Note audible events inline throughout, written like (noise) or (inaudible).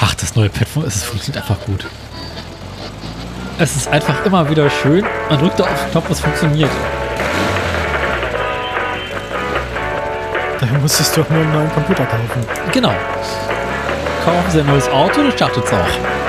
Ach, das neue Pad es funktioniert einfach gut. Es ist einfach immer wieder schön. Man drückt da auf den Knopf, es funktioniert. Daher musstest du auch nur einen neuen Computer kaufen. Genau. Kaufen Sie ein neues Auto, dann startet es auch.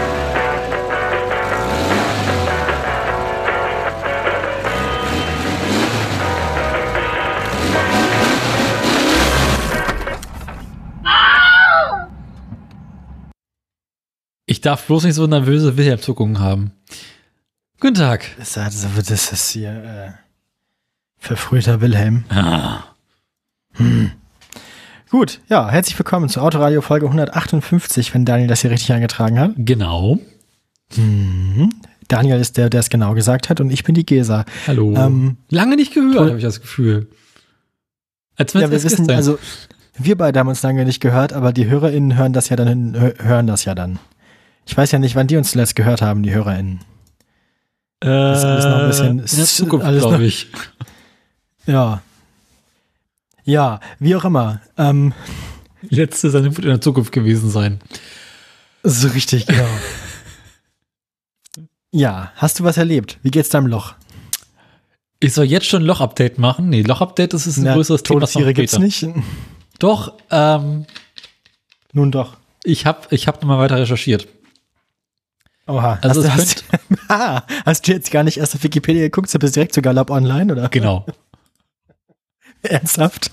Darf bloß nicht so nervöse Wilhelm-Zuckungen haben. Guten Tag. Das, ist hier äh, verfrühter Wilhelm. Ah. Hm. Gut, ja, herzlich willkommen zur Autoradio Folge 158, wenn Daniel das hier richtig eingetragen hat. Genau. Mhm. Daniel ist der, der es genau gesagt hat und ich bin die Gesa. Hallo. Ähm, Lange nicht gehört, habe ich das Gefühl. Als ja, wir wissen, gestern- also wir beide haben uns lange nicht gehört, aber die HörerInnen hören das ja dann, hö- hören das ja dann. Ich weiß ja nicht, wann die uns zuletzt gehört haben, die HörerInnen. äh, ist alles noch ein bisschen- in der Zukunft, glaube ich. (laughs) Ja. Ja, wie auch immer. Ähm, Letzte Sendung wird in der Zukunft gewesen sein. so richtig, genau. (laughs) ja, hast du was erlebt? Wie geht's deinem Loch? Ich soll jetzt schon ein Loch-Update machen? Nee, Loch-Update das ist ein Na, größeres Thema. das Todestiere noch gibt's nicht? (laughs) Doch, ähm, Nun doch. ich habe ich hab nochmal weiter recherchiert. Oha. Also hast, du, hast, (laughs) ah, hast du jetzt gar nicht erst auf Wikipedia geguckt, du bist direkt zu Gallup online, oder? Genau. (laughs) Ernsthaft?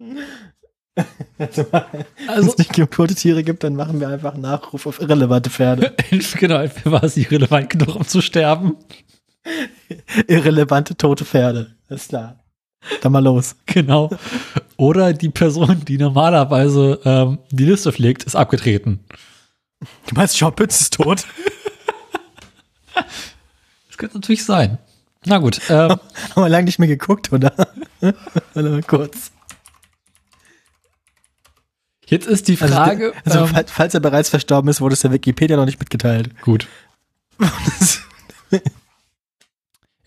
(laughs) Also, wenn Also, es nicht genug tote Tiere gibt, dann machen wir einfach einen Nachruf auf irrelevante Pferde. genau, entweder war es nicht relevant genug, um zu sterben. Irrelevante tote Pferde. Ist klar. Dann mal los. Genau. Oder die Person, die normalerweise ähm, die Liste pflegt, ist abgetreten. Du meinst, Sean Pütz ist tot? Das könnte natürlich sein. Na gut, ähm, (laughs) Haben wir lange nicht mehr geguckt, oder? (laughs) Warte mal kurz. jetzt ist die Also, Frage. also ähm, falls, falls er bereits verstorben ist, wurde es der Wikipedia noch nicht mitgeteilt. gut. (laughs)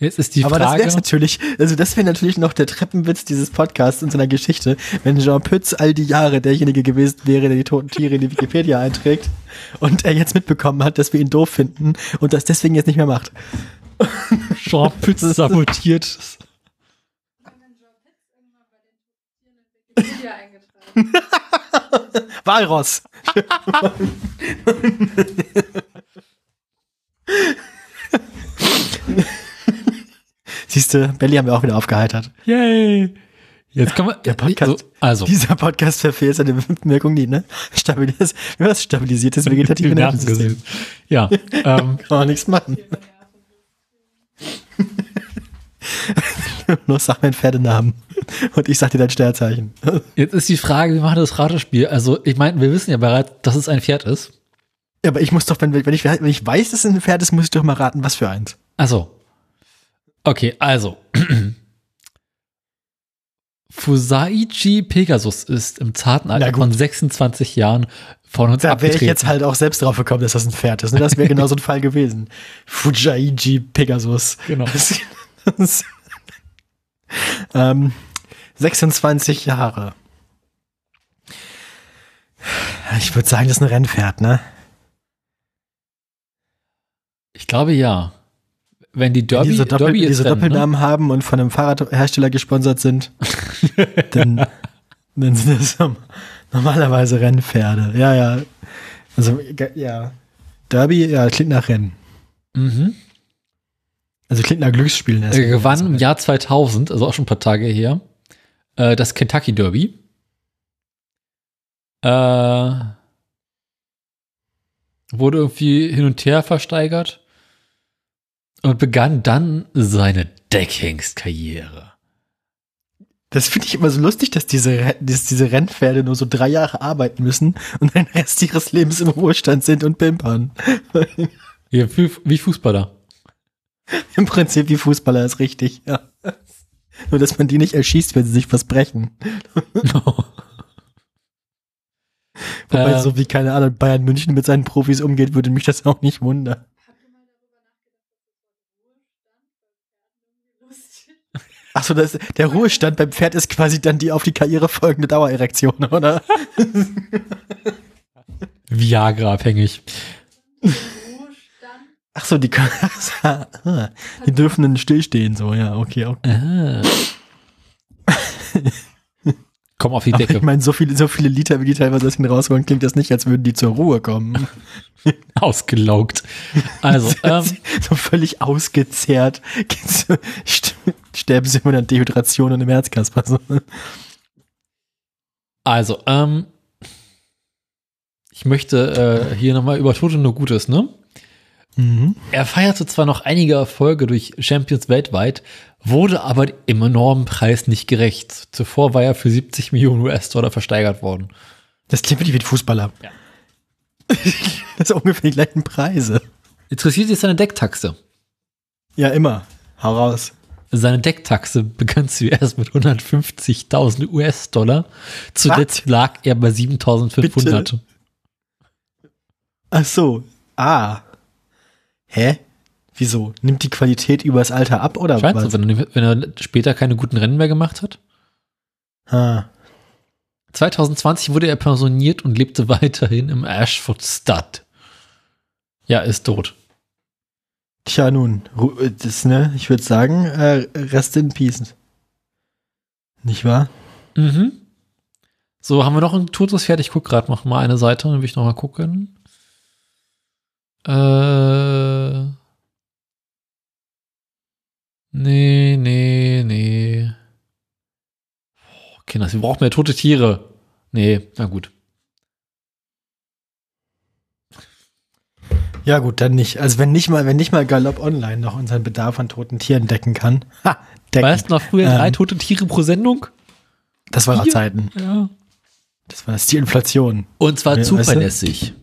Jetzt ist die Aber das Frage. wäre natürlich, also das wäre natürlich noch der Treppenwitz dieses Podcasts in seiner Geschichte, wenn Jean Pütz all die Jahre derjenige gewesen wäre, der die toten Tiere in die Wikipedia einträgt und er jetzt mitbekommen hat, dass wir ihn doof finden und das deswegen jetzt nicht mehr macht. Jean Pütz sabotiert. (laughs) Walross! (laughs) Siehst du, Belly haben wir auch wieder aufgeheitert. Yay! Jetzt kann man. Der Podcast- So, also, Dieser Podcast verfehlt seine Wirkung nie, ne? Stabilis was? Stabilisiertes vegetative (laughs) Nervensystem. Ja, ähm, (laughs) Kann man nichts machen. (laughs) Nur sag meinen Pferdenamen. Und ich sag dir dein Sternzeichen. jetzt ist die Frage, wie machen wir das Ratespiel? Also, ich meine, wir wissen ja bereits, dass es ein Pferd ist. Ja, aber ich muss doch, wenn, wenn, ich, wenn ich weiß, dass es ein Pferd ist, muss ich doch mal raten, was für eins. Also. Okay, also. (clears throat) Fusaichi Pegasus ist im zarten Alter von 26 Jahren von uns Da wäre ich abgetreten. jetzt halt auch selbst drauf gekommen, dass das ein Pferd ist. Ne? Das wäre genau so ein Fall gewesen. Fujaiji Pegasus. Genau. Das, das, (laughs) ähm, 26 Jahre. Ich würde sagen, das ist ein Rennpferd, ne? Ich glaube ja. Wenn die Wenn Derby, die so, Doppel, Derby die so ne? Doppelnamen haben und von einem Fahrradhersteller gesponsert sind, (laughs) dann, dann sind das norm- normalerweise Rennpferde. Ja, ja. Also, ja. Derby, ja, klingt nach Rennen. Mhm. Also klingt nach Glücksspielen. Er gewann im Jahr 2000, also auch schon ein paar Tage her, äh, das Kentucky Derby. Äh, wurde irgendwie hin und her versteigert und begann dann seine Deckhengstkarriere. Das finde ich immer so lustig, dass diese, dass diese Rennpferde nur so drei Jahre arbeiten müssen und den Rest ihres Lebens im Ruhestand sind und pimpern. (laughs) Ja, wie, Fußballer. (laughs) Im Prinzip wie Fußballer ist richtig, ja. Nur, dass man die nicht erschießt, wenn sie sich was brechen. (laughs) Wobei, Äh. so wie, keine Ahnung, Bayern München mit seinen Profis umgeht, würde mich das auch nicht wundern. Habt ihr mal darüber nachgedacht, dass das Wort Ruhestand bei Pferden irgendwie lustig Achso, der Ruhestand beim Pferd ist quasi dann die auf die Karriere folgende Dauererektion, oder? (laughs) Viagra abhängig. (laughs) Achso, die, können- die dürfen dann stillstehen, so, ja, okay, okay. (laughs) Komm auf die Aber ich Decke. meine, so viele, so viele Liter, wie die teilweise aus ihnen rausholen, klingt das nicht, als würden die zur Ruhe kommen. (laughs) Ausgelaugt. Also, (laughs) ähm, so völlig ausgezehrt. St- Sterben sie immer an Dehydration und im Herzkasper. So. also, ähm, ich möchte äh, hier nochmal über Tote nur Gutes, ne? Mhm. Er feierte zwar noch einige Erfolge durch Champions weltweit, wurde aber im enormen Preis nicht gerecht. Zuvor war er für 70 Millionen US-Dollar versteigert worden. Das klingt wirklich wie ein Fußballer. Ja. (laughs) Das ist ungefähr die gleichen Preise. Interessiert dich seine Decktaxe? Ja, immer. Hau raus. Seine Decktaxe begann zuerst mit 150.000 US-Dollar. Zuletzt lag er bei 7.500. Ach so. Ah. Hä? Wieso? Nimmt die Qualität übers Alter ab oder Scheint was? so, wenn, wenn er später keine guten Rennen mehr gemacht hat. Ah. 2020 wurde er pensioniert und lebte (laughs) weiterhin im Ashford Stud. Ja, ist tot. Tja, nun, äh, das, ne, ich würde sagen, äh, Rest in Peace. Nicht wahr? Mhm. So, haben wir noch ein totes Pferd? Ich gucke gerade noch mal eine Seite, dann will ich noch mal gucken. Äh. Nee, nee, nee. Oh, Kinder, wir brauchen mehr tote Tiere. Nee, na gut. Ja, gut, dann nicht. Also wenn nicht mal, wenn nicht mal Galopp Online noch unseren Bedarf an toten Tieren decken kann. (laughs) Ha, decken. Weißt du noch früher drei Ähm. tote Tiere pro Sendung? das war noch Vier? Zeiten. Ja. Das war das die Inflation. Und zwar Ja, weißt du? zuverlässig.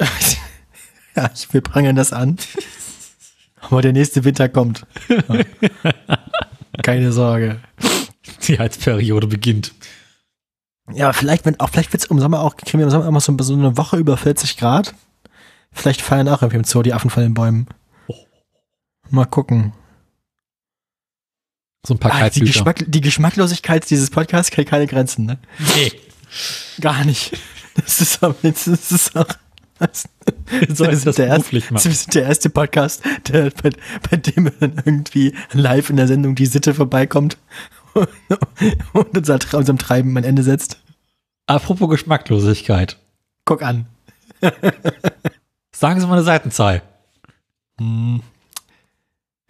(laughs) ja, ich, wir prangern das an. Aber der nächste Winter kommt. Ja. (laughs) Keine Sorge. Die Heizperiode beginnt. Ja, vielleicht, wenn, auch, vielleicht wird's im Sommer auch, kriegen wir im Sommer immer so, so eine Woche über 40 Grad. Vielleicht feiern auch irgendwie im Zoo die Affen von den Bäumen. Mal gucken. So ein paar Ah, die. Geschmack, die Geschmacklosigkeit dieses Podcasts kennt keine Grenzen, ne? Nee. Gar nicht. Das ist auch, das ist auch ich sind das der erste, beruflich machen? wir sind der erste Podcast, der, bei, bei dem dann irgendwie live in der Sendung die Sitte vorbeikommt (laughs) und unser, unserem Treiben ein Ende setzt. Apropos Geschmacklosigkeit. Guck an. Sagen Sie mal eine Seitenzahl. Hm.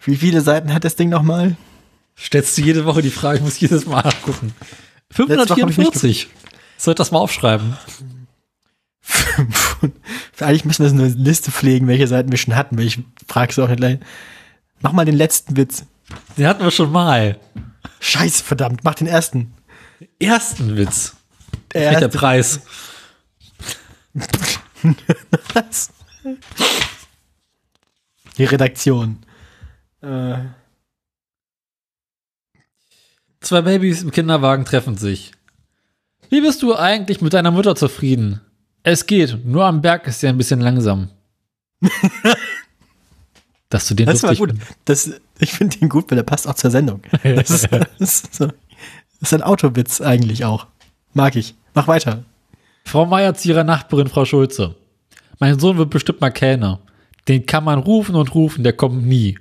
Wie viele Seiten hat das Ding nochmal? Stellst du jede Woche die Frage, ich muss jedes Mal nicht 544. Soll ich das mal aufschreiben? (laughs) Eigentlich müssen wir so eine Liste pflegen, welche Seiten wir schon hatten, weil ich frage so auch nicht gleich. Mach mal den letzten Witz. Den hatten wir schon mal. Scheiße, verdammt, mach den ersten. Ersten Witz. Der Mit der erste. Preis. Die Redaktion. Äh, Zwei Babys im Kinderwagen treffen sich. Wie bist du eigentlich mit deiner Mutter zufrieden? Es geht, nur am Berg ist sie ein bisschen langsam. (laughs) Dass du den das war lustig gut. Das, ich finde den gut, weil der passt auch zur Sendung. (laughs) Das ist, das ist, so, das ist ein Autowitz eigentlich auch. Mag ich. Mach weiter. Frau Meier zu ihrer Nachbarin Frau Schulze. Mein Sohn wird bestimmt mal Kellner. Den kann man rufen und rufen, der kommt nie.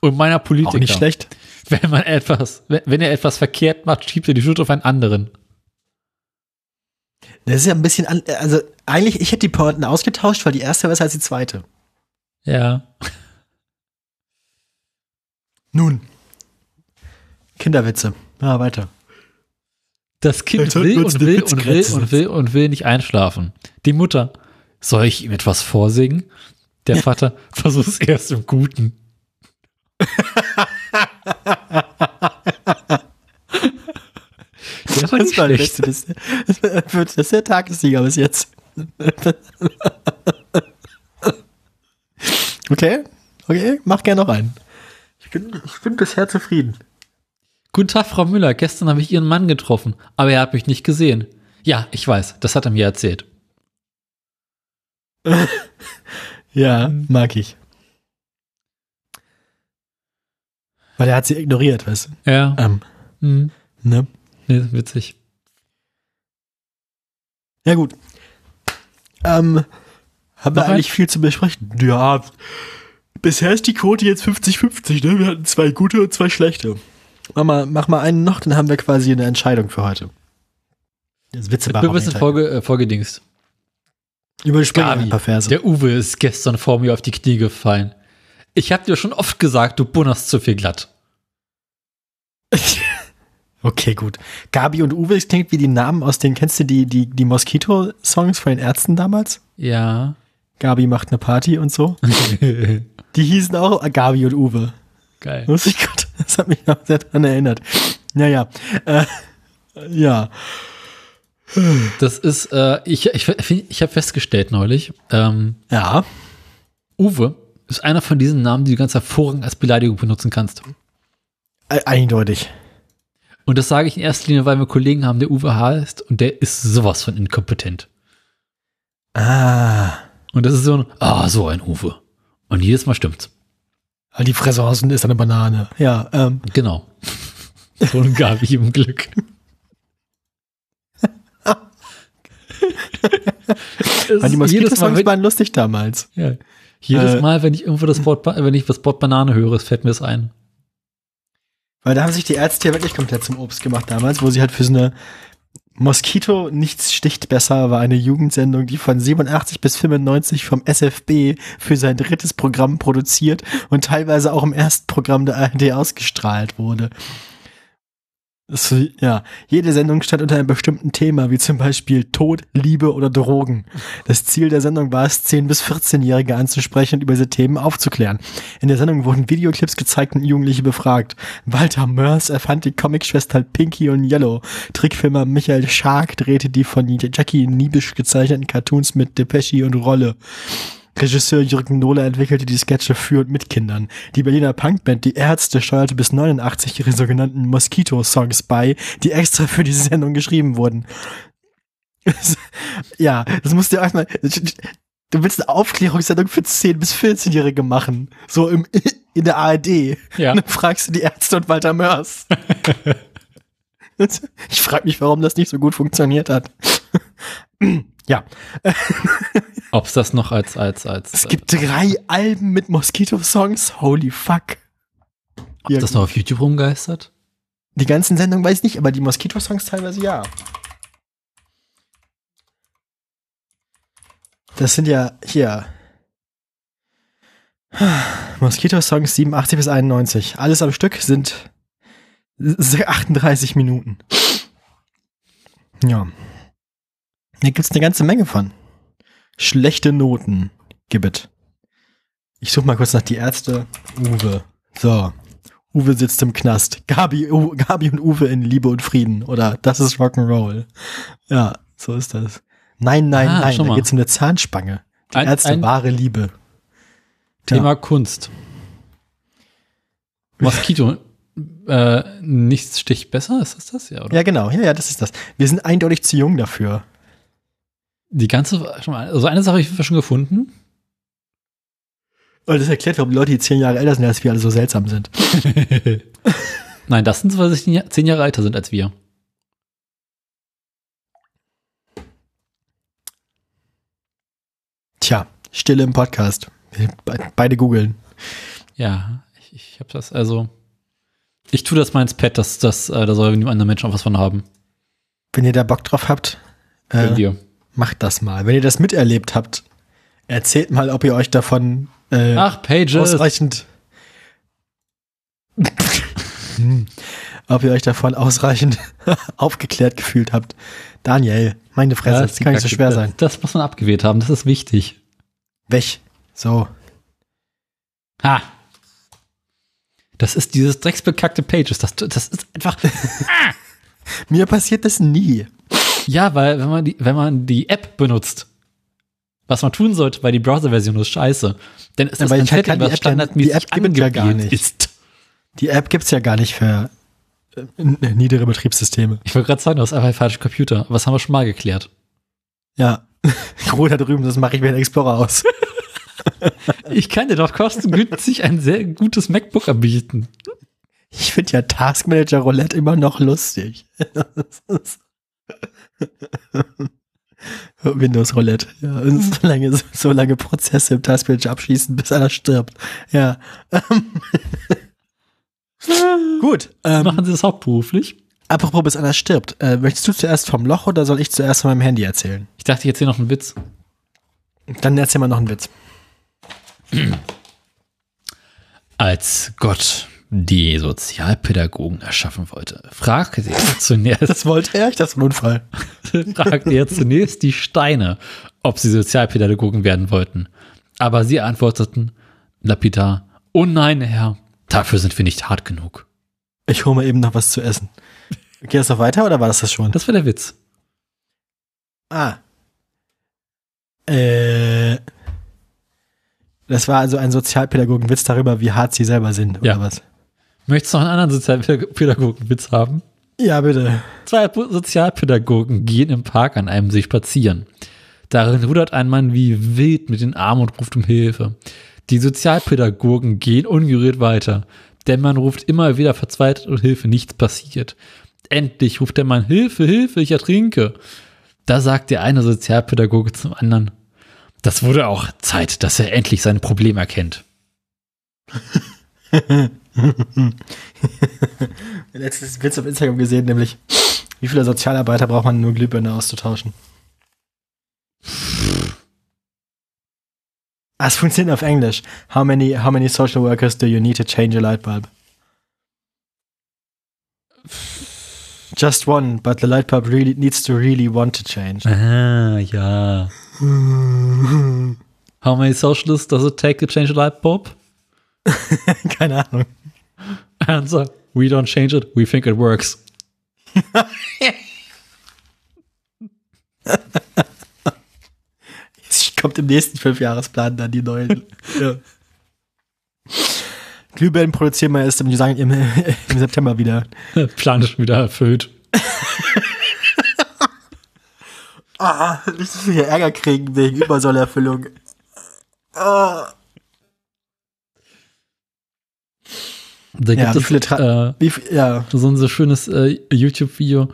Und meiner Politiker. Auch nicht schlecht. Wenn man etwas, wenn er etwas verkehrt macht, schiebt er die Schuld auf einen anderen. Das ist ja ein bisschen, an, also eigentlich, ich hätte die Pointen ausgetauscht, weil die erste war besser als die zweite. Ja. Nun. Kinderwitze. Ja, weiter. Das Kind will und will und will und will und will nicht einschlafen. Die Mutter, soll ich ihm etwas vorsingen? Der Vater, (laughs) versuch es erst im Guten. (laughs) Der war Das nicht schlecht. Das, das ist der Tagessieger bis jetzt. Okay, okay, mach gerne noch einen. Ich bin, ich bin bisher zufrieden. Guten Tag, Frau Müller. Gestern habe ich Ihren Mann getroffen, aber er hat mich nicht gesehen. Ja, ich weiß, das hat er mir erzählt. (laughs) Ja, mag ich. Weil er hat sie ignoriert, weißt du? Ja. Ähm, Mhm. ne? Nee, witzig. Ja, gut. Ähm, haben wir Noch ein? eigentlich viel zu besprechen? Ja, bisher ist die Quote jetzt 50-50, ne? Wir hatten zwei gute und zwei schlechte. Mach mal, mach mal einen noch, dann haben wir quasi eine Entscheidung für heute. Das Wir müssen Witzebarometer. Folge, äh, Folgedings. Überspringen Gabi, ein paar Verse. der Uwe ist gestern vor mir auf die Knie gefallen. Ich hab dir schon oft gesagt, du bunnerst zu viel glatt. (laughs) Okay, gut. Gabi und Uwe, das klingt wie die Namen aus den, kennst du die, die, die Moskito-Songs von den Ärzten damals? Ja. Gabi macht eine Party und so. (laughs) Die hießen auch Gabi und Uwe. Geil. Muss ich Gott, das hat mich auch sehr daran erinnert. Naja, äh, ja. Das ist, äh, ich, ich, ich habe festgestellt neulich, ähm, Ja. Uwe ist einer von diesen Namen, die du ganz hervorragend als Beleidigung benutzen kannst. E- Eindeutig. Und das sage ich in erster Linie, weil wir Kollegen haben, der Uwe heißt und der ist sowas von inkompetent. Ah. Und das ist so ein, ah, so ein Uwe. Und jedes Mal stimmt's. Die Fresse aus und ist eine Banane. Ja, ähm. Genau. (laughs) So ein Gabi im Glück. (laughs) Es Die ist jedes Mal, Moskito-Songs waren lustig damals. ja, jedes Äh, Mal, wenn ich irgendwo das Wort, wenn ich das Wort Banane höre, fällt mir das ein. Weil da haben sich die Ärzte ja wirklich komplett zum Obst gemacht damals, wo sie halt für so eine Moskito nichts sticht besser war eine Jugendsendung, die von 87 bis 95 vom SFB für sein drittes Programm produziert und teilweise auch im ersten Programm der ARD ausgestrahlt wurde. Das, ja, jede Sendung stand unter einem bestimmten Thema, wie zum Beispiel Tod, Liebe oder Drogen. Das Ziel der Sendung war es, 10- bis 14-Jährige anzusprechen und über diese Themen aufzuklären. In der Sendung wurden Videoclips gezeigt und Jugendliche befragt. Walter Mörs erfand die Comicschwestern Pinky und Yellow. Trickfilmer Michael Schark drehte die von Jackie Niebisch gezeichneten Cartoons mit Depeschi und Rolle. Regisseur Jürgen Nohle entwickelte die Sketche für und mit Kindern. Die Berliner Punkband Die Ärzte steuerte bis 89 ihre sogenannten Mosquito-Songs bei, die extra für diese Sendung geschrieben wurden. (laughs) ja, das musst du dir erstmal. Du willst eine Aufklärungssendung für 10- bis 14-Jährige machen. So im, (laughs) in der ARD. Ja. Und dann fragst du die Ärzte und Walter Mörs. (laughs) ich frage mich, warum das nicht so gut funktioniert hat. Ja. (laughs) Ob es das noch als, als, als, Es gibt drei Alben mit Moskito-Songs. Holy fuck. ob das noch auf YouTube rumgeistert? Die ganzen Sendungen weiß ich nicht, aber die Moskito-Songs teilweise ja. Das sind ja hier. Moskito-Songs 87 bis 91. Alles am Stück sind 38 Minuten. Ja. Da gibt's eine ganze Menge von. Schlechte Noten. Gibbet. Ich suche mal kurz nach die Ärzte. Uwe. So. Uwe sitzt im Knast. Gabi, U, Gabi und Uwe in Liebe und Frieden. Oder das ist Rock'n'Roll. Ja, so ist das. Nein, nein, Ah, nein. Da geht's um eine Zahnspange. Die Ein- Ärzte ein- wahre Liebe. Ja. Thema Kunst. Moskito. äh, nichts sticht besser, ist das das? Ja, oder? Ja, genau. Ja, ja, das ist das. Wir sind eindeutig zu jung dafür. Die ganze, schon mal, also eine Sache habe ich schon gefunden. Weil das erklärt, warum die Leute, die zehn Jahre älter sind als wir, alle so seltsam sind. (laughs) (laughs) Nein, das sind, weil sie zehn Jahre älter sind als wir. Tja, Stille im Podcast. Be- Beide googeln. Ja, ich, ich habe das, also. Ich tue das mal ins Pad, dass das, äh, da soll niemand anderen Menschen auch was von haben. Wenn ihr da Bock drauf habt, äh, ihr. Macht das mal. Wenn ihr das miterlebt habt, erzählt mal, ob ihr euch davon äh, Ach, Pages. ausreichend (laughs) Hm. ob ihr euch davon ausreichend (laughs) aufgeklärt gefühlt habt. Daniel, meine Fresse, das die kann nicht so schwer sein. Das muss man abgewählt haben, das ist wichtig. Weg. So. Ha. Das ist dieses drecksbekackte Pages. Das, das ist einfach. (laughs) Mir passiert das nie. Ja, weil wenn man die, wenn man die App benutzt, was man tun sollte, weil die Browser-Version ist scheiße, dann ist das Aber ein kann Setting, die was App ja- standardmäßig die App gibt ja gar nicht. ist. Die App gibt's ja gar nicht für äh, niedere Betriebssysteme. Ich wollte gerade sagen, du hast einfach einen falschen Computer. Das haben wir schon mal geklärt. Ja. (laughs) Rot da drüben, das mache ich mir in Explorer aus. (laughs) Ich kann dir doch kostengünstig ein sehr gutes MacBook anbieten. Ich finde ja Taskmanager Roulette immer noch lustig. (laughs) (laughs) Windows Roulette. Ja, und so lange, so lange Prozesse im Taskmanager abschließen, bis einer stirbt. Ja. (laughs) Gut. Ähm, Machen Sie das hauptberuflich? apropos, bis einer stirbt. Äh, möchtest du zuerst vom Loch oder soll ich zuerst von meinem Handy erzählen? Ich dachte, ich erzähle noch einen Witz. Dann erzähl mal noch einen Witz. Als Gott die Sozialpädagogen erschaffen wollte, fragte er (laughs) zunächst, Das wollte er, ich dachte, ein Unfall. (laughs) fragte er zunächst die Steine, ob sie Sozialpädagogen werden wollten. Aber sie antworteten lapidar, oh nein, Herr, dafür sind wir nicht hart genug. Ich hole mir eben noch was zu essen. Geht das noch weiter oder war das das schon? Das war der Witz. Ah. Äh. Das war also ein Sozialpädagogenwitz darüber, wie hart sie selber sind, oder Ja. was? Möchtest du noch einen anderen Sozialpädagogen-Witz haben? Ja, bitte. Zwei Sozialpädagogen gehen im Park an einem See spazieren. Darin rudert ein Mann wie wild mit den Armen und ruft um Hilfe. Die Sozialpädagogen gehen ungerührt weiter. Der Mann ruft immer wieder verzweifelt um Hilfe, nichts passiert. Endlich ruft der Mann Hilfe, Hilfe, ich ertrinke. Da sagt der eine Sozialpädagoge zum anderen, das wurde auch Zeit, dass er endlich sein Problem erkennt. (laughs) (laughs) Letztes Witz auf Instagram gesehen, nämlich, wie viele Sozialarbeiter braucht man, um nur Glühbirne auszutauschen? Ah, es funktioniert auf Englisch. How many, how many social workers do you need to change a light bulb? Just one, but the light bulb really needs to really want to change. Ah, ja. (laughs) How many socialists does it take to change a light bulb? Keine Ahnung. Answer, we don't change it, we think it works. (laughs) Es kommt im nächsten Fünfjahresplan dann die neuen. (laughs) ja. Glühbirnen produzieren wir erst im, sagen, im, im September wieder. (laughs) Plan ist wieder erfüllt. Ah, nicht so viel Ärger kriegen wegen Übersollerfüllung. Ah. Da Ja, gibt es viele Tra- äh, Wie ja. so ein so schönes äh, YouTube-Video,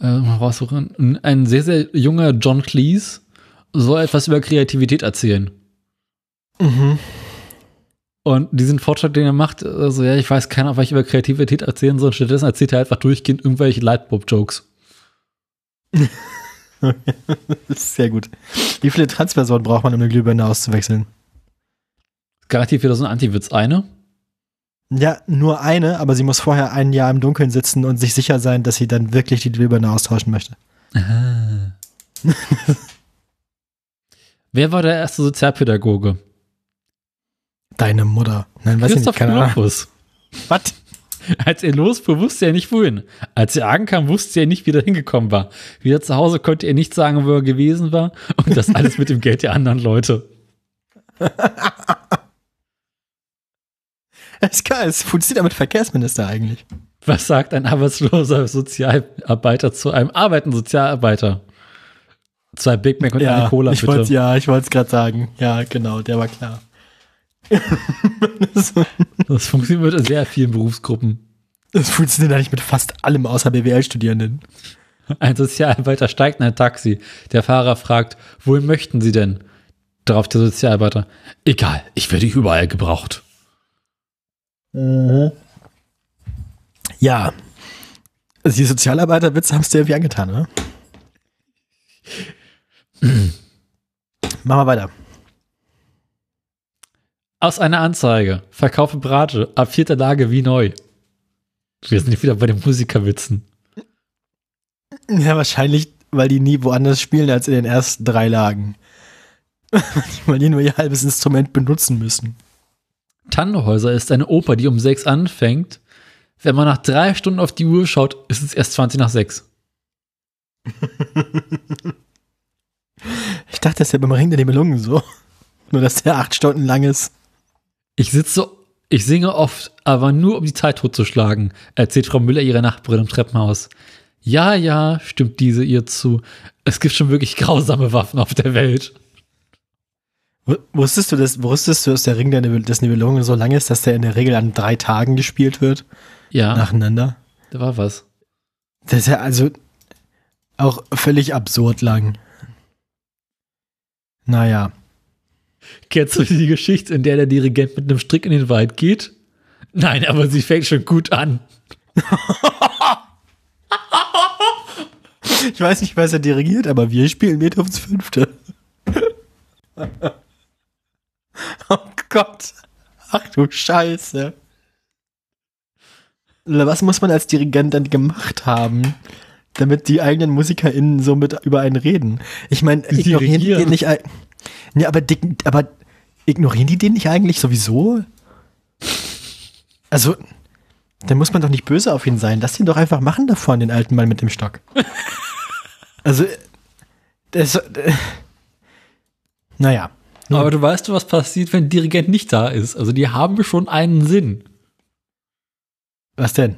äh, mal raussuchen. Ein- sehr, sehr junger John Cleese soll etwas über Kreativität erzählen. Mhm. Und diesen Vortrag, den er macht, also ja, ich weiß keiner, was ich über Kreativität erzählen soll. Stattdessen erzählt er einfach durchgehend irgendwelche Lightbulb-Jokes. (laughs) Sehr gut. Wie viele Transpersonen braucht man, um eine Glühbirne auszuwechseln? Garantiert wieder so ein Anti-Witz. Eine? Ja, nur eine, aber sie muss vorher ein Jahr im Dunkeln sitzen und sich sicher sein, dass sie dann wirklich die Glühbirne austauschen möchte. (laughs) Wer war der erste Sozialpädagoge? Deine Mutter. Nein, weiß ich nicht, Christoph keine Ahnung. Kolumbus. Was? (laughs) Als er losfuhr, wusste er nicht wohin. Als er ankam, wusste er nicht, wie er hingekommen war. Wieder zu Hause konnte er nicht sagen, wo er gewesen war. Und das alles mit dem Geld der anderen Leute. (laughs) Das ist geil, es funktioniert ja mit Verkehrsminister eigentlich. Was sagt ein arbeitsloser Sozialarbeiter zu einem arbeitenden Sozialarbeiter? Zwei Big Mac und eine Cola, ich bitte. wollte ja, ich wollte es gerade sagen. Ja, genau, der war klar. das, (laughs) Das funktioniert mit sehr vielen Berufsgruppen. das funktioniert eigentlich mit fast allem außer BWL-Studierenden. Ein Sozialarbeiter steigt in ein Taxi. Der Fahrer fragt, wohin möchten Sie denn? Darauf der Sozialarbeiter, egal, ich werde überall gebraucht. Ja. Also die Sozialarbeiterwitze haben es dir irgendwie angetan, oder? Machen wir weiter. Aus einer Anzeige. Verkaufe Brate. Ab vierter Lage wie neu. Wir sind wieder bei den Musikerwitzen. Ja, wahrscheinlich, weil die nie woanders spielen als in den ersten drei Lagen. (laughs) weil die nur ihr halbes Instrument benutzen müssen. Tannhäuser ist eine Oper, die um sechs anfängt. Wenn man nach drei Stunden auf die Uhr schaut, ist es erst 20 nach sechs. (laughs) Ich dachte, das ist ja beim Ring der Nibelungen so. (laughs) Nur, dass der acht Stunden lang ist. Ich sitze, ich singe oft, aber nur um die Zeit totzuschlagen, erzählt Frau Müller ihrer Nachbarin im Treppenhaus. Ja, ja, stimmt diese ihr zu. Es gibt schon wirklich grausame Waffen auf der Welt. Wu- Wusstest du, das, wusstest du, dass der Ring der Nibel- des Nibelungen so lang ist, dass der in der Regel an drei Tagen gespielt wird? Ja, Nacheinander? da war was. Das ist ja also auch völlig absurd lang. Naja. Kennst du die Geschichte, in der der Dirigent mit einem Strick in den Wald geht? Nein, aber sie fängt schon gut an. Ich weiß nicht, was er dirigiert, aber wir spielen Beethovens Fünfte. Gott. Ach du Scheiße. Was muss man als Dirigent dann gemacht haben, damit die eigenen MusikerInnen so mit über einen reden? Ich meine, ignorieren die den nicht? Ja, aber, aber ignorieren die den nicht eigentlich sowieso? Also, dann muss man doch nicht böse auf ihn sein. Lass ihn doch einfach machen da vorne, den alten Mann mit dem Stock. (laughs) also, das, äh, naja. Aber du weißt, was passiert, wenn ein Dirigent nicht da ist. Also die haben schon einen Sinn. Was denn?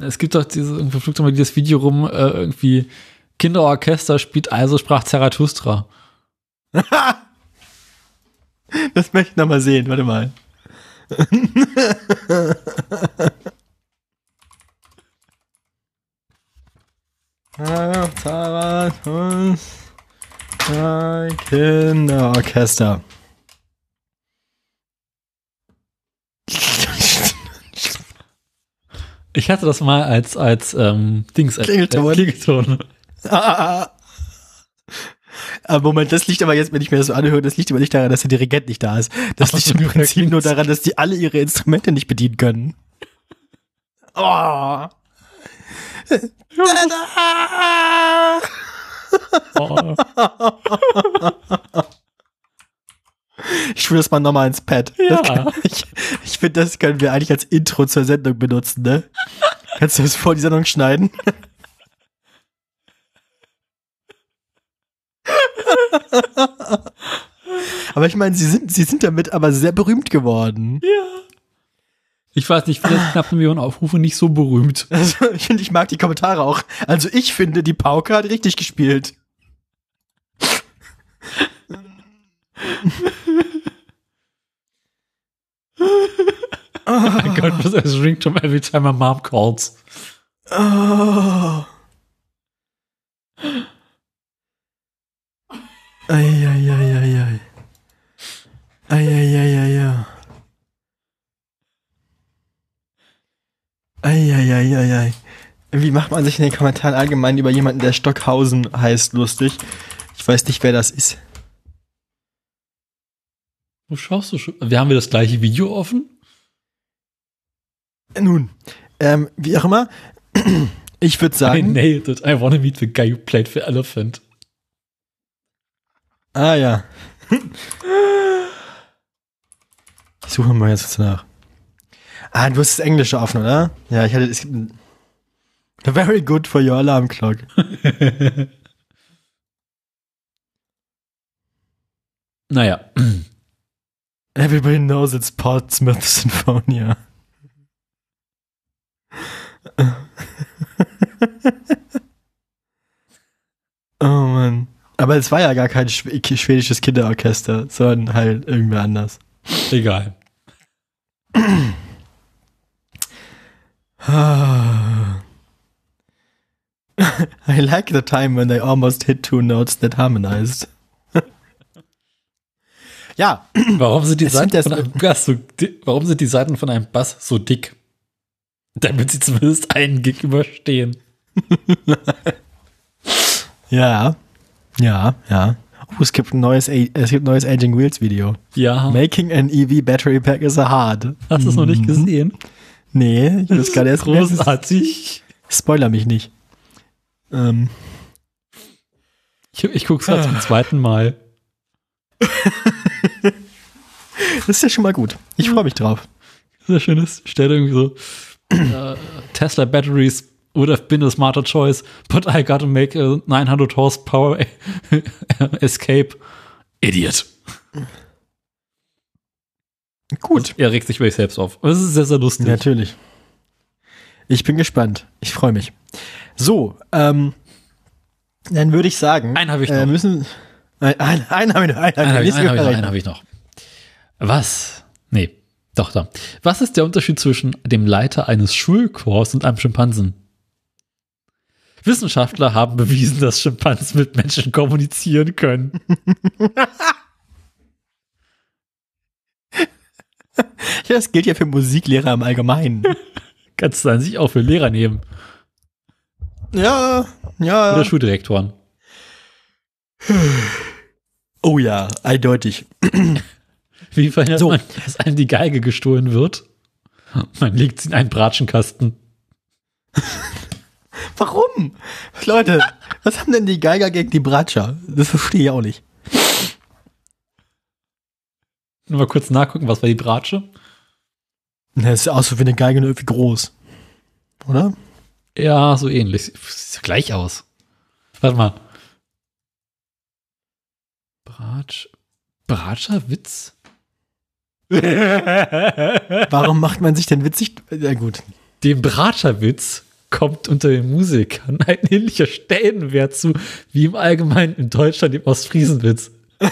Es gibt doch diese, irgendwo fliegt doch mal dieses Video rum, äh, irgendwie Kinderorchester spielt also sprach Zarathustra. (laughs) Das möchte ich noch mal sehen. Warte mal. (laughs) Zarathus Kinderorchester. Ich hatte das mal als, als ähm, Dings, als Klingelton. Als Klingelton. Ah. Aber Moment, das liegt aber jetzt, wenn ich mir das so anhöre, das liegt aber nicht daran, dass der Dirigent nicht da ist. Das liegt im (laughs) Prinzip nur daran, dass die alle ihre Instrumente nicht bedienen können. Oh. Oh. Ich schwöre das mal nochmal ins Pad. Ja. Kann, ich ich finde, das können wir eigentlich als Intro zur Sendung benutzen, ne? Kannst du das vor die Sendung schneiden? aber ich meine, sie sind, sie sind damit aber sehr berühmt geworden. Ich weiß nicht, vielleicht knapp eine Million Aufrufe nicht so berühmt. (laughs) Also, ich ich mag die Kommentare auch. Also, ich finde, die Pauke hat richtig gespielt. I got this as ringtone every time my mom calls. Oh. Eieieiei. Eieieiei. Eieieiei. Wie macht man sich in den Kommentaren allgemein über jemanden, der Stockhausen heißt, lustig? Ich weiß nicht, wer das ist. Wo schaust du schon? Wir haben wir das gleiche Video offen? Nun, ähm, wie auch immer, ich würde I sagen. nailed it. I wanna meet the guy who played for Elephant. Ah ja. (laughs) Ich suche mal jetzt nach. Ah, du hast das Englische offen, oder? Ja, ich hatte es. Very good for your alarm clock. (laughs) Naja. Everybody knows it's Portsmouth Symphonia. (laughs) oh Mann. Aber es war ja gar kein schw- schwedisches Kinderorchester, sondern halt irgendwer anders. Egal. (laughs) I like the time when they almost hit two notes that harmonized. (laughs) ja, (clears throat) Warum sind die Es Seiten von einem (laughs) Bass so Warum sind die Seiten von einem Bass so dick? Damit sie zumindest einen Gig überstehen. ja, ja, ja. Oh, es gibt ein neues, A es gibt ein neues Aging Wheels Video. Ja. Making an EV Battery Pack is a hard. Hast du es noch nicht Mhm. gesehen? Nee, ich muss gerade erst großartig. Spoiler mich nicht. Ähm, Ich, ich gucke es gerade Ah. zum zweiten Mal. (laughs) das ist ja schon mal gut. Ich freue mich drauf. Sehr schönes. Stelle irgendwie so. äh, Tesla batteries would have been a smarter choice, but I gotta make a 900 horsepower (laughs) escape. Idiot. Gut. Er regt sich über sich selbst auf. Es ist sehr, sehr lustig. Natürlich. Ich bin gespannt. Ich freue mich. So, ähm, dann würde ich sagen, Einen habe ich äh, noch. müssen. Ein- Einen einen habe ich noch, einen habe Einen habe ich einen hab ich, noch, einen hab ich noch. Was? Nee, doch da. Was ist der Unterschied zwischen dem Leiter eines Schulchors und einem Schimpansen? Wissenschaftler haben bewiesen, dass Schimpansen mit Menschen kommunizieren können. Ja, (laughs) das gilt ja für Musiklehrer im Allgemeinen. Kannst du an sich auch für Lehrer nehmen. Ja, ja. Oder Schuldirektoren. (sighs) Oh ja, eindeutig. (clears throat) Wie verhindert So. man, dass einem die Geige gestohlen wird? Man legt sie in einen Bratschenkasten. (laughs) Warum? Leute, was haben denn die Geiger gegen die Bratscher? Das verstehe ich auch nicht. Nur mal kurz nachgucken, was war die Bratsche? Das sieht aus wie eine Geige nur irgendwie groß. Oder? Ja, so ähnlich. Sieht gleich aus. Warte mal. Bratsch. Bratscherwitz? (laughs) Warum macht man sich denn witzig? Ja gut. Dem Bratscherwitz kommt unter den Musikern ein ähnlicher Stellenwert zu, wie im Allgemeinen in Deutschland dem Ostfriesenwitz. (laughs)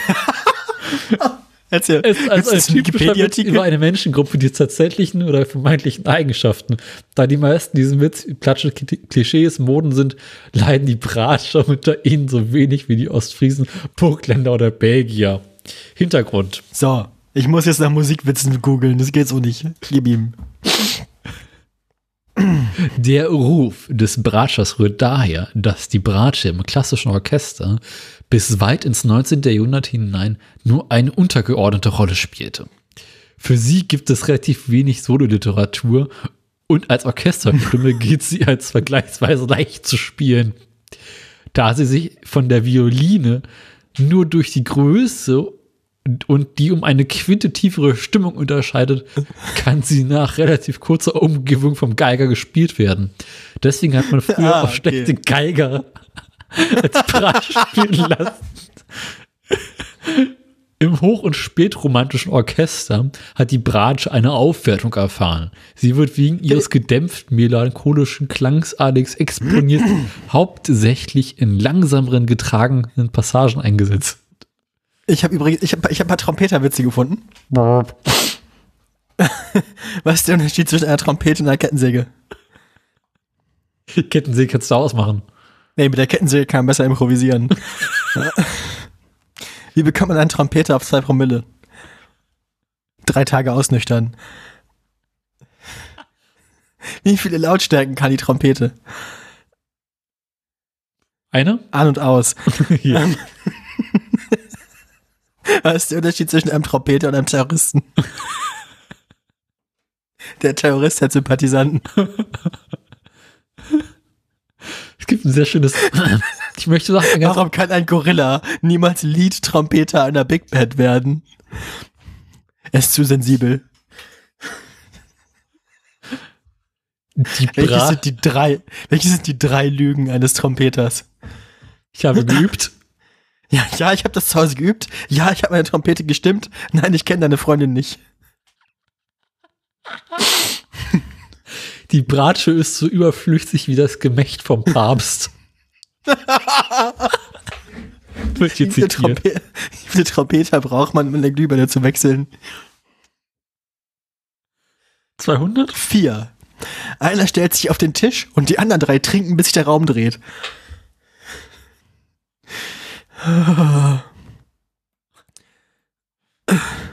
Erzähl. Es ist also ein Wikipedia-Artikel? über eine Menschengruppe, die tatsächlichen oder vermeintlichen Eigenschaften. Da die meisten diesen Witz klatsche Klischees, Moden sind, leiden die Bratscher unter ihnen so wenig wie die Ostfriesen, Burgländer oder Belgier. Hintergrund. So, ich muss jetzt nach Musikwitzen googeln. Das geht so nicht. Gib ihm. Der Ruf des Bratschers rührt daher, dass die Bratsche im klassischen Orchester bis weit ins 19. Jahrhundert hinein nur eine untergeordnete Rolle spielte. Für sie gibt es relativ wenig Sololiteratur und als Orchesterstimme (laughs) geht sie als vergleichsweise leicht zu spielen. Da sie sich von der Violine nur durch die Größe und- die um eine Quinte tiefere Stimmung unterscheidet, kann sie nach relativ kurzer Umgebung vom Geiger gespielt werden. Deswegen hat man früher Ah, auch okay. schlechte Geiger als Bratsche spielen (laughs) lassen. Im hoch- und spätromantischen Orchester hat die Bratsche eine Aufwertung erfahren. Sie wird wegen ihres gedämpft melancholischen Klangsadigs exponiert, (clears throat) hauptsächlich in langsameren getragenen Passagen eingesetzt. Ich habe übrigens, ich habe ich hab ein paar Trompeterwitze gefunden. (laughs) Was ist der Unterschied zwischen einer Trompete und einer Kettensäge? Kettensäge kannst du ausmachen. Nee, mit der Kettensäge kann man besser improvisieren. (laughs) Wie bekommt man einen Trompeter auf zwei Promille? Drei Tage ausnüchtern. Wie viele Lautstärken kann die Trompete? Eine? An und aus. (laughs) Hier. (laughs) Was ist der Unterschied zwischen einem Trompeter und einem Terroristen? Der Terrorist hat Sympathisanten. Es gibt ein sehr schönes. (laughs) Ich möchte sagen, Warum kann ein Gorilla niemals Lead-Trompeter einer Big Band werden? Er ist zu sensibel. die Welche sind die drei, welche sind die drei Lügen eines Trompeters? Ich habe geübt. Ja, ja, ich habe das zu Hause geübt. Ja, ich habe meine Trompete gestimmt. Nein, ich kenne deine Freundin nicht. Die Bratsche ist so überflüssig wie das Gemächt vom Papst. (laughs) Viele, zitiert. Trompe wie viele Trompeter braucht man, um eine Glühbirne zu wechseln? 200? Vier. Einer stellt sich auf den Tisch und die anderen drei trinken, bis sich der Raum dreht. (sighs) (sighs) (sighs)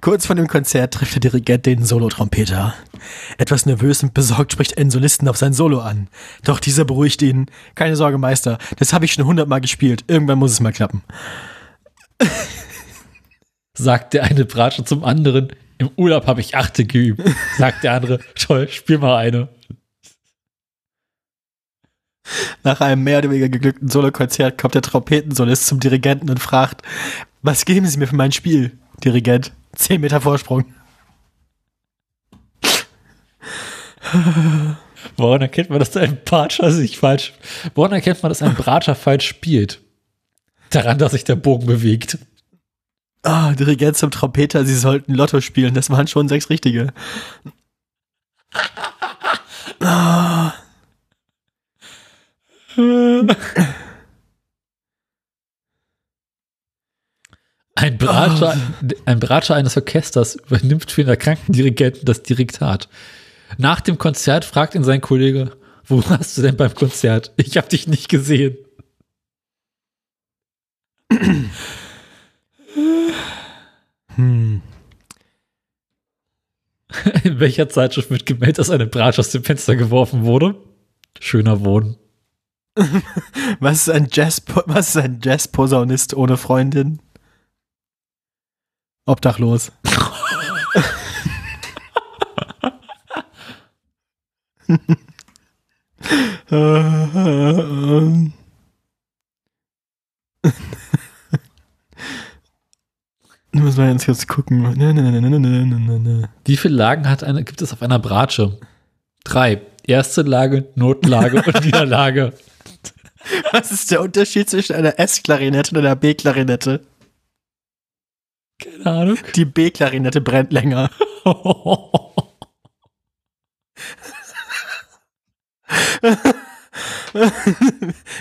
Kurz vor dem Konzert trifft der Dirigent den Solotrompeter. Etwas nervös und besorgt spricht den Solisten auf sein Solo an. Doch dieser beruhigt ihn. Keine Sorge, Meister. Das habe ich schon hundertmal gespielt. Irgendwann muss es mal klappen. (laughs) Sagt der eine Bratsche zum anderen. Im Urlaub habe ich achte geübt. Sagt der andere, toll, spiel mal eine. Nach einem mehr oder weniger geglückten Solokonzert kommt der Trompetensolist zum Dirigenten und fragt, was geben Sie mir für mein Spiel, Dirigent? Zehn Meter Vorsprung. Woran erkennt man, dass ein Bratscher sich falsch. Woran erkennt man, dass ein Bratscher falsch spielt? Daran, dass sich der Bogen bewegt. Ah, Dirigent zum Trompeter, Sie sollten Lotto spielen. Das waren schon sechs richtige. Ah. (laughs) Berater, ein Berater eines Orchesters übernimmt für den erkrankten Dirigenten das Direktat. Nach dem Konzert fragt ihn sein Kollege, wo warst du denn beim Konzert? Ich habe dich nicht gesehen. Hm. In welcher Zeitschrift wird gemeldet, dass eine Bratsch aus dem Fenster geworfen wurde? Schöner Wohnen. (laughs) Was ist ein Jazz, was ist ein Jazz-Posaunist ohne Freundin? Obdachlos. (laughs) Muss man ganz kurz gucken. Ne, ne, ne. Wie viele Lagen hat eine, gibt es auf einer Bratsche? Drei. Erste Lage, Notlage und (laughs) Niederlage. Was ist der Unterschied zwischen einer S-Klarinette und einer B-Klarinette? Keine Ahnung. Die B-Klarinette brennt länger.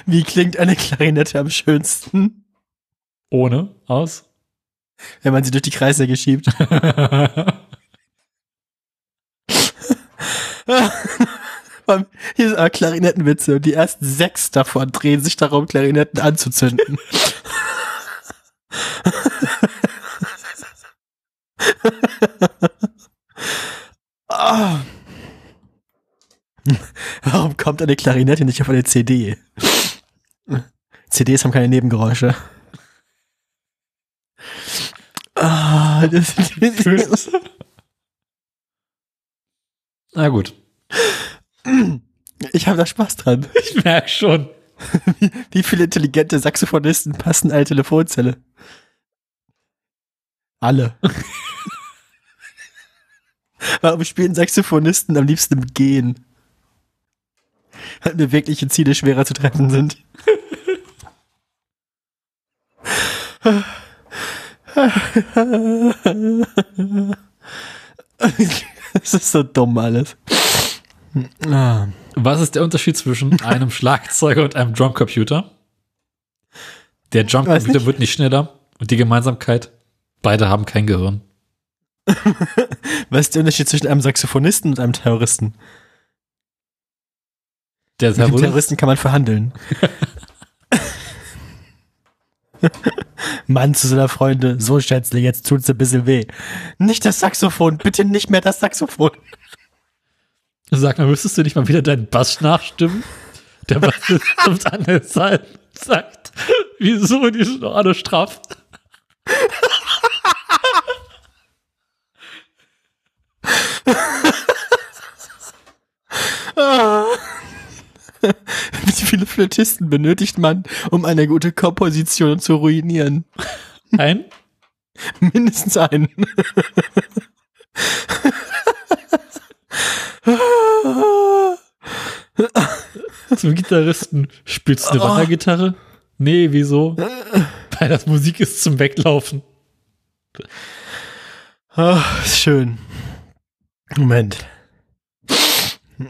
Wie klingt eine Klarinette am schönsten? Ohne, aus. Wenn man sie durch die Kreissäge schiebt. Hier sind Klarinettenwitze und die ersten sechs davon drehen sich darum, Klarinetten anzuzünden. Ah. Warum kommt eine Klarinette nicht auf eine CD? CDs haben keine Nebengeräusche. Ah, das Na gut. ich habe da Spaß dran. Ich merke schon. Wie, wie viele intelligente Saxophonisten passen eine Telefonzelle? Alle. (laughs) Warum spielen Saxophonisten am liebsten im Gehen? Weil bewegliche Ziele schwerer zu treffen sind. Das ist so dumm alles. Ah. Was ist der Unterschied zwischen (laughs) einem Schlagzeuger und einem Drumcomputer? Der Drumcomputer wird nicht schneller und die Gemeinsamkeit, beide haben kein Gehirn. Was ist der Unterschied zwischen einem Saxophonisten und einem Terroristen? Der Mit dem Terrorist, Terroristen kann man verhandeln. (laughs) Mann zu seiner Freunde, so Schätzle, jetzt tut's ein bisschen weh. Nicht das Saxophon, bitte nicht mehr das Saxophon. sag mal, müsstest du nicht mal wieder deinen Bass nachstimmen? Der Bassist kommt (laughs) an der Seite und sagt, wieso die alle straff? Ah. Wie viele Flötisten benötigt man, um eine gute Komposition zu ruinieren? Ein? Mindestens einen. Zum Gitarristen. Spielst du eine Oh. Wandergitarre? Nee, wieso? Weil das Musik ist zum Weglaufen. Ist schön. Moment. (laughs)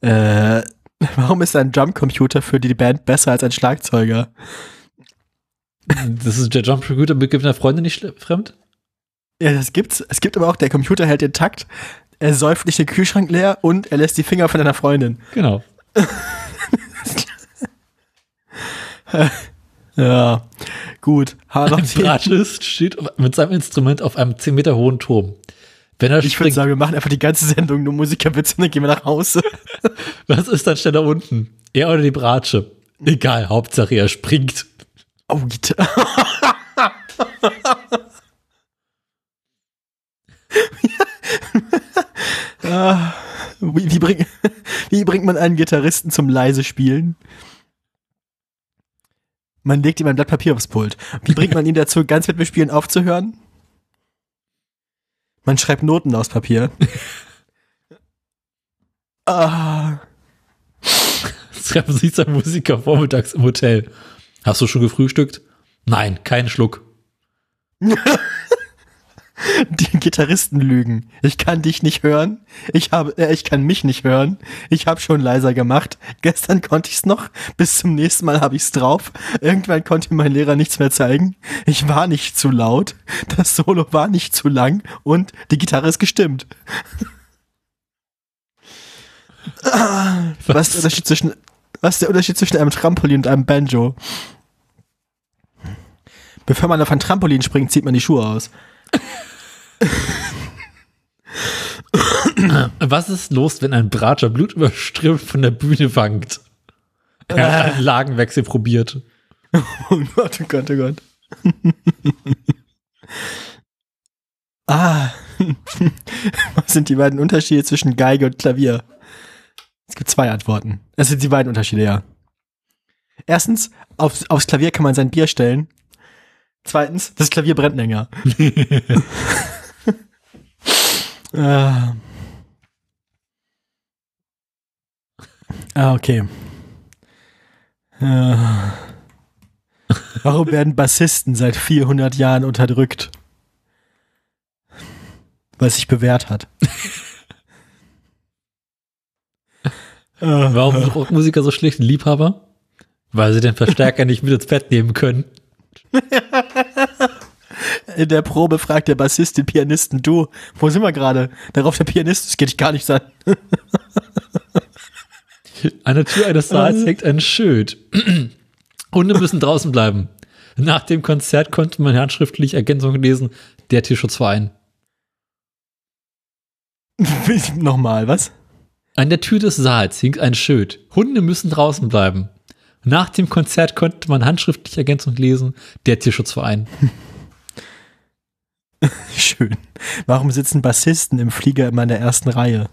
äh, warum ist ein Drumcomputer für die Band besser als ein Schlagzeuger? Das ist der Jump Computer mit einer Freundin nicht fremd? Ja, das gibt's. Es gibt aber auch, der Computer hält den Takt, er säuft nicht den Kühlschrank leer und er lässt die Finger von deiner Freundin. Genau. (laughs) (laughs) Ja, gut. Die- Bratschist steht mit seinem Instrument auf einem 10 Meter hohen Turm. Wenn er Ich würde sagen, wir machen einfach die ganze Sendung nur Musikerwitze und dann gehen wir nach Hause. (laughs) was ist dann schneller unten? Er oder die Bratsche? Egal, Hauptsache er springt. Oh. (laughs) Ah, wie, wie, bring, (laughs) wie bringt man einen Gitarristen zum leise Spielen? Man legt ihm ein Blatt Papier aufs Pult. Wie bringt man ihn dazu, ganz mit dem Spielen aufzuhören? Man schreibt Noten aufs Papier. Ah, Es (laughs) treffen sich zwei Musiker vormittags im Hotel. Hast du schon gefrühstückt? Nein, keinen Schluck. (laughs) Die Gitarristen lügen. Ich kann dich nicht hören. Ich habe, äh, ich kann mich nicht hören. Ich habe schon leiser gemacht. Gestern konnte ich's noch. Bis zum nächsten Mal habe ich's drauf. Irgendwann konnte mein Lehrer nichts mehr zeigen. Ich war nicht zu laut. Das Solo war nicht zu lang und die Gitarre ist gestimmt. Was ist der Unterschied zwischen, was ist der Unterschied zwischen einem Trampolin und einem Banjo? Bevor man auf ein Trampolin springt, zieht man die Schuhe aus. Was ist los, wenn ein Bratscher blutüberströmt von der Bühne wankt? Er hat einen Lagenwechsel probiert. (laughs) Oh Gott, oh Gott, oh Gott. (laughs) ah. (laughs) Was sind die beiden Unterschiede zwischen Geige und Klavier? Es gibt zwei Antworten. Es sind die beiden Unterschiede, ja. Erstens, aufs, aufs Klavier kann man sein Bier stellen. Zweitens, das Klavier brennt länger. Ah. ah, okay. Ah. Warum werden Bassisten seit 400 Jahren unterdrückt? Weil es sich bewährt hat. Warum sind Rockmusiker so schlechte Liebhaber? Weil sie den Verstärker nicht mit ins Bett nehmen können. (laughs) In der Probe fragt der Bassist den Pianisten, du, wo sind wir gerade? Darauf der Pianist, das geht dich gar nichts (laughs) an. An der Tür eines Saals hängt ein Schild. Hunde müssen draußen bleiben. Nach dem Konzert konnte man handschriftlich Ergänzung lesen, der Tierschutzverein. (laughs) Nochmal, was? An der Tür des Saals hing ein Schild. Hunde müssen draußen bleiben. Nach dem Konzert konnte man handschriftlich Ergänzung lesen, der Tierschutzverein. (laughs) (laughs) Schön. Warum sitzen Bassisten im Flieger immer in der ersten Reihe?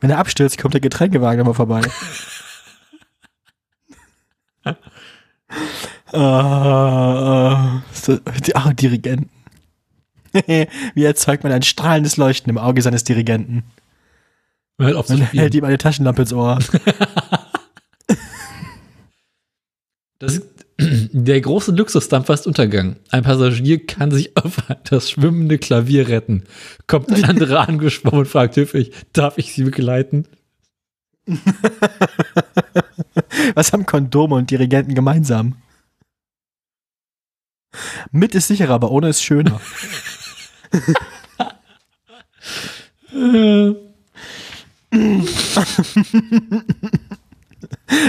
Wenn er abstürzt, kommt der Getränkewagen immer vorbei. uh, (laughs) so, die, oh, Dirigenten. (laughs) Wie erzeugt man ein strahlendes Leuchten im Auge seines Dirigenten? Man hält, Man hält ihm eine Taschenlampe ins Ohr. Das, der große Luxusdampfer ist untergegangen. Ein Passagier kann sich auf das schwimmende Klavier retten. Kommt ein anderer (laughs) angeschwommen und fragt höflich, darf ich Sie begleiten? Was haben Kondome und Dirigenten gemeinsam? Mit ist sicherer, aber ohne ist schöner. (laughs)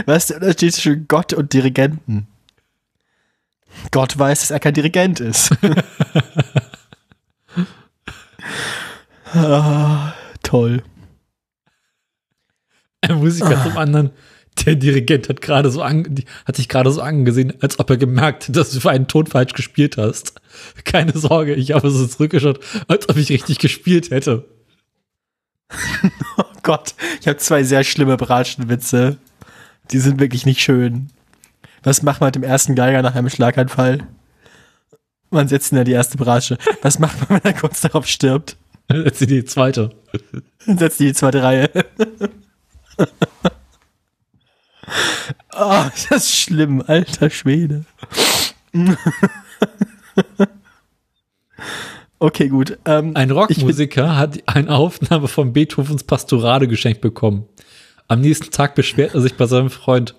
Was ist der Unterschied zwischen Gott und Dirigenten? Gott weiß, dass er kein Dirigent ist. (laughs) ah, toll. Ein Musiker zum anderen. Der Dirigent hat gerade so an, hat sich gerade so angesehen, als ob er gemerkt hat, dass du für einen Ton falsch gespielt hast. Keine Sorge, ich habe so zurückgeschaut, als ob ich richtig gespielt hätte. (laughs) oh Gott, ich habe zwei sehr schlimme Bratschenwitze. Die sind wirklich nicht schön. Was macht man mit dem ersten Geiger nach einem Schlaganfall? Man setzt ihn in die erste Bratsche. Was macht man, wenn er kurz darauf stirbt? (laughs) Setzt die zweite. Dann (laughs) setzt die zweite Reihe. (laughs) oh, das ist schlimm, alter Schwede. okay, gut. Ähm, Ein Rockmusiker hat eine Aufnahme von Beethovens Pastorale geschenkt bekommen. Am nächsten Tag beschwert er sich bei seinem Freund.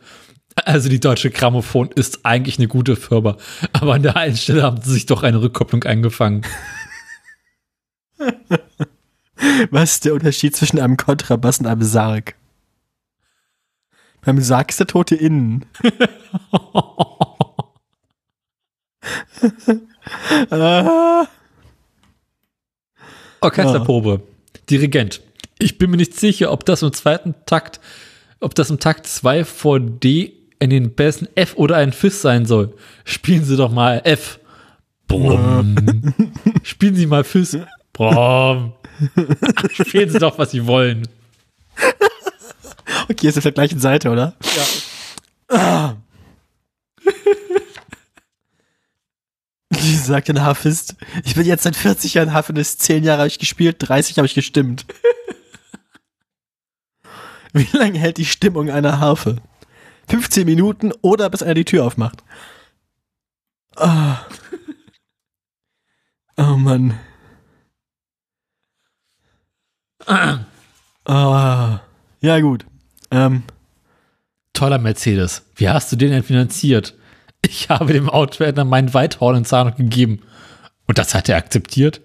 Also die Deutsche Grammophon ist eigentlich eine gute Firma, aber an der einen Stelle haben sie sich doch eine Rückkopplung eingefangen. (laughs) Was ist der Unterschied zwischen einem Kontrabass und einem Sarg? Beim Sarg ist der Tote innen. (laughs) ah. Orchesterprobe. Dirigent. Ich bin mir nicht sicher, ob das im zweiten Takt, ob das im Takt 2 vor D in den Bässen F oder ein Fis sein soll. Spielen Sie doch mal F. Brumm. (laughs) Spielen Sie mal Fis. Brumm. Spielen Sie doch, was Sie wollen. Okay, ist auf der gleichen Seite, oder? Ja. (laughs) Ah. Wie sagt ein Hafist? Ich bin jetzt seit 40 Jahren Hafist, 10 Jahre habe ich gespielt, 30 habe ich gestimmt. (laughs) Wie lange hält die Stimmung einer Harfe? 15 Minuten oder bis einer die Tür aufmacht. Ah. Oh Mann. Ah. Ja, gut. Ähm, Toller Mercedes. Wie hast du den denn finanziert? Ich habe dem Autohändler meinen Weithorn in Zahlung gegeben. Und das hat er akzeptiert?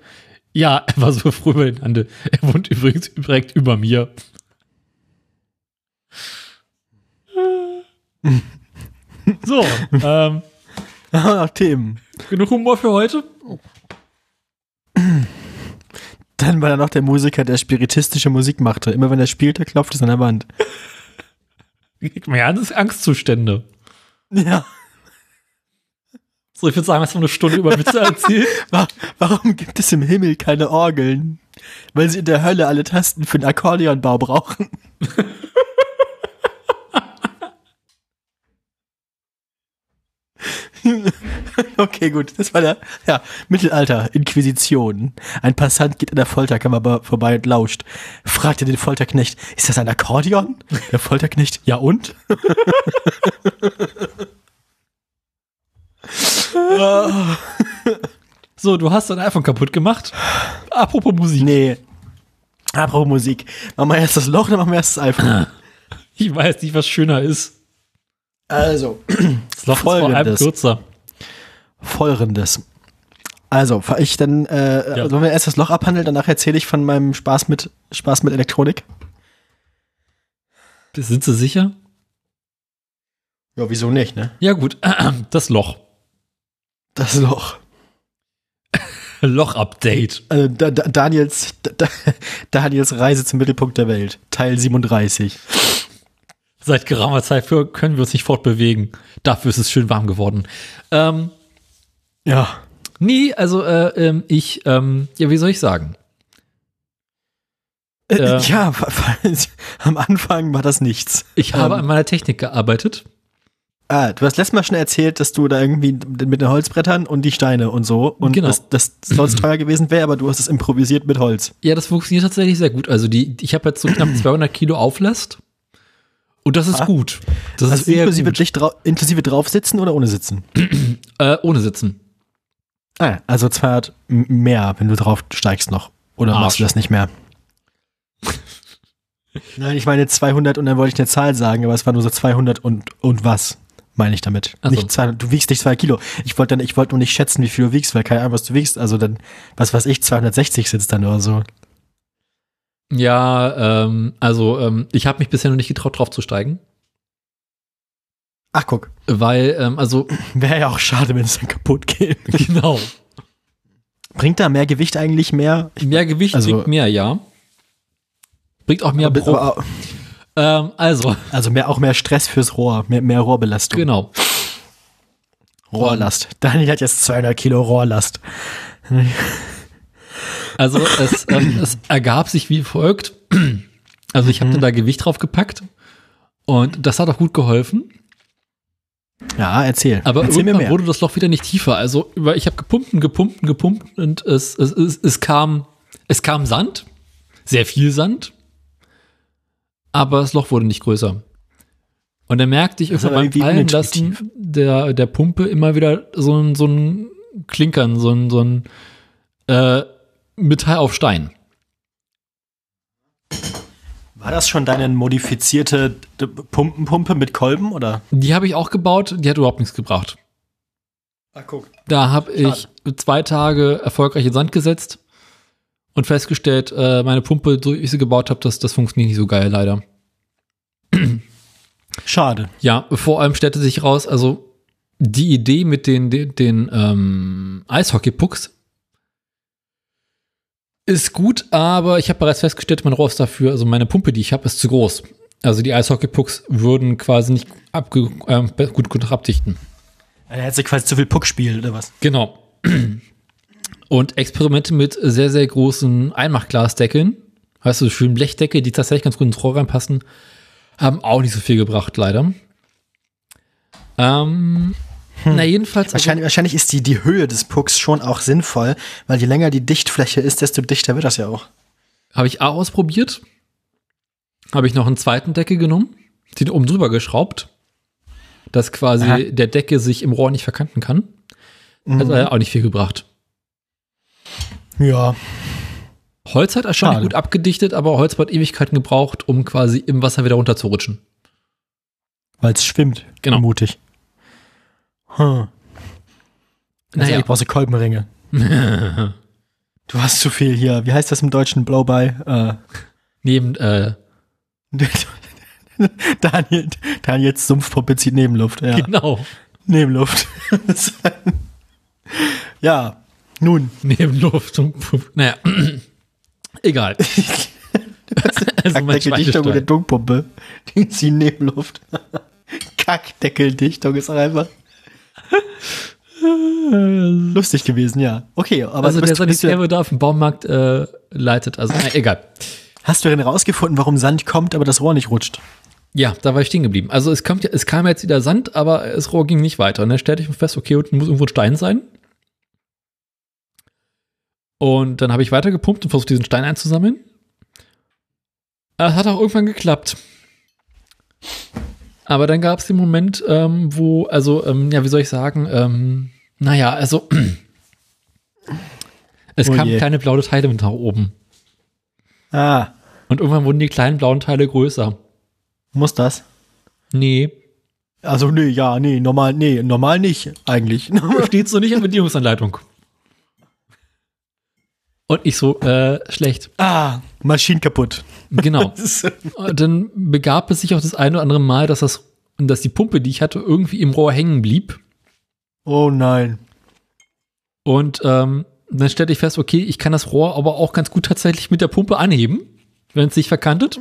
Ja, er war so froh über den Handel. Er wohnt übrigens direkt über mir. (laughs) So, ähm, (laughs) ah, Themen. genug Humor für heute? Dann war da noch der Musiker, der spiritistische Musik machte. Immer wenn er spielte, klopfte es an der Wand. Kriegt mir alles Angstzustände. Ja. So, ich würde sagen, hast du eine Stunde über Witze (laughs) erzählt. Wa- Warum gibt es im Himmel keine Orgeln? Weil sie in der Hölle alle Tasten für den Akkordeonbau brauchen. (laughs) okay, gut. Das war der ja, Mittelalter, Inquisition. Ein Passant geht an der Folterkammer be- vorbei und lauscht. Fragte den Folterknecht, ist das ein Akkordeon? Der Folterknecht, ja und? (laughs) So, du hast dein iPhone kaputt gemacht. Apropos Musik. Nee. Apropos Musik. Machen wir erst das Loch, dann machen wir erst das iPhone. Ich weiß nicht, was schöner ist. Also, Das Loch ist vor allem Folgendes. kürzer. folgendes. Also, ich dann, äh, Ja. sollen wir erst das Loch abhandeln, danach erzähle ich von meinem Spaß mit, Spaß mit Elektronik? Sind Sie sicher? Ja, wieso nicht, ne? Ja, gut. (clears throat) Das Loch. Das Loch. (laughs) Loch-Update. Also, da, da, Daniels, da, da, Daniels Reise zum Mittelpunkt der Welt. Teil 37. Seit geraumer Zeit für, können wir uns nicht fortbewegen. Dafür ist es schön warm geworden. Ähm, Ja. nee, also äh, ähm, ich, ähm, ja, wie soll ich sagen? Äh, Ähm. Ja, (laughs) am Anfang war das nichts. Ich habe Ähm. an meiner Technik gearbeitet. Ah, du hast letztes Mal schon erzählt, dass du da irgendwie mit den Holzbrettern und die Steine und so und Genau. dass das sonst teuer gewesen wäre, aber du hast es improvisiert mit Holz. Ja, das funktioniert tatsächlich sehr gut. Also die, ich habe jetzt so knapp (clears throat) 200 Kilo Auflast. Und das ist Ah. gut. Das Also ist inklusive, gut. drau inklusive drauf sitzen oder ohne sitzen? (clears throat) Äh, ohne Sitzen. Ah, also 200 m- mehr, wenn du drauf steigst noch. Oder Arsch. machst du das nicht mehr? (laughs) Nein, ich meine 200 und dann wollte ich eine Zahl sagen, aber es war nur so 200 und, und was, meine ich damit. Ach so. Nicht 200, du wiegst nicht 2 Kilo. Ich wollte Ja, ähm, also ähm, ich habe mich bisher noch nicht getraut, draufzusteigen. Ach, guck. Weil, ähm, also, (clears throat) Wäre ja auch schade, wenn es dann kaputt geht. (laughs) genau. Bringt da mehr Gewicht eigentlich mehr? Mehr Gewicht Also- bringt mehr, ja. Bringt auch mehr aber, aber, Ähm, also, (laughs) also mehr, auch mehr Stress fürs Rohr, mehr, mehr Rohrbelastung. genau. Rohrlast. Daniel hat jetzt 200 Kilo Rohrlast. Also es, ähm, es ergab sich wie folgt. Also ich habe dann da Gewicht drauf gepackt und das hat auch gut geholfen. Ja, erzähl. Aber erzähl irgendwann wurde das Loch wieder nicht tiefer. Also ich habe gepumpt und gepumpt und gepumpt und es, es, es, es kam es kam Sand, sehr viel Sand, aber das Loch wurde nicht größer. Und dann merkte ich irgendwann beim Fallen lassen der, der Pumpe immer wieder so ein, so ein Klinkern, so ein, so ein äh, Metall auf Stein. War das schon deine modifizierte Pumpenpumpe mit Kolben oder? Die habe ich auch gebaut, die hat überhaupt nichts gebracht. Ah, guck. Da habe ich zwei Tage erfolgreich in Sand gesetzt und festgestellt, äh, meine Pumpe, so wie ich sie gebaut habe, das, das funktioniert nicht so geil leider. Schade. Ja, vor allem stellte sich raus, also die Idee mit den, den, den ähm, Eishockey-Pucks ist gut, aber ich habe bereits festgestellt, mein Rohr ist dafür, also meine Pumpe, die ich habe, ist zu groß. Also die Eishockey-Pucks würden quasi nicht abge ähm, gut, gut abdichten. Er hat sich quasi zu viel Puck spielt oder was? Genau. Und Experimente mit sehr, sehr großen Einmachglasdeckeln, weißt du, schön Blechdecke, die tatsächlich ganz gut ins Rohr reinpassen, haben auch nicht so viel gebracht, leider. Ähm, na, jedenfalls. also- Wahrscheinlich, wahrscheinlich ist die, die Höhe des Pucks schon auch sinnvoll, weil je länger die Dichtfläche ist, desto dichter wird das ja auch. Habe ich A ausprobiert. Habe ich noch einen zweiten Deckel genommen, den oben drüber geschraubt, dass quasi Aha. der Deckel sich im Rohr nicht verkanten kann. Hat Mhm. äh, auch nicht viel gebracht. Ja. Holz hat erstaunlich gut abgedichtet, aber Holz hat Ewigkeiten gebraucht, um quasi im Wasser wieder runterzurutschen. Weil es schwimmt. Genau. Mutig. Hm. Also Naja. ich brauchst du Kolbenringe. (laughs) Du hast zu viel hier. Wie heißt das im Deutschen? Blow-by? Äh, Neben, äh, (laughs) Daniel, Daniels Sumpfpuppe zieht Nebenluft. Ja. genau, Nebenluft. (laughs) ja, nun. neben Luft und Puff. Naja, (clears throat) egal. also mein Kackdeckeldichtung mit der. Dunkpumpe. Die ziehen Nebenluft. Kackdeckeldichtung ist auch einfach (laughs) lustig gewesen, ja. Okay, aber Also der Sanitär wird auf dem Baumarkt äh, leitet. Also, na, egal. hast du denn rausgefunden, warum Sand kommt, aber das Rohr nicht rutscht? Ja, da war ich stehen geblieben. Also es, kommt, ja- es kam jetzt wieder Sand, aber das Rohr ging nicht weiter. Und dann stellte ich mir fest, okay, unten muss irgendwo ein Stein sein. Und dann habe ich weiter gepumpt und versucht, diesen Stein einzusammeln. Es hat auch irgendwann geklappt. Aber dann gab es den Moment, ähm, wo, also, ähm, ja, wie soll ich sagen, ähm, naja, also, (clears throat) es Oh kamen kleine blaue Teile mit nach oben. Ah, Und irgendwann wurden die kleinen blauen Teile größer. muss das? Nee, Also, nee, ja, nee, normal, nee, normal nicht, eigentlich. (laughs) steht so nicht in der Bedienungsanleitung. Und ich so, äh, schlecht. ah, Maschinen kaputt. Genau. (laughs) Und dann begab es sich auch das eine oder andere Mal, dass das, dass die Pumpe, die ich hatte, irgendwie im Rohr hängen blieb. Oh nein. Und ähm, dann stellte ich fest, okay, ich kann das Rohr aber auch ganz gut tatsächlich mit der Pumpe anheben, wenn es sich verkantet.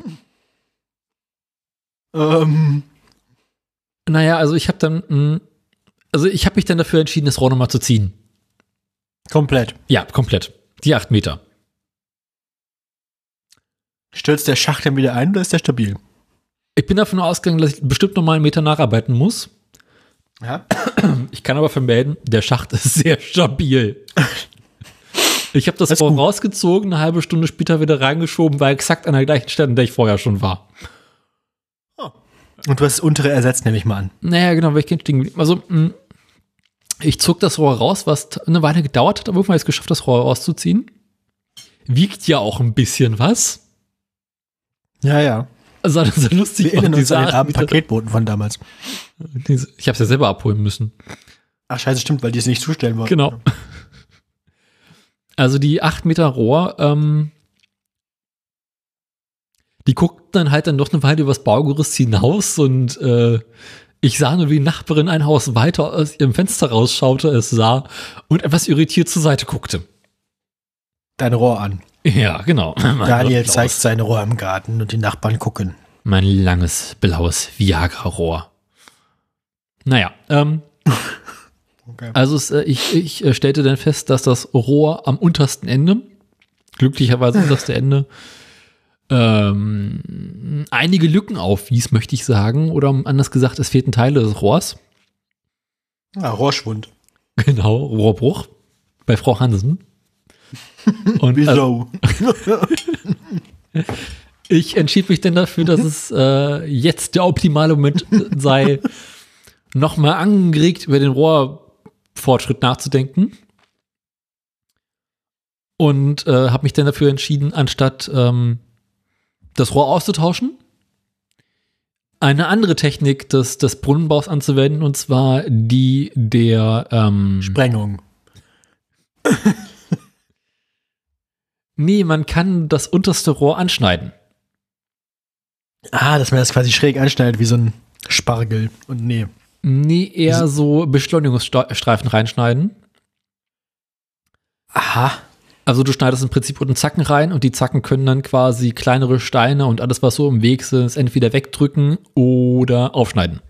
Ähm, Naja, also ich habe dann, mh, also ich habe mich dann dafür entschieden, das Rohr nochmal zu ziehen. komplett. Ja, komplett. Die acht Meter. Stürzt der Schacht dann wieder ein oder ist der stabil? Ich bin davon ausgegangen, dass ich bestimmt noch mal einen Meter nacharbeiten muss. Ja. Ich kann aber vermelden, der Schacht ist (laughs) sehr stabil. Ich habe das, Das rausgezogen, eine halbe Stunde später wieder reingeschoben, war exakt an der gleichen Stelle, an der ich vorher schon war. Und du hast das untere ersetzt, nehme ich mal an. Naja, genau, weil ich kein geblieben. Also, mh, ich zog das Rohr raus, was eine Weile gedauert hat, aber irgendwann habe ich es geschafft, das Rohr rauszuziehen. Wiegt ja auch ein bisschen was. Ja, ja. Also, das ist ja lustig. Wir erinnern uns an den armen Paketboten von damals. Ich habe es ja selber abholen müssen. Ach, scheiße, stimmt, weil die es nicht zustellen wollten. Genau. Also die 8 Meter Rohr, ähm, die guckten dann halt dann doch eine Weile übers Baugerüst hinaus und äh, ich sah nur, wie die Nachbarin ein Haus weiter aus ihrem Fenster rausschaute, es sah und etwas irritiert zur Seite guckte. Dein Rohr an. Ja, genau. (laughs) Daniel zeigt seine Rohr im Garten und die Nachbarn gucken. Mein langes, blaues Viagra-Rohr. Naja, ähm, (laughs) Okay. Also es, äh, ich, ich äh, stellte dann fest, dass das Rohr am untersten Ende, glücklicherweise unterste Ende, ähm, einige Lücken aufwies, möchte ich sagen. Oder anders gesagt, es fehlten Teile des Rohrs. Ah, Rohrschwund. Genau, Rohrbruch bei Frau Hansen. (laughs) Und also, Wieso? (laughs) ich entschied mich dann dafür, dass es äh, jetzt der optimale Moment (laughs) sei, nochmal angeregt über den Rohrfortschritt nachzudenken. Und äh, habe mich dann dafür entschieden, anstatt ähm, das Rohr auszutauschen, eine andere Technik des, des Brunnenbaus anzuwenden, und zwar die der ähm, Sprengung. Nee, man kann das unterste Rohr anschneiden. Ah, dass man das quasi schräg anschneidet wie so ein Spargel. Und nee. Nee, eher so Beschleunigungsstreifen reinschneiden. Aha. Also du schneidest im Prinzip unten Zacken rein und die Zacken können dann quasi kleinere Steine und alles, was so im Weg ist, entweder wegdrücken oder aufschneiden.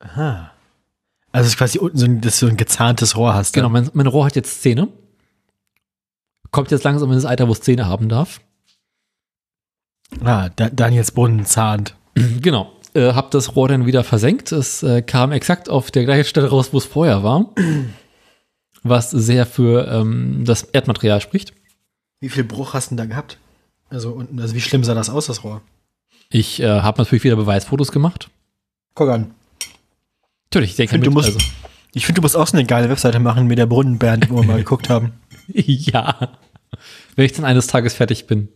Aha. Also es ist quasi unten so ein, dass du ein gezahntes Rohr hast. Genau, mein, mein Rohr hat jetzt Zähne. Kommt jetzt langsam in das Alter, wo es Zähne haben darf. Ah, da, Daniels Brunnen zahnt. (clears throat) Genau. Äh, hab das Rohr dann wieder versenkt. Es äh, kam exakt auf der gleichen Stelle raus, wo es vorher war. (clears throat) Was sehr für ähm, das Erdmaterial spricht. Wie viel Bruch hast du denn da gehabt? Also unten, also wie schlimm sah das aus, das Rohr? Ich äh, habe natürlich wieder Beweisfotos gemacht. Guck an. Natürlich, ich denke, find, du musst- also, Ich finde, du musst auch so eine geile Webseite machen mit der Brunnenband, wo wir mal (laughs) geguckt haben. ja. Wenn ich dann eines Tages fertig bin.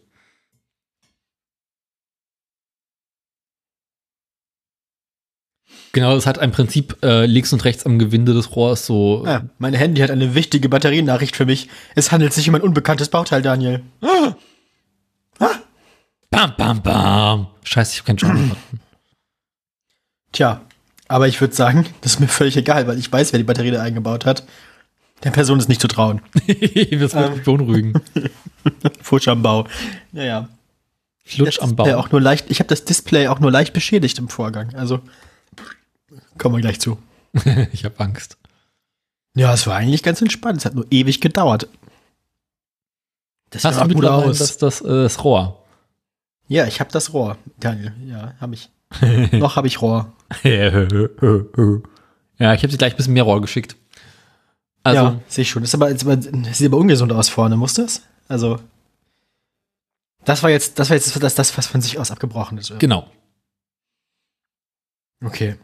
Genau, es hat im Prinzip äh, links und rechts am Gewinde des Rohrs so. Ja, mein Handy hat eine wichtige Batterienachricht für mich. Es handelt sich um ein unbekanntes Bauteil, Daniel. Ah. Bam, bam, bam. Scheiße, ich habe keinen Schaden. Tja, aber ich würde sagen, das ist mir völlig egal, weil ich weiß, wer die Batterie da eingebaut hat. Der Person ist nicht zu trauen. (laughs) das wird mich beunruhigen. (laughs) Futsch am Bau. Ja, ja. Flutsch Das am Bau. Auch nur leicht, ich habe das Display auch nur leicht beschädigt im Vorgang. Also kommen wir gleich zu. (laughs) ich habe Angst. Ja, es war eigentlich ganz entspannt. Es hat nur ewig gedauert. Das Hast sah du gut aus. das, das, äh, das Rohr? ja, ich habe das Rohr. Daniel, ja, habe ich. Noch habe ich Rohr. ja, ich habe sie gleich ein bisschen mehr Rohr geschickt. Also, ja, sehe ich schon. Das, ist aber, das, sieht aber ungesund aus vorne, muss das? Also, das war jetzt, das war jetzt das, das was von sich aus abgebrochen ist. oder? genau. Okay.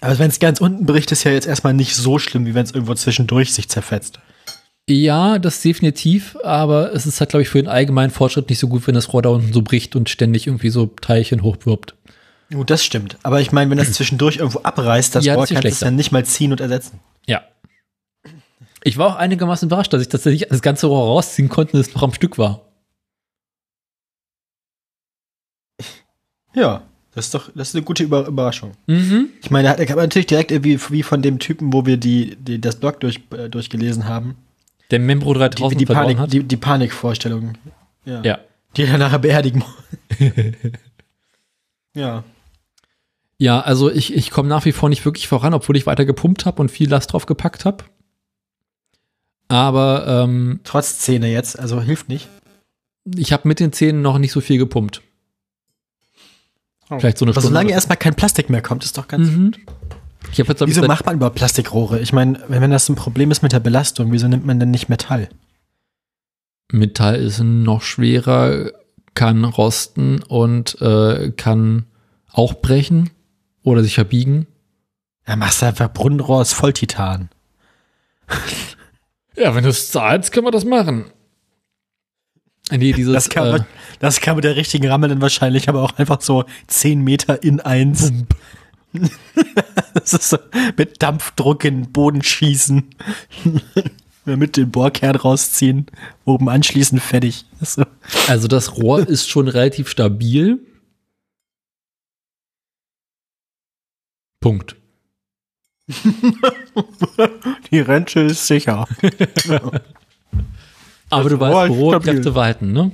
Aber wenn es ganz unten bricht, ist ja jetzt erstmal nicht so schlimm, wie wenn es irgendwo zwischendurch sich zerfetzt. Ja, das definitiv, aber es ist halt, glaube ich, für den allgemeinen Fortschritt nicht so gut, wenn das Rohr da unten so bricht und ständig irgendwie so Teilchen hochwirbt. Gut, das stimmt. Aber ich meine, wenn das (clears throat) zwischendurch irgendwo abreißt, das Ja, Rohr kannst du es dann nicht mal ziehen und ersetzen. Ja. Ich war auch einigermaßen überrascht, dass ich tatsächlich das ganze Rohr rausziehen konnte und es noch am Stück war. Ja, das ist doch, das ist eine gute Über Überraschung. Mhm. Ich meine, da kann man natürlich direkt irgendwie wie von dem Typen, wo wir die, die das Blog durch, äh, durchgelesen haben, Der Membro die, 3000 die, verloren Panik, hat. die, die Panikvorstellung. Ja. ja. Die er nachher beerdigen muss. (laughs) ja. Ja, also ich, ich komme nach wie vor nicht wirklich voran, obwohl ich weiter gepumpt habe und viel Last drauf gepackt habe. Aber ähm, Trotz Zähne jetzt, also hilft nicht. ich habe mit den Zähnen noch nicht so viel gepumpt. Vielleicht so eine Aber Stunde. solange erstmal kein Plastik mehr kommt, ist doch ganz. mhm. Ich habe jetzt glaub ich, Wieso seit- macht man überhaupt Plastikrohre? Ich meine, wenn, wenn das ein Problem ist mit der Belastung, wieso nimmt man denn nicht Metall? Metall ist noch schwerer, kann rosten und äh, kann auch brechen oder sich verbiegen. Ja, machst du einfach Brunnenrohr aus Volltitan. (laughs) Ja, wenn du es zahlst, können wir das machen. Nee, dieses, Das kann, äh, man, das kann mit der richtigen Ramme dann wahrscheinlich aber auch einfach so 10 Meter in eins. (laughs) das ist so mit Dampfdruck in den Boden schießen. (laughs) mit den Bohrkern rausziehen, oben anschließen, fertig. So. also das Rohr (laughs) ist schon relativ stabil. Punkt. (laughs) Die Rente ist sicher. (laughs) Aber du Das Rohr weißt, wo rohe stabil. Kräfte walten, ne?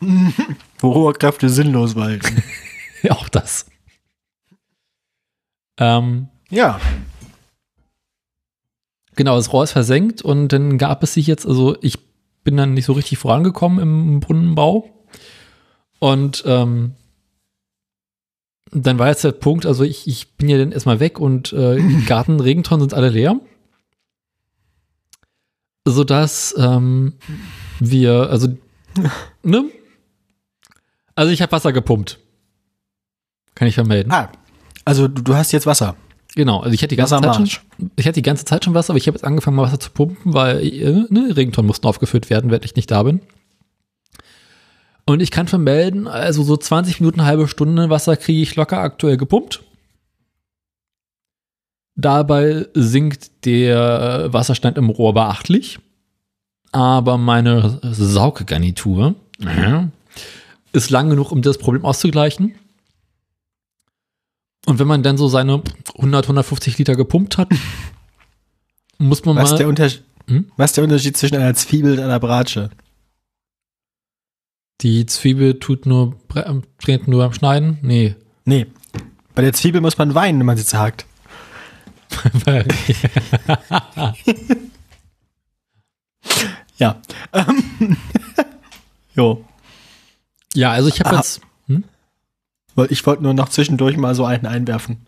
(laughs) Wo hohe Kräfte sinnlos walten. Auch das. Ähm, ja. Genau, das Rohr ist versenkt und dann gab es sich jetzt, also ich bin dann nicht so richtig vorangekommen im Brunnenbau. Und ähm, dann war jetzt der Punkt, also ich, ich bin ja dann erstmal weg und äh, (clears throat) Garten, Regentonnen sind alle leer. Sodass ähm, wir, also, (laughs) ne? Also ich habe Wasser gepumpt. Kann ich vermelden. Ah, also du, du hast jetzt Wasser. Genau, also ich hatte die ganze Wasser Zeit schon, ich hatte die ganze Zeit schon Wasser, aber ich habe jetzt angefangen, mal Wasser zu pumpen, weil äh, ne, Regentonnen mussten aufgefüllt werden, wenn ich nicht da bin. Und ich kann vermelden, also so 20 Minuten, eine halbe Stunde Wasser kriege ich locker aktuell gepumpt. Dabei sinkt der Wasserstand im Rohr beachtlich. Aber meine Saugegarnitur äh, ist lang genug, um das Problem auszugleichen. Und wenn man dann so seine 100, 150 Liter gepumpt hat, (laughs) muss man Was, mal. der Hm? was ist der Unterschied zwischen einer Zwiebel und einer Bratsche? Die Zwiebel tut nur, bre- dreht nur beim Schneiden? Nee. Nee. Bei der Zwiebel muss man weinen, wenn man sie zerhackt. (laughs) Ja. Ähm, (laughs) jo. ja, also ich habe jetzt hm? Ich wollte nur noch zwischendurch mal so einen einwerfen.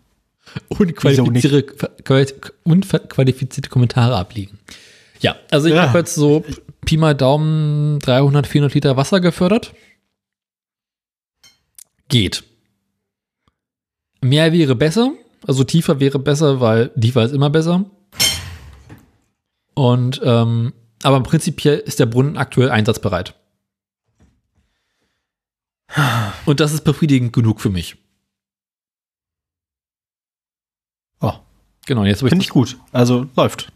unqualifizierte, quali- unqualifizierte Kommentare abliegen. Ja, also ich Ja. habe jetzt so Pi mal Daumen 300, 400 Liter Wasser gefördert. Geht. Mehr wäre besser, also tiefer wäre besser, weil tiefer ist immer besser. Und ähm, aber prinzipiell ist der Brunnen aktuell einsatzbereit. Und das ist befriedigend genug für mich. Oh, Genau, jetzt habe ich, finde ich gut. Also läuft.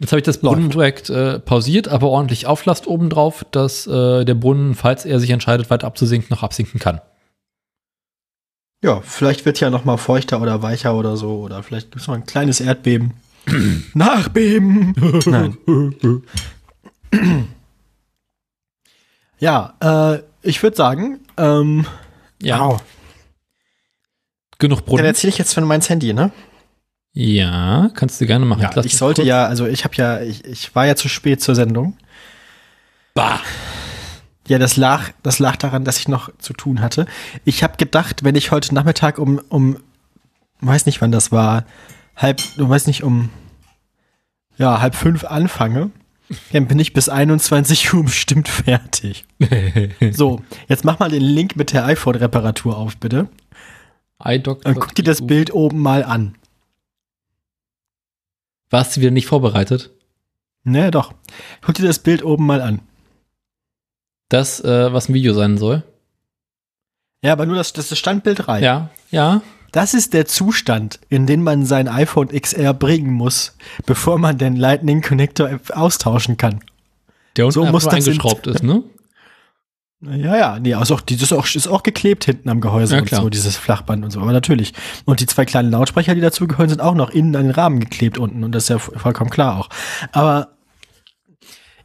Jetzt hab ich das läuft. Brunnenprojekt äh, pausiert, aber ordentlich Auflast obendrauf, dass äh, der Brunnen, falls er sich entscheidet, weiter abzusinken, noch absinken kann. Ja, vielleicht wird ja noch mal feuchter oder weicher oder so. Oder vielleicht gibt es noch ein kleines Erdbeben. (clears throat) Nachbeben! Nein. (clears throat) ja, äh, ich würde sagen, ähm, Ja, wow. genug Dann Brunnen. erzähle ich jetzt von meinem Handy, ne? Ja, kannst du gerne machen. Ja, ich sollte kurz- ja, also ich habe ja, ich, ich war ja zu spät zur Sendung. Bah. Ja, das lag, das lag daran, dass ich noch zu tun hatte. Ich habe gedacht, wenn ich heute Nachmittag um, um, weiß nicht wann das war, halb, du weißt nicht, um, ja, halb fünf anfange, dann bin ich bis 21 Uhr bestimmt fertig. (laughs) So, jetzt mach mal den Link mit der iPhone-Reparatur auf, bitte. iDoc. Und guck dir das Bild oben mal an. Warst du wieder nicht vorbereitet? Ne, doch. Guck dir das Bild oben mal an. Das, äh, was ein Video sein soll. Ja, aber nur das, das Standbild rein. Ja, ja. Das ist der Zustand, in den man sein iPhone XR bringen muss, bevor man den Lightning Connector austauschen kann. Der unten So muss das eingeschraubt ist, ne? Ja, ja, nee, also auch, die- das ist auch, ist auch geklebt hinten am Gehäuse Ja, und so, dieses Flachband und so, aber natürlich. Und die zwei kleinen Lautsprecher, die dazugehören, sind auch noch innen an den Rahmen geklebt unten und das ist ja vollkommen klar auch. Aber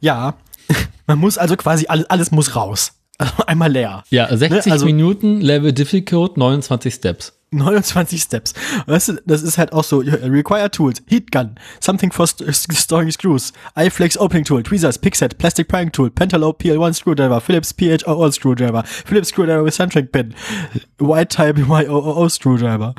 ja, (laughs) man muss also quasi, alles, alles muss raus. Also (laughs) einmal leer. Ja, 60 Ne, also- Minuten, Level Difficult, 29 Steps. 29 Steps. Weißt du, das ist halt auch so, require tools, heat gun, something for st storing screws, iFlex opening tool, tweezers, pixet, plastic prying tool, Pentalobe PL1 screwdriver, Phillips PHOO screwdriver, Phillips screwdriver with centric pin, white type YOO screwdriver.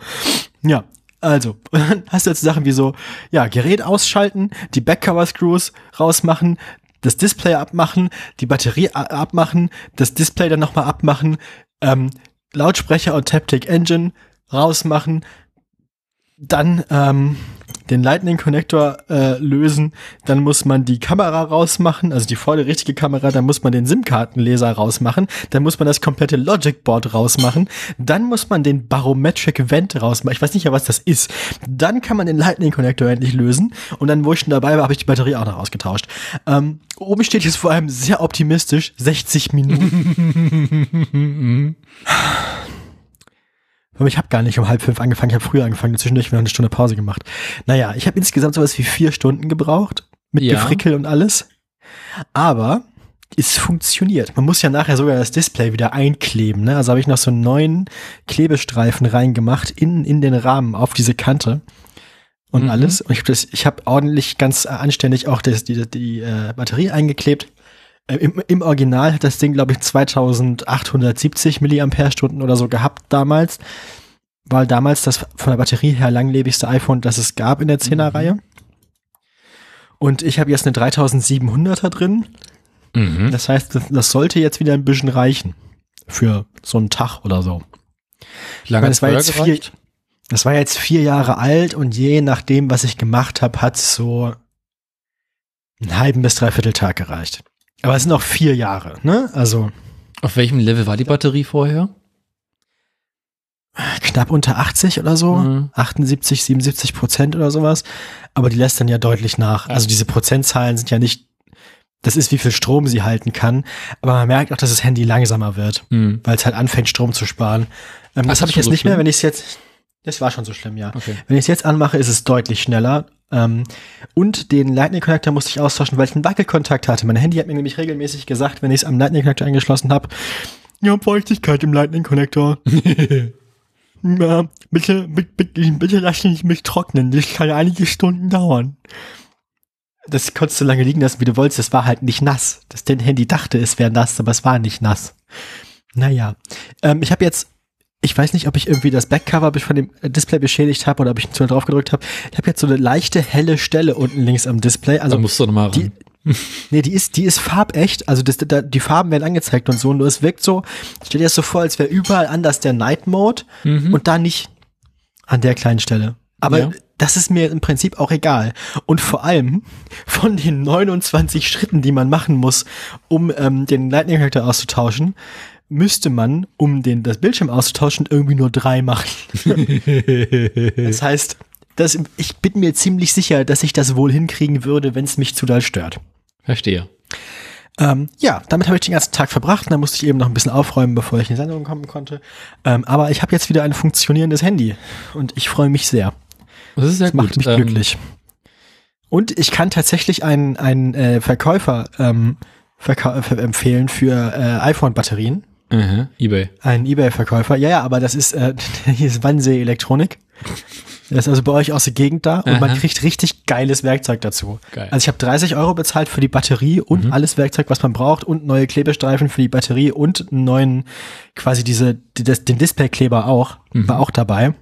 Ja. Also, dann (laughs) hast du jetzt Sachen wie so, ja, Gerät ausschalten, die Backcover Screws rausmachen, das Display abmachen, die Batterie abmachen, das Display dann nochmal abmachen, ähm, Lautsprecher und Taptic Engine rausmachen, dann ähm, den Lightning Connector äh, lösen, dann muss man die Kamera rausmachen, also die volle richtige Kamera, dann muss man den SIM-Kartenleser rausmachen, dann muss man das komplette Logic Board rausmachen, dann muss man den Barometric Vent rausmachen, ich weiß nicht ja, was das ist, dann kann man den Lightning Connector endlich lösen und dann, wo ich schon dabei war, habe ich die Batterie auch noch ausgetauscht. Ähm, oben steht jetzt vor allem sehr optimistisch 60 Minuten. (laughs) Aber ich habe gar nicht um halb fünf angefangen, ich habe früher angefangen, zwischendurch noch eine Stunde Pause gemacht. Naja, ich habe insgesamt sowas wie vier Stunden gebraucht, mit Ja. Gefrickel und alles. Aber es funktioniert. Man muss ja nachher sogar das Display wieder einkleben. Ne? Also habe ich noch so einen neuen Klebestreifen reingemacht in, in den Rahmen auf diese Kante und Mhm. alles. Und ich habe habe ordentlich ganz anständig auch das, die, die äh, Batterie eingeklebt. Äh, Im, Im Original hat das Ding, glaube ich, 2870 Milliampere-Stunden oder so gehabt damals. War damals das von der Batterie her langlebigste iPhone, das es gab in der 10er-Reihe. Und ich habe jetzt eine 3700er drin. Mhm. Das heißt, das, das sollte jetzt wieder ein bisschen reichen. Für so einen Tag oder so. Wie lange hat's es vier, das war jetzt vier Jahre alt und je nachdem, was ich gemacht habe, hat es so einen halben bis dreiviertel Tag gereicht. Aber es sind auch vier Jahre, ne? Also Auf welchem Level war die Batterie vorher? knapp unter 80 oder so. Mhm. 78, 77 Prozent oder sowas. Aber die lässt dann ja deutlich nach. Also diese Prozentzahlen sind ja nicht, das ist wie viel Strom sie halten kann. Aber man merkt auch, dass das Handy langsamer wird, Mhm. weil es halt anfängt, Strom zu sparen. Ähm, Ach, das habe ich jetzt so nicht mehr, schlimm? wenn ich es jetzt, das war schon so schlimm, ja. Okay. Wenn ich es jetzt anmache, ist es deutlich schneller. Ähm, und den Lightning Connector musste ich austauschen, weil ich einen Wackelkontakt hatte. Mein Handy hat mir nämlich regelmäßig gesagt, wenn ich es am Lightning Connector angeschlossen habe, ja, Feuchtigkeit im Lightning Connector. (laughs) ja, bitte, bitte, bitte, bitte lass mich mich trocknen. Das kann einige Stunden dauern. Das konntest du lange liegen lassen, wie du wolltest. Das war halt nicht nass. Das dein Handy dachte, es wäre nass, aber es war nicht nass. Naja. Ähm, ich habe jetzt ich weiß nicht, ob ich irgendwie das Backcover von dem Display beschädigt habe oder ob ich zu drauf gedrückt habe. Ich habe jetzt so eine leichte helle Stelle unten links am Display. Also da musst du noch mal die, ran. (laughs) nee, die ist, die ist farbecht. Also das, da, die Farben werden angezeigt und so. Nur es wirkt so, steht dir das so vor, als wäre überall anders der Night Mode Mhm. und da nicht an der kleinen Stelle. Aber Ja. das ist mir im Prinzip auch egal. Und vor allem von den 29 Schritten, die man machen muss, um ähm, den Lightning Connector auszutauschen, müsste man, um den, das Bildschirm auszutauschen, irgendwie nur drei machen. (laughs) Das heißt, das, ich bin mir ziemlich sicher, dass ich das wohl hinkriegen würde, wenn es mich zu doll stört. Verstehe. Ähm, ja, damit habe ich den ganzen Tag verbracht. und Dann musste ich eben noch ein bisschen aufräumen, bevor ich in die Sendung kommen konnte. Ähm, aber ich habe jetzt wieder ein funktionierendes Handy und ich freue mich sehr. Das ist sehr Das macht mich Ähm, glücklich. Und ich kann tatsächlich einen, einen äh, Verkäufer ähm, verkau äh, empfehlen für äh, iPhone-Batterien. Aha, Ebay. Einen Ebay-Verkäufer. Ja, ja, aber das ist, äh, (laughs) hier ist Wannsee Elektronik. Das ist also bei euch aus der Gegend da und man Aha. kriegt richtig geiles Werkzeug dazu. Geil. Also ich habe 30 Euro bezahlt für die Batterie und alles Werkzeug, was man braucht und neue Klebestreifen für die Batterie und einen neuen, quasi diese, die, das, den Displaykleber auch, war auch dabei.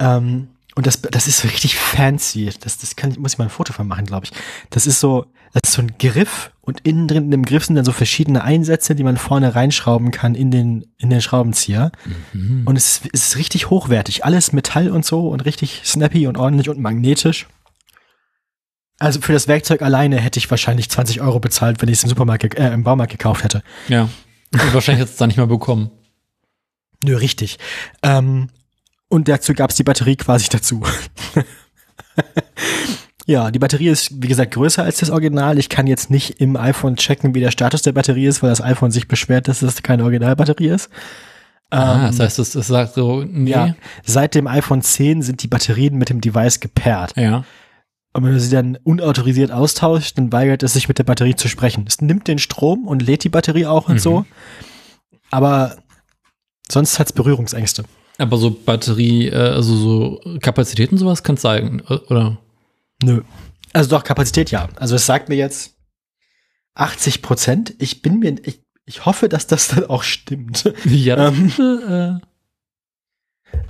Ähm, und das, das ist so richtig fancy. Das, das kann, muss ich mal ein Foto von machen, glaube ich. Das ist so, das ist so ein Griff und innen drin in dem Griff sind dann so verschiedene Einsätze, die man vorne reinschrauben kann in den, in den Schraubenzieher. Und es ist, es ist richtig hochwertig. Alles Metall und so und richtig snappy und ordentlich und magnetisch. Also für das Werkzeug alleine hätte ich wahrscheinlich 20 Euro bezahlt, wenn ich es im Supermarkt, äh, im Baumarkt gekauft hätte. Ja. Und wahrscheinlich hat es dann nicht mal bekommen. Nö, richtig. Ähm, und dazu gab es die Batterie quasi dazu. (laughs) ja, die Batterie ist, wie gesagt, größer als das Original. Ich kann jetzt nicht im iPhone checken, wie der Status der Batterie ist, weil das iPhone sich beschwert, dass es keine Originalbatterie ist. ah, das heißt, es, es sagt so, nee. Ja, seit dem iPhone 10 sind die Batterien mit dem Device gepaart. Ja. Und wenn du sie dann unautorisiert austauscht, dann weigert es sich mit der Batterie zu sprechen. Es nimmt den Strom und lädt die Batterie auch und so. Aber sonst hat's Berührungsängste. Aber so Batterie, äh, also so Kapazitäten sowas kann es sagen, äh, oder? Nö. Also doch, Kapazität ja. Also es sagt mir jetzt 80 Prozent. Ich bin mir, ich, ich hoffe, dass das dann auch stimmt. (laughs) Ja. Ähm. äh,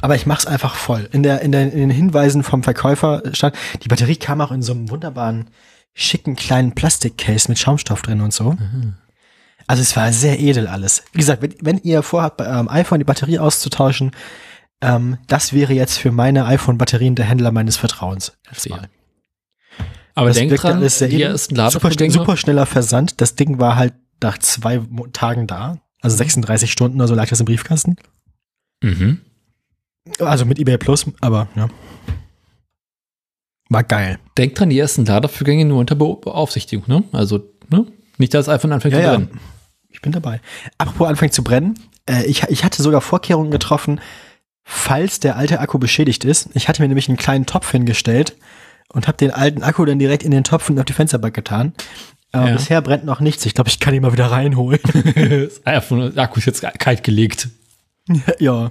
Aber ich mach's einfach voll. In, der, in, der, in den Hinweisen vom Verkäufer stand, die Batterie kam auch in so einem wunderbaren, schicken kleinen Plastikcase mit Schaumstoff drin und so. Also es war sehr edel alles. Wie gesagt, wenn, wenn ihr vorhabt, bei eurem iPhone die Batterie auszutauschen, ähm, das wäre jetzt für meine iPhone-Batterien der Händler meines Vertrauens. Aber Das denk wirkt dran, alles sehr die edel. ersten super, Ladevorgänge. super schneller Versand. Das Ding war halt nach zwei Tagen da. Also 36 Stunden oder so lag das im Briefkasten. Mhm. Also mit eBay Plus, aber ja. War geil. Denk dran, die ersten Ladevorgänge nur unter Be Beaufsichtigung, ne? Also, ne? Nicht, dass das iPhone anfängt Ja, zu ja. Ich bin dabei. Apropos anfängt zu brennen. Äh, ich, ich hatte sogar Vorkehrungen getroffen, falls der alte Akku beschädigt ist. Ich hatte mir nämlich einen kleinen Topf hingestellt und habe den alten Akku dann direkt in den Topf und auf die Fensterbank getan. Aber Ja. bisher brennt noch nichts. Ich glaube, ich kann ihn mal wieder reinholen. (laughs) iPhone, der Akku ist jetzt kalt gelegt. (laughs) ja.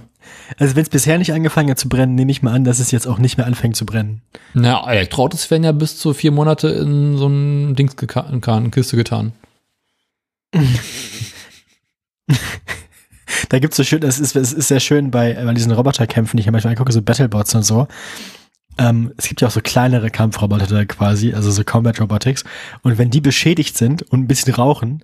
Also wenn es bisher nicht angefangen hat zu brennen, nehme ich mal an, dass es jetzt auch nicht mehr anfängt zu brennen. Na, Elektroautos werden ja bis zu vier Monate in so ein Dings in Kiste getan. Da gibt's so schön, das ist, es ist sehr schön bei, bei diesen Roboterkämpfen, die ich manchmal angucke, so Battlebots und so. Ähm, es gibt ja auch so kleinere Kampfroboter da quasi, also so Combat Robotics. Und wenn die beschädigt sind und ein bisschen rauchen,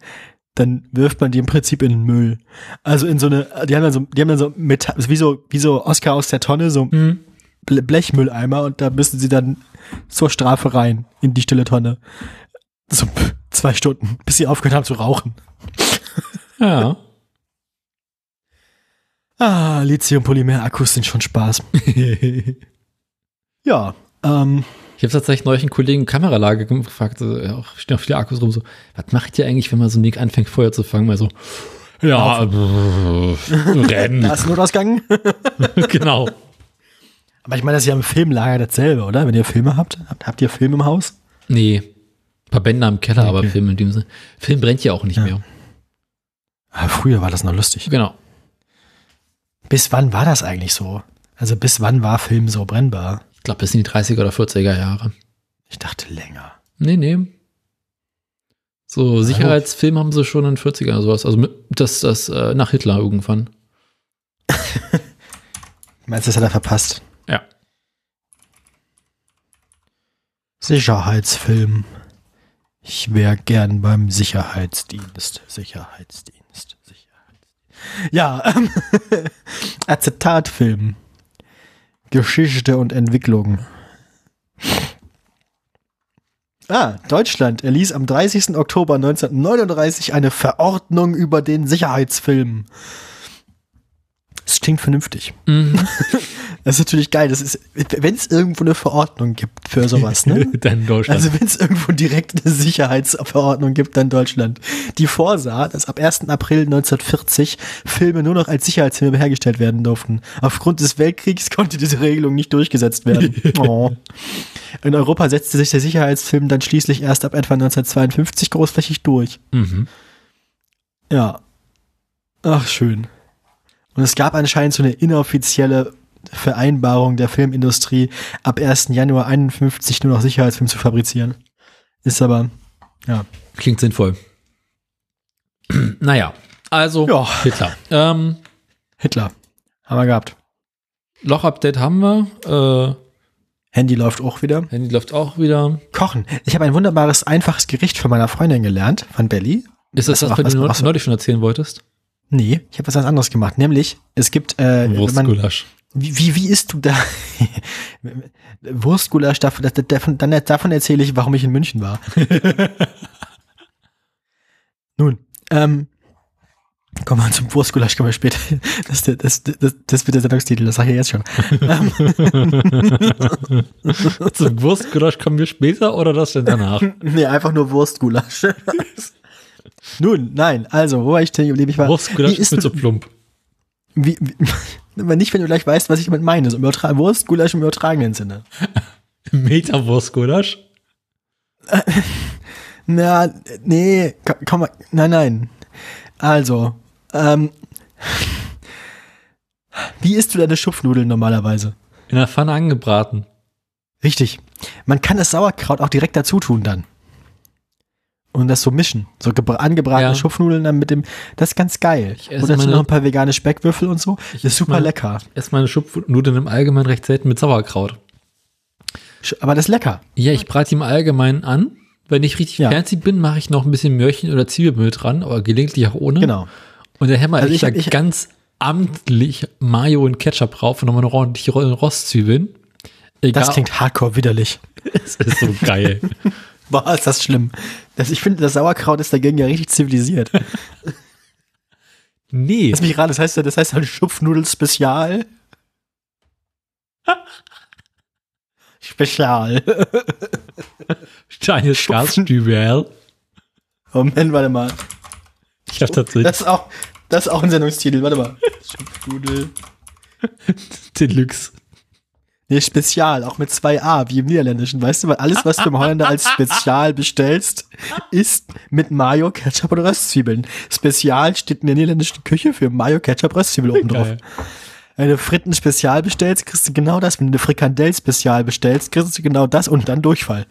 dann wirft man die im Prinzip in den Müll. Also in so eine, die haben dann so, die haben dann so Metall, wie so, wie so Oscar aus der Tonne, so Mhm. Ble- Blechmülleimer und da müssen sie dann zur Strafe rein in die stille Tonne. So pff, zwei Stunden, bis sie aufgehört haben zu rauchen. Ja. Ah, Lithium-Polymer-Akkus sind schon Spaß. (laughs) ja, ähm, Ich habe tatsächlich neulich einen Kollegen Kameralage gefragt, ja, auch stehen auch viele Akkus rum, so, was macht ihr eigentlich, wenn man so ein Ding anfängt, Feuer zu fangen? Mal so, ja, äh, rennen. da ist Notausgang. (laughs) genau. Aber ich meine, das ist ja im Filmlager dasselbe, oder? Wenn ihr Filme habt, habt, habt ihr Film im Haus? Nee, ein paar Bänder im Keller, aber Okay. Film in dem Sinne. Film brennt ja auch nicht mehr. Ah, früher war das noch lustig. Genau. Bis wann war das eigentlich so? Also bis wann war Film so brennbar? Ich glaube, das sind die 30er oder 40er Jahre. Ich dachte länger. Nee, nee. So, Sicherheitsfilm haben sie schon in den 40ern oder sowas. Also das, das äh, nach Hitler irgendwann. (laughs) Meinst du, das hat er verpasst? Ja. Sicherheitsfilm. Ich wäre gern beim Sicherheitsdienst. Sicherheitsdienst. Sicherheitsdienst. Ja, ähm, (laughs) Acetatfilm. Geschichte und Entwicklung. Ah, Deutschland erließ am 30. Oktober 1939 eine Verordnung über den Sicherheitsfilm. Das klingt vernünftig. (laughs) Das ist natürlich geil. Das ist, wenn es irgendwo eine Verordnung gibt für sowas, ne? (laughs) Dann Deutschland. Also wenn es irgendwo direkt eine Sicherheitsverordnung gibt, dann Deutschland. Die vorsah, dass ab 1. April 1940 Filme nur noch als Sicherheitsfilme hergestellt werden durften. Aufgrund des Weltkriegs konnte diese Regelung nicht durchgesetzt werden. (laughs) Oh. In Europa setzte sich der Sicherheitsfilm dann schließlich erst ab etwa 1952 großflächig durch. mhm. Ja. Ach, schön. Und es gab anscheinend so eine inoffizielle Vereinbarung der Filmindustrie, ab 1. Januar 51 nur noch Sicherheitsfilme zu fabrizieren. Ist aber, ja. Klingt sinnvoll. naja, also Ja. Hitler. Ähm, Hitler. Haben wir gehabt. Loch-Update haben wir. Handy läuft auch wieder. Äh, Handy läuft auch wieder. Kochen. Ich habe ein wunderbares, einfaches Gericht von meiner Freundin gelernt, von Belly. Ist das Was- das, was was- du was- neulich schon erzählen wolltest? Nee, ich habe was ganz anderes gemacht. Nämlich, es gibt, äh, man, Wurstgulasch. wie, wie, wie isst du da? (laughs) Wurstgulasch, davon, davon, davon erzähle ich, warum ich in München war. (laughs) Nun, ähm, kommen wir zum Wurstgulasch, kommen wir später. Das, das, das, das, wird der Sendungstitel, das sage ich jetzt schon. (laughs) Zum Wurstgulasch kommen wir später oder das denn danach? nee, einfach nur Wurstgulasch. Nun, nein, also, wo war ich denn geblieben? Ich war, Wurstgulasch wie ist mit so plump. Wie, wie, (laughs) aber nicht, wenn du gleich weißt, was ich damit meine. So Übertra Wurstgulasch im übertragenen Sinne. (laughs) Meter-Wurstgulasch? (laughs) Na, nee, ko- komm mal, nein, nein. Also, ähm, wie isst du deine Schupfnudeln normalerweise? In der Pfanne angebraten. Richtig. Man kann das Sauerkraut auch direkt dazu tun dann. Und das so mischen. So gebra- angebratene Ja. Schupfnudeln dann mit dem, das ist ganz geil. Ich esse Und dazu noch ein paar vegane Speckwürfel und so. Das ist super meine- lecker. Ess meine Schupfnudeln im Allgemeinen recht selten mit Sauerkraut. Aber das ist lecker. Ja, ich brate die im Allgemeinen an. Wenn ich richtig Ja. fancy bin, mache ich noch ein bisschen Möhrchen oder Zwiebelmehl dran, aber gelegentlich auch ohne. Genau. Und der Hämmer Also ich, ich- da ich- ganz amtlich Mayo und Ketchup drauf und nochmal eine ordentliche Ro- Rostzwiebeln. Egal, Das klingt hardcore widerlich. (laughs) das ist so geil. (laughs) Boah, ist das schlimm. Das, ich finde, das Sauerkraut ist dagegen ja richtig zivilisiert. (laughs) Nee, Lass mich raten, das heißt ja, das heißt halt Schupfnudel-Spezial. (laughs) Spezial. kleines Gasstübel. Moment, warte mal. Ich habe tatsächlich Das ist auch, das ist auch ein Sendungstitel. Warte mal. (laughs) Schupfnudel. Deluxe. Nee, Spezial, auch mit zwei A, wie im Niederländischen. Weißt du, weil alles, was du im Holländer als Spezial bestellst, ist mit Mayo, Ketchup oder Röstzwiebeln. Spezial steht in der niederländischen Küche für Mayo, Ketchup, Röstzwiebeln oben drauf. Wenn du Fritten Spezial bestellst, kriegst du genau das. Wenn du eine Frikandel Spezial bestellst, kriegst du genau das und dann Durchfall.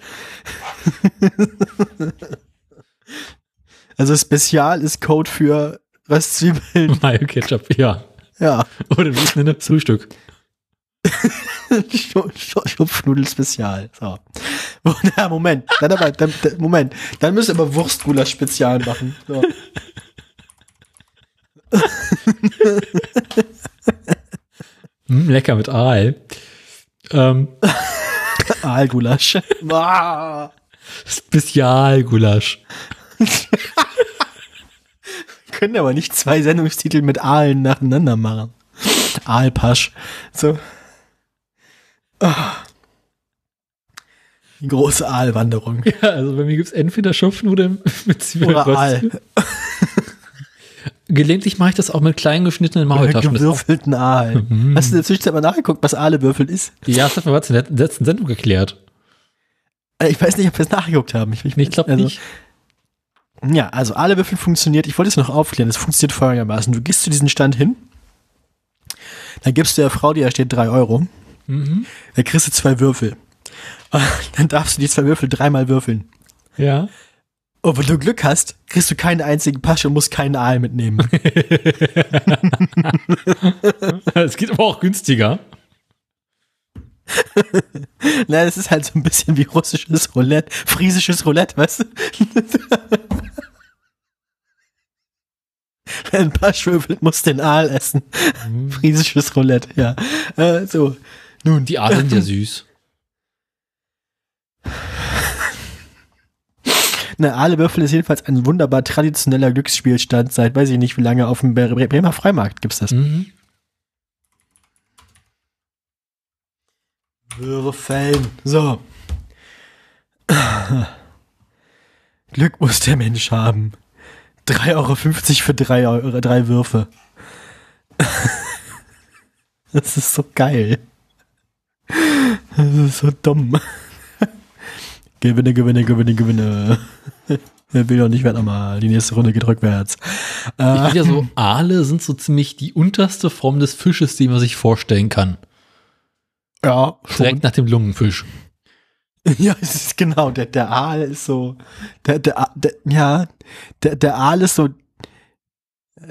(laughs) also Spezial ist Code für Röstzwiebeln. Mayo Ketchup, ja. Ja. Oder wie ist denn das Frühstück? Schu- Schu- Schupfnudel Spezial. So. (laughs) Ja, Moment. Dann aber, dann, Moment. Dann müsst ihr aber Wurstgulasch Spezial machen. So. (laughs) Hm, lecker mit Aal. Ähm, (laughs) Aalgulasch. Spezialgulasch. Können aber nicht zwei Sendungstitel mit Aalen nacheinander machen. Aalpasch. So. Die große Aalwanderung. Ja, also bei mir gibt's entweder Schupfnudeln mit Zwiebeln. Oder. Gelegentlich mache ich das auch mit klein geschnittenen Maultaschen. Auch- Gewürfelten Aal. Hast du in der Zwischenzeit mal nachgeguckt, was Aale würfelt ist? Ja, das hat mir was in der letzten Sendung geklärt. Äh, Ich weiß nicht, ob wir es nachgeguckt haben. Ich, ich, Ich glaube also- nicht. Ja, also Aalewürfel funktioniert, ich wollte es noch aufklären, es funktioniert folgendermaßen. Du gehst zu diesem Stand hin, dann gibst du der Frau, die da steht, drei Euro, Mhm. dann kriegst du zwei Würfel. (laughs) Dann darfst du die zwei Würfel dreimal würfeln. Ja. Und wenn du Glück hast, kriegst du keinen einzigen Pasch und musst keinen Aal mitnehmen. (laughs) Es geht aber auch günstiger. (laughs) Na, das ist halt so ein bisschen wie russisches Roulette, friesisches Roulette, weißt du? Wer einen Pasch würfelt, muss den Aal essen. Friesisches Roulette, ja. Äh, so. Nun, Die Aale sind ja (laughs) süß. eine Aalewürfel ist jedenfalls ein wunderbar traditioneller Glücksspielstand seit weiß ich nicht wie lange auf dem Bre- Bre- Bremer Freimarkt gibt's das. Mhm. Würfeln. So. (laughs) Glück muss der Mensch haben. 3,50 Euro für drei, Euro, drei Würfe. (laughs) Das ist so geil. Das ist so dumm. Gewinne, gewinne, gewinne, gewinne. Wer will doch nicht mehr nochmal. Die nächste Runde geht rückwärts. Ich finde ja so, Aale sind so ziemlich die unterste Form des Fisches, die man sich vorstellen kann. Ja, Direkt nach dem Lungenfisch. Ja, es ist genau, der, der Aal ist so, der, der, der ja, der, der Aal ist so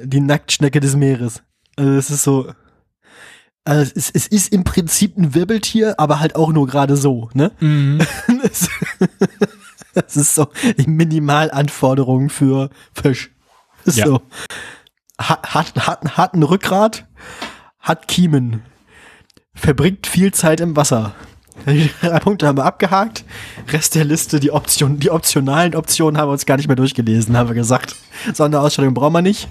die Nacktschnecke des Meeres. Also es ist so, also es ist, es ist im Prinzip ein Wirbeltier, aber halt auch nur gerade so, ne? Mhm. (laughs) Es ist so die Minimalanforderungen für Fisch. Ja. so. Hat, hat, hat, hat ein Rückgrat, hat Kiemen, verbringt viel Zeit im Wasser. Die drei Punkte haben wir abgehakt. Rest der Liste, die Option, die optionalen Optionen haben wir uns gar nicht mehr durchgelesen, haben wir gesagt. Sonderausstellung brauchen wir nicht.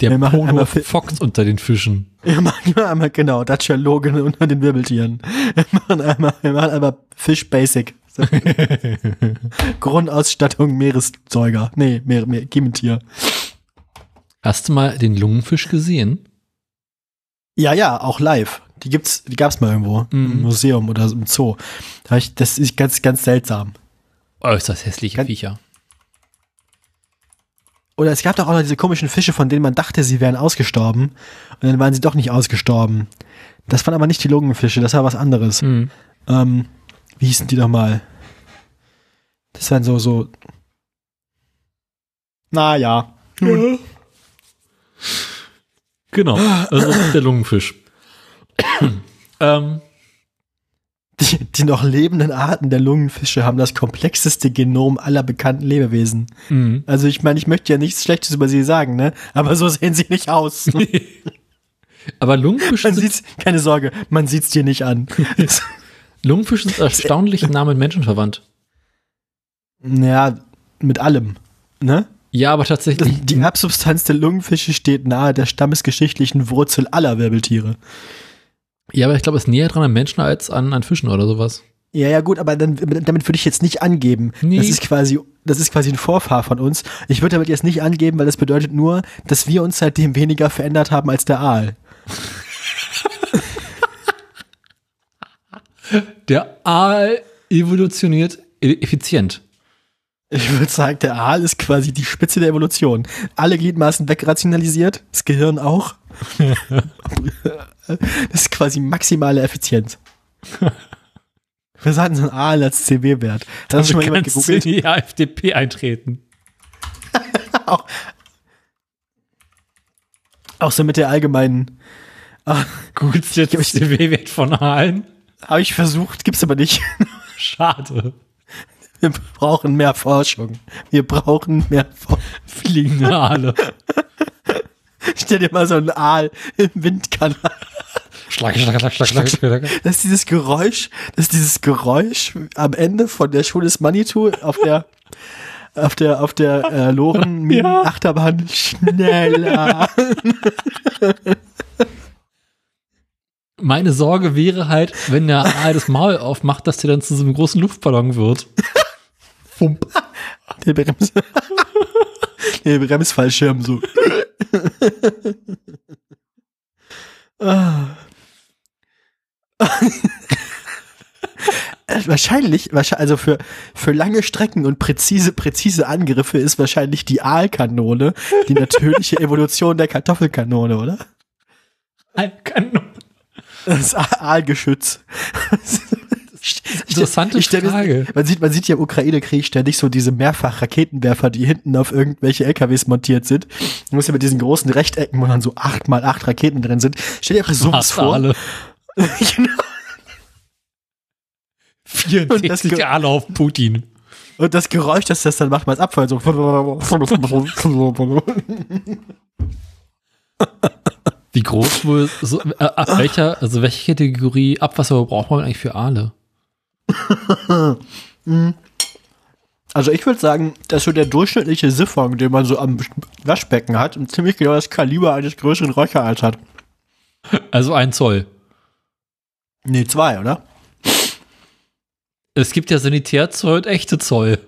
Der Wir machen Polo Fox unter den Fischen. Wir machen einmal, genau, Dacia Logan unter den Wirbeltieren. Wir machen einmal, wir machen einmal Fish Basic. (laughs) Grundausstattung Meeressäuger. Nee, Meer, Meer, Kiementier. Hast du mal den Lungenfisch gesehen? Ja, ja, auch live. Die gibt's, die gab's mal irgendwo. Mhm. Im Museum oder im Zoo. Das ist ganz, ganz seltsam. Äußerst hässliche Kann- Viecher. Oder es gab doch auch noch diese komischen Fische, von denen man dachte, sie wären ausgestorben. Und dann waren sie doch nicht ausgestorben. Das waren aber nicht die Lungenfische, das war was anderes. Mhm. Ähm, wie hießen die nochmal? Das waren so, so. Naja. Nun. Genau, also der Lungenfisch. (coughs) ähm, Die, die noch lebenden Arten der Lungenfische haben das komplexeste Genom aller bekannten Lebewesen. mhm. Also ich meine, ich möchte ja nichts Schlechtes über sie sagen, ne? Aber so sehen sie nicht aus. (laughs) Aber Lungenfische Man sieht's, keine Sorge, man sieht's dir nicht an. (laughs) Lungenfische sind erstaunlich nah mit Menschen verwandt. ja, mit allem, ne? Ja, aber tatsächlich. Die Erbsubstanz der Lungenfische steht nahe der stammesgeschichtlichen Wurzel aller Wirbeltiere. Ja, aber ich glaube, es ist näher dran an Menschen als an, an Fischen oder sowas. Ja, ja, gut, aber dann, damit würde ich jetzt nicht angeben. Nee. Das ist quasi, das ist quasi ein Vorfahr von uns. Ich würde damit jetzt nicht angeben, weil das bedeutet nur, dass wir uns seitdem weniger verändert haben als der Aal. (laughs) Der Aal evolutioniert e- effizient. Ich würde sagen, der Aal ist quasi die Spitze der Evolution. Alle Gliedmaßen wegrationalisiert, das Gehirn auch. (laughs) (laughs) das ist quasi maximale Effizienz. (laughs) Wir sagen so ein Aal als CW-Wert. Da hat schon mal jemand du in gegoogelt. die AfDP eintreten. (laughs) Auch, auch so mit der allgemeinen. Ah, Gut, jetzt ist der W-Wert von Aalen. Habe ich versucht, gibt's aber nicht. Schade. Wir brauchen mehr Forschung. Wir brauchen mehr Forschung. Fliegende Aale. Stell dir mal so einen Aal im Windkanal. Schlag, schlag, schlag, schlag, schlag, schlag. Das ist dieses Geräusch, das ist dieses Geräusch am Ende von der Schule des Manitou auf der auf der auf der äh, Loren (laughs) Ja. Achterbahn schneller. Meine Sorge wäre halt, wenn der Aal das Maul aufmacht, dass der dann zu so einem großen Luftballon wird. Fump. Der Brems der Bremsfallschirm so. Ah. Äh, wahrscheinlich, also für, für lange Strecken und präzise, präzise Angriffe ist wahrscheinlich die Aalkanone die natürliche Evolution der Kartoffelkanone, oder? Aalkanon. Das Aalgeschütz. Interessante Ich mir- Frage. Man sieht, man sieht ja im Ukraine-Krieg ständig so diese Mehrfach-Raketenwerfer, die hinten auf irgendwelche LKWs montiert sind. Du musst ja mit diesen großen Rechtecken, wo dann so acht mal acht Raketen drin sind. Stell dir einfach sowas vor. Aale. (laughs) Genau. 64 Ge- Aale auf Putin. Und das Geräusch, das das dann macht, mal das Abfall so. Wie groß wohl, so, äh, ab welcher, also welche Kategorie Abwasser braucht man eigentlich für Aale? Also ich würde sagen, dass so der durchschnittliche Siphon, den man so am Waschbecken hat, ein ziemlich genau das Kaliber eines größeren Räuchereis hat. Also ein Zoll. Nee, zwei, oder? Es gibt ja Sanitärzoll und echte Zoll.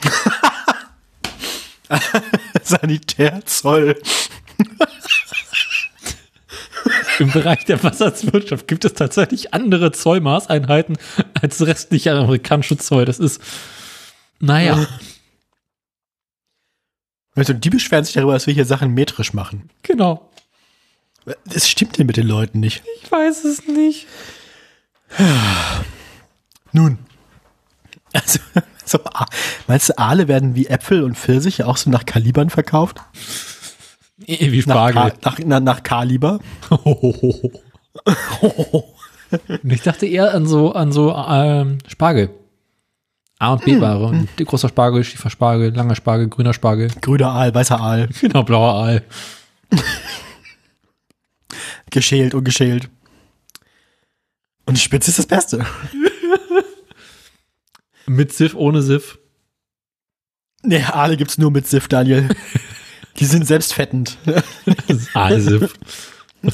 (laughs) Sanitärzoll. Im Bereich der Wasserwirtschaft gibt es tatsächlich andere Zollmaßeinheiten als restliche amerikanische Zoll. Das ist, naja, Also die beschweren sich darüber, dass wir hier Sachen metrisch machen. genau. Das stimmt denn mit den Leuten nicht. Ich weiß es nicht. Nun. Also, so, A- meinst du, Aale werden wie Äpfel und Pfirsiche auch so nach Kalibern verkauft? Eh, Wie Nach, Spargel. Ka- nach, nach, nach Kaliber? (laughs) Und ich dachte eher an so, an so ähm, Spargel. A und B-Ware. Die Großer Spargel, schiefer Spargel, langer Spargel, grüner Spargel. Grüner Aal, weißer Aal. Genau, blauer Aal. (laughs) Geschält und geschält. Und die Spitze ist das Beste. (laughs) Mit Siff, ohne Siff. Nee, Aale gibt's nur mit Siff, Daniel. Die sind selbstfettend. (laughs) Aalsiff. (laughs)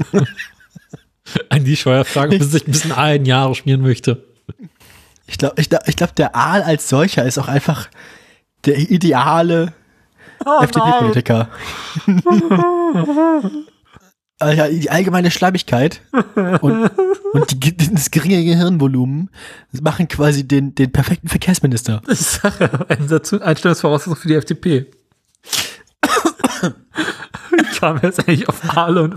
An die Steuerfrage, bis ich ein bisschen Aal in Haare schmieren möchte. Ich glaube, ich glaub, ich glaub, der Aal als solcher ist auch einfach der ideale FDP-Politiker. Äh, die allgemeine Schleimigkeit (laughs) und, und die, das geringe Gehirnvolumen machen quasi den, den perfekten Verkehrsminister. Das ist eine Einstellungsvoraussetzung für die FDP. Ich kam jetzt eigentlich auf Aale und.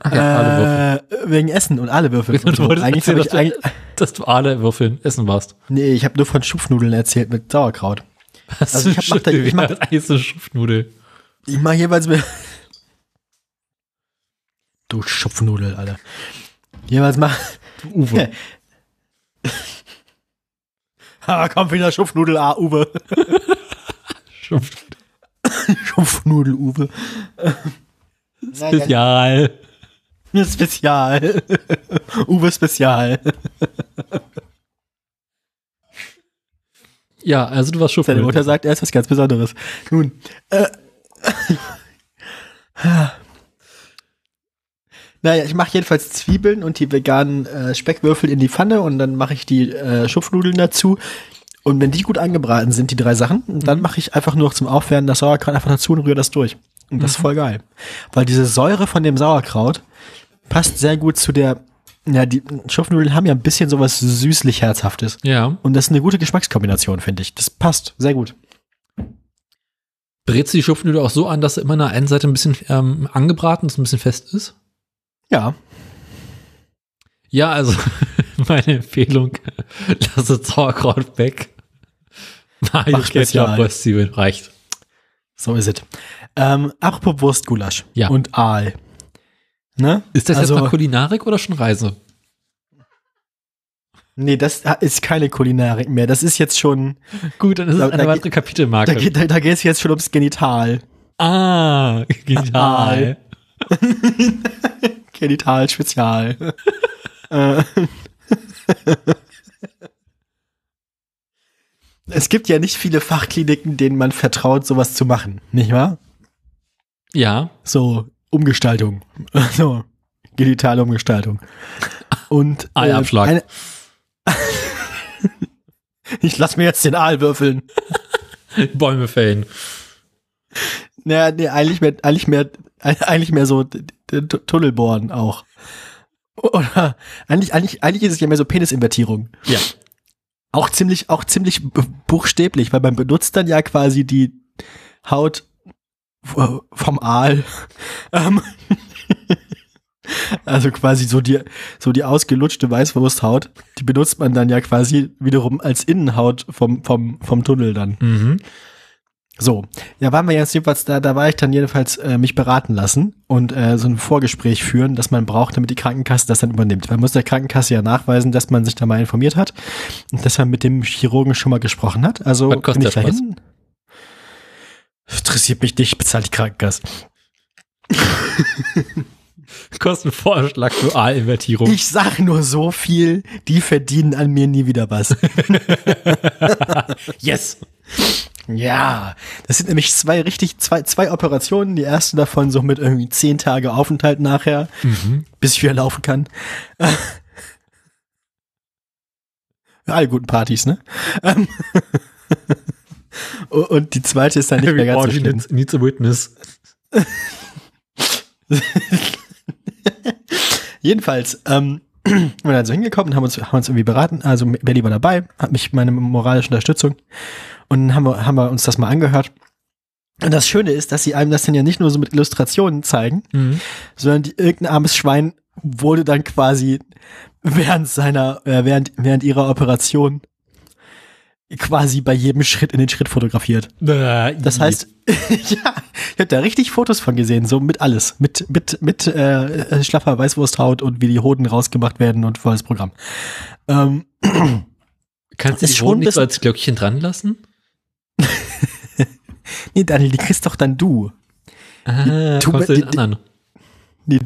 Ach ja, Äh, wegen Essen und alle Würfel. würfeln. Und so. Eigentlich habe ich dass du Aale würfeln essen warst. nee, ich habe nur von Schupfnudeln erzählt mit Sauerkraut. Was Also ich mach da- ich mach- eine Schupfnudel. Ich mache jeweils mir. Du Schupfnudel, Alter. Jeweils mach. Du Uwe. (laughs) Ah, komm wieder Schupfnudel, ah, Uwe. (laughs) Schupfnudel. (laughs) Schupfnudel, Uwe. Spezial. Spezial. Uwe Spezial. Ja, also du warst Seine Schupfnudel. Mutter sagt, er ist was ganz Besonderes. Nun, äh, naja, ich mache jedenfalls Zwiebeln und die veganen äh, Speckwürfel in die Pfanne und dann mache ich die äh, Schupfnudeln dazu. Und wenn die gut angebraten sind, die drei Sachen, dann mache ich einfach nur zum Aufwärmen das Sauerkraut einfach dazu und rühre das durch. Und das ist voll geil. Weil diese Säure von dem Sauerkraut passt sehr gut zu der, ja, die Schupfnudeln haben ja ein bisschen sowas süßlich-herzhaftes. Ja. Und das ist eine gute Geschmackskombination, finde ich. Das passt sehr gut. Brätst du die Schupfnudel auch so an, dass sie immer an der einen Seite ein bisschen ähm, angebraten ist, ein bisschen fest ist? Ja. Ja, also (laughs) meine Empfehlung, (laughs) lass das Sauerkraut weg. Spezial. Ketchup, Röstzwiebeln, reicht. So ist es. Ähm, apropos Wurstgulasch Ja. und Aal. Ne? Ist das Also- jetzt mal Kulinarik oder schon Reise? Nee, das ist keine Kulinarik mehr. Das ist jetzt schon, Gut, dann ist Da- es eine da weitere geht- Kapitelmarke. da geht da, da geht's jetzt schon ums Genital. ah, (laughs) genial. Genital Spezial. (laughs) Äh. es gibt ja nicht viele Fachkliniken, denen man vertraut, sowas zu machen, nicht wahr? Ja, So, Umgestaltung. (laughs) So, genitale Umgestaltung. Und äh, Eiabschlag. eine- (laughs) ich lass mir jetzt den Aal würfeln. Bäume fällen. Naja, nee, eigentlich mehr, eigentlich mehr, eigentlich mehr so Tunnel bohren auch. Oder eigentlich, eigentlich, eigentlich ist es ja mehr so Penisinvertierung. Ja. Auch ziemlich, auch ziemlich bu- buchstäblich, weil man benutzt dann ja quasi die Haut vom Aal. (laughs) Ähm, (laughs) also quasi so die, so die ausgelutschte Weißwursthaut, die benutzt man dann ja quasi wiederum als Innenhaut vom, vom, vom Tunnel dann. Mhm. So, ja, waren wir jetzt jedenfalls da, da war ich dann jedenfalls äh, mich beraten lassen und äh, so ein Vorgespräch führen, das man braucht, damit die Krankenkasse das dann übernimmt. Man muss der Krankenkasse ja nachweisen, dass man sich da mal informiert hat und dass man mit dem Chirurgen schon mal gesprochen hat. Also Was kostet bin ich das dahin. Interessiert mich nicht, bezahlt die Krankenkasse. (laughs) Kostenvorschlag für Aalinvertierung. Ich sag nur so viel, die verdienen an mir nie wieder was. (laughs) (laughs) yes! Ja, das sind nämlich zwei richtig, zwei, zwei Operationen. Die erste davon so mit irgendwie zehn Tage Aufenthalt nachher, bis ich wieder laufen kann. (laughs) Alle guten Partys, ne? (laughs) Und die zweite ist dann nicht mehr ganz so schlimm. Needs a witness. (laughs) Jedenfalls, ähm, (clears throat) wir sind also hingekommen und haben uns, haben uns irgendwie beraten. Also Belly war dabei, hat mich meine moralische Unterstützung und dann haben wir, haben wir uns das mal angehört. Und das Schöne ist, dass sie einem das dann ja nicht nur so mit Illustrationen zeigen, Mhm. sondern die, irgendein armes Schwein wurde dann quasi während seiner, äh, während, während ihrer Operation quasi bei jedem Schritt in den Schritt fotografiert. Das heißt, (laughs) ja, ich habe da richtig Fotos von gesehen, so mit alles, mit mit mit äh, schlaffer Weißwursthaut und wie die Hoden rausgemacht werden und volles Programm. Ähm, (clears throat) kannst du die schon Hoden nicht so als Glöckchen dran lassen? (laughs) nee, Daniel, die kriegst doch dann du. Ah, tu kommst mir- du den die- anderen. Die,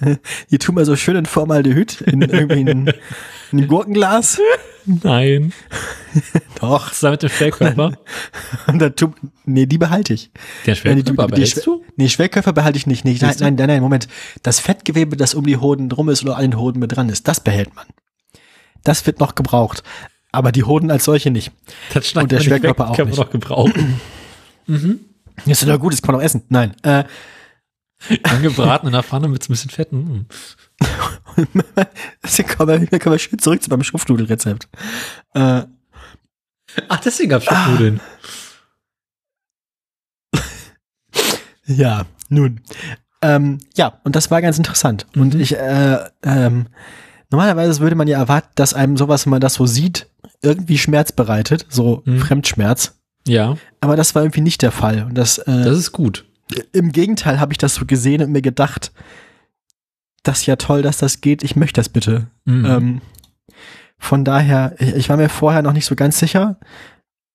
(laughs) die tun mal so schön in Formaldehyd in irgendwie ein, in ein Gurkenglas. Nein. (laughs) Doch. Da mit dem Schwellkörper? Und dann tu, nee, die behalte ich. Die- Schwellkörper die- die behältst du? Nee, Schwellkörper behalte ich nicht. nicht. Nein, nein, nein, nein, Moment. Das Fettgewebe, das um die Hoden drum ist oder an den Hoden mit dran ist, das behält man. Das wird noch gebraucht. Aber die Hoden als solche nicht. Das schneidet Und der man den Schwellkörper auch Schwellkörper nicht. noch gebrauchen. Das ist doch gut, das kann man auch essen. Nein. (laughs) Äh, Angebraten in der Pfanne mit so ein bisschen Fetten. (laughs) Hm. kommen wir, hier kommen wir schön zurück zu meinem Schupfnudelrezept. Äh, Ach, deswegen gab's Ah. Schupfnudeln. (laughs) Ja, nun. Ähm, ja, und das war ganz interessant. Und Mhm. ich, äh, ähm, normalerweise würde man ja erwarten, dass einem sowas, wenn man das so sieht, irgendwie Schmerz bereitet, so Mhm. Fremdschmerz. Ja, Aber das war irgendwie nicht der Fall. Und das, äh, das ist gut. im Gegenteil habe ich das so gesehen und mir gedacht, das ist ja toll, dass das geht. Ich möchte das bitte. Mhm. Ähm, von daher, ich, war mir vorher noch nicht so ganz sicher.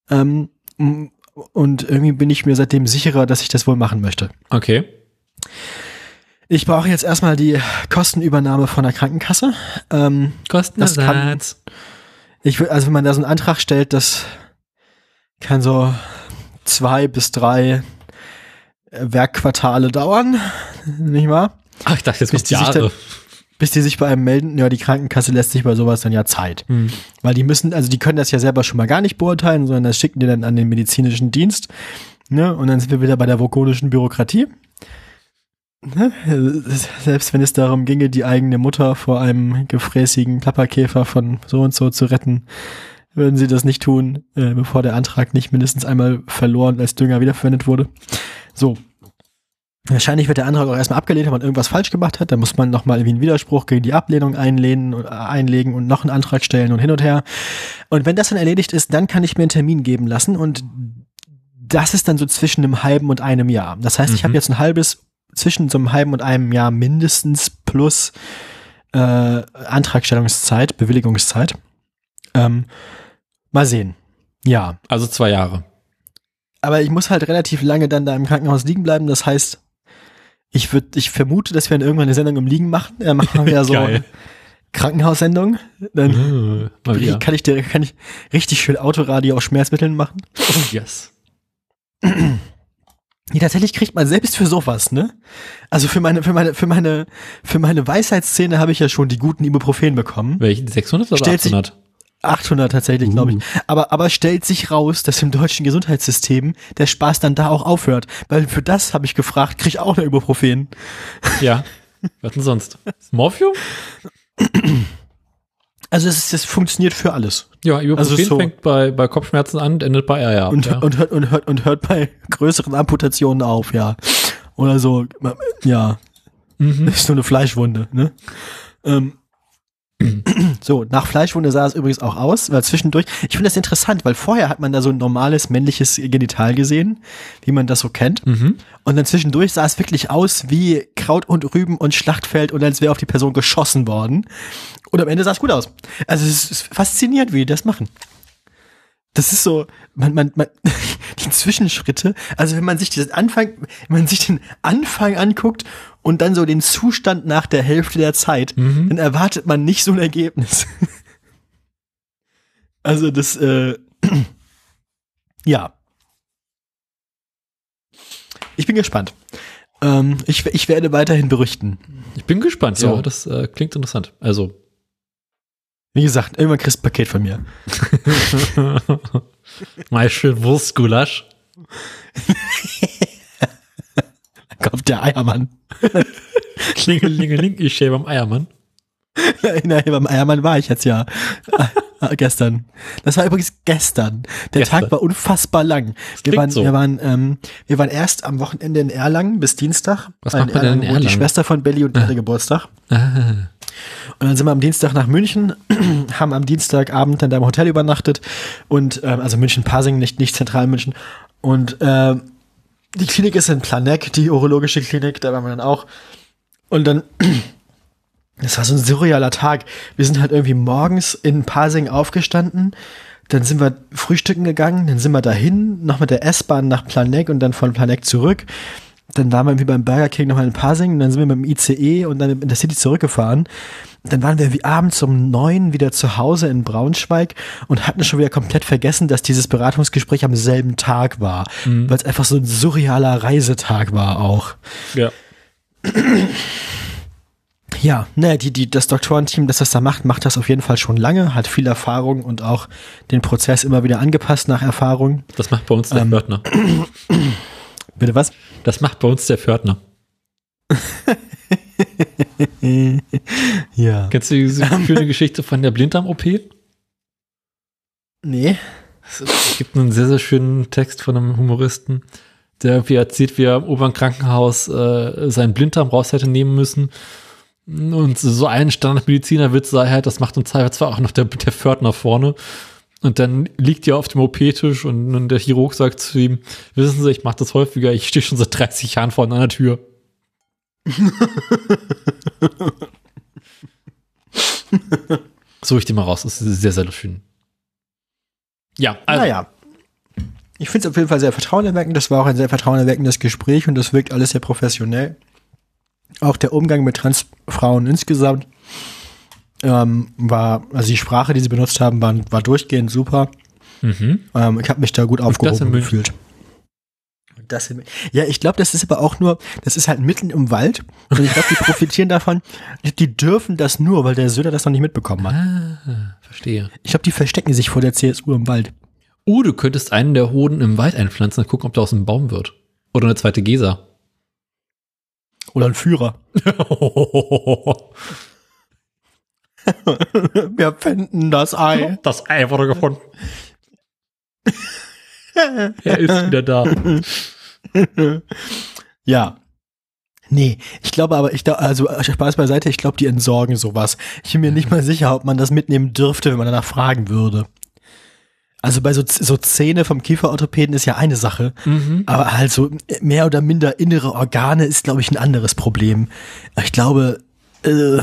Ähm, und irgendwie bin ich mir seitdem sicherer, dass ich das wohl machen möchte. Okay. Ich brauche jetzt erstmal die Kostenübernahme von der Krankenkasse. Ähm, Kostenersatz. ich will, also wenn man da so einen Antrag stellt, das kann so zwei bis drei äh, Werkquartale dauern, (laughs) nicht wahr? Ach, ich dachte, jetzt Bis kommt die sich Jahre. Bis die sich bei einem melden. Ja, die Krankenkasse lässt sich bei sowas dann ja Zeit. Hm. Weil die müssen, also die können das ja selber schon mal gar nicht beurteilen, sondern das schicken die dann an den medizinischen Dienst. Ne? Und dann sind wir wieder bei der vogonischen Bürokratie. Ne? Selbst wenn es darum ginge, die eigene Mutter vor einem gefräßigen Plapperkäfer von so und so zu retten, würden sie das nicht tun, äh, bevor der Antrag nicht mindestens einmal verloren als Dünger wiederverwendet wurde. So. Wahrscheinlich wird der Antrag auch erstmal abgelehnt, wenn man irgendwas falsch gemacht hat. Dann muss man nochmal irgendwie einen Widerspruch gegen die Ablehnung einlehnen, und, äh, einlegen und noch einen Antrag stellen und hin und her. Und wenn das dann erledigt ist, dann kann ich mir einen Termin geben lassen und das ist dann so zwischen einem halben und einem Jahr. Das heißt, ich Mhm. habe jetzt ein halbes, zwischen so einem halben und einem Jahr mindestens plus äh, Antragstellungszeit, Bewilligungszeit. Ähm, mal sehen. Ja. Also zwei Jahre. Aber ich muss halt relativ lange dann da im Krankenhaus liegen bleiben. Das heißt, ich würde, ich vermute, dass wir dann irgendwann eine Sendung im Liegen machen. Äh, machen wir wieder (laughs) so. Krankenhaussendung. Dann wieder. kann ich dir, kann ich richtig schön Autoradio auf Schmerzmitteln machen. Oh, yes. (clears throat) Nee, tatsächlich kriegt man selbst für sowas, ne? Also für meine, für meine, für meine, für meine Weisheitsszene habe ich ja schon die guten Ibuprofen bekommen. Welchen? 600 oder Stellt sich- 800? 800 tatsächlich, glaube ich. Aber, aber stellt sich raus, dass im deutschen Gesundheitssystem der Spaß dann da auch aufhört. Weil für das habe ich gefragt, krieg ich auch eine Ibuprofen. Ja. Was denn sonst? (laughs) Morphium? Also es, ist- es funktioniert für alles. Ja, Ibuprofen Also so- fängt bei, bei Kopfschmerzen an und endet bei Eier. Und, ja. und, hört, und, hört, und hört bei größeren Amputationen auf, ja. Oder so, ja. Mhm. Das ist nur eine Fleischwunde, ne? Ähm, (clears throat) so, nach Fleischwunde sah es übrigens auch aus, weil zwischendurch, ich finde das interessant, weil vorher hat man da so ein normales männliches Genital gesehen, wie man das so kennt. Mhm. Und dann zwischendurch sah es wirklich aus wie Kraut und Rüben und Schlachtfeld und als wäre auf die Person geschossen worden. Und am Ende sah es gut aus. Also es ist faszinierend, wie die das machen. das ist so, man, man, man, (laughs) die Zwischenschritte, also wenn man sich diesen Anfang, wenn man sich den Anfang anguckt und dann so den Zustand nach der Hälfte der Zeit, Mhm. dann erwartet man nicht so ein Ergebnis. (laughs) also das, äh, (clears throat) ja. Ich bin gespannt. Ähm, ich, ich werde weiterhin berichten. Ich bin gespannt. So. Ja, das äh, klingt interessant. Also. Wie gesagt, irgendwann kriegst du ein Paket von mir. (laughs) Mal schön Wurstgulasch. Da kommt der Eiermann. Klingelingeling, ich stehe beim Eiermann. (laughs) Nein, beim Eiermann war ich jetzt ja. Äh, gestern. Das war übrigens gestern. Der Gestern. Tag war unfassbar lang. Wir waren, so. wir, waren, ähm, wir waren erst am Wochenende in Erlangen bis Dienstag. Was macht man denn in wohnt Die Erlangen? Schwester von Belly und die hatte Geburtstag. Ah, Und dann sind wir am Dienstag nach München, (clears throat) haben am Dienstagabend in deinem Hotel übernachtet und ähm, also München Pasing, nicht nicht zentral München. Und ähm, die Klinik ist in Planegg, die urologische Klinik, da waren wir dann auch. Und dann, (clears throat) das war so ein surrealer Tag. Wir sind halt irgendwie morgens in Pasing aufgestanden, dann sind wir frühstücken gegangen, dann sind wir dahin, noch mit der S-Bahn nach Planegg und dann von Planegg zurück. Dann waren wir irgendwie beim Burger King nochmal in Pasing, und dann sind wir mit dem ICE und dann in der City zurückgefahren. Dann waren wir irgendwie abends um neun wieder zu Hause in Braunschweig und hatten schon wieder komplett vergessen, dass dieses Beratungsgespräch am selben Tag war, weil es einfach so ein surrealer Reisetag war auch. ja. Ja, ne, die, die, das Doktorenteam, das das da macht, macht das auf jeden Fall schon lange, hat viel Erfahrung und auch den Prozess immer wieder angepasst nach Erfahrung. Das macht bei uns der Ähm. Pförtner. Bitte was? Das macht bei uns der Pförtner. (laughs) (laughs) Ja. Kennst du diese (laughs) schöne Geschichte von der Blinddarm-OP? Nee. Es gibt einen sehr, sehr schönen Text von einem Humoristen, der irgendwie erzählt, wie er im Oberkrankenhaus äh, seinen Blinddarm raus hätte nehmen müssen. Und so ein Standardmedizinerwitz sei halt, das macht im Zweifelsfall auch noch der, der Pförtner vorne. Und dann liegt er auf dem OP-Tisch und, und der Chirurg sagt zu ihm, wissen Sie, ich mache das häufiger, ich stehe schon seit 30 Jahren vor einer Tür. (laughs) so ich den mal raus, das ist sehr, sehr schön. Ja, also, naja. Ich finde es auf jeden Fall sehr vertrauenerweckend. Das war auch ein sehr vertrauenerweckendes Gespräch und das wirkt alles sehr professionell. Auch der Umgang mit Transfrauen insgesamt ähm, war, also die Sprache, die sie benutzt haben, war, war durchgehend super. mhm. Ähm, ich habe mich da gut aufgehoben gefühlt. Das in, ja, ich glaube, das ist aber auch nur, das ist halt mitten im Wald und ich glaube, die (laughs) profitieren davon. Die dürfen das nur, weil der Söder das noch nicht mitbekommen hat. Ah, verstehe. Ich glaube, die verstecken sich vor der CSU im Wald. Oh, du könntest einen der Hoden im Wald einpflanzen und gucken, ob der aus einem Baum wird. Oder eine zweite Gesa. Oder ein Führer. (laughs) Wir finden das Ei. Das Ei wurde gefunden. er ist wieder da. (laughs) (laughs) Ja. Nee, ich glaube aber, ich glaube, also Spaß beiseite, ich glaube, die entsorgen sowas. Ich bin mir nicht mal sicher, ob man das mitnehmen dürfte, wenn man danach fragen würde. Also bei so, so Zähne vom Kieferorthopäden ist ja eine Sache, Mhm. aber halt so mehr oder minder innere Organe ist, glaube ich, ein anderes Problem. Ich glaube, äh,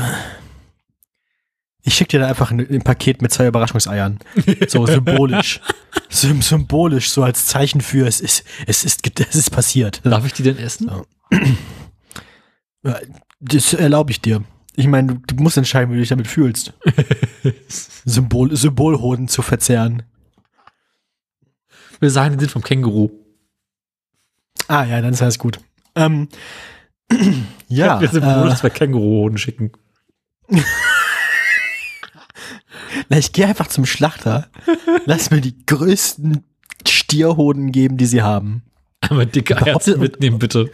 ich schicke dir da einfach ein, ein Paket mit zwei Überraschungseiern. So (laughs) symbolisch. Sym symbolisch, so als Zeichen für es ist, es ist, (laughs) es ist passiert. Darf ich die denn essen? Ja, Das erlaube ich dir. Ich meine, du, du musst entscheiden, wie du dich damit fühlst. (laughs) Symbol, Symbolhoden zu verzehren. Wir sagen, die sind vom Känguru. Ah ja, dann ist alles gut. Ähm, (clears throat) ja, Wir symbolisch äh, zwei Känguruhoden schicken. Na, ich gehe einfach zum Schlachter. Lass mir die größten Stierhoden geben, die sie haben. Aber dicke Herzen mitnehmen, bitte.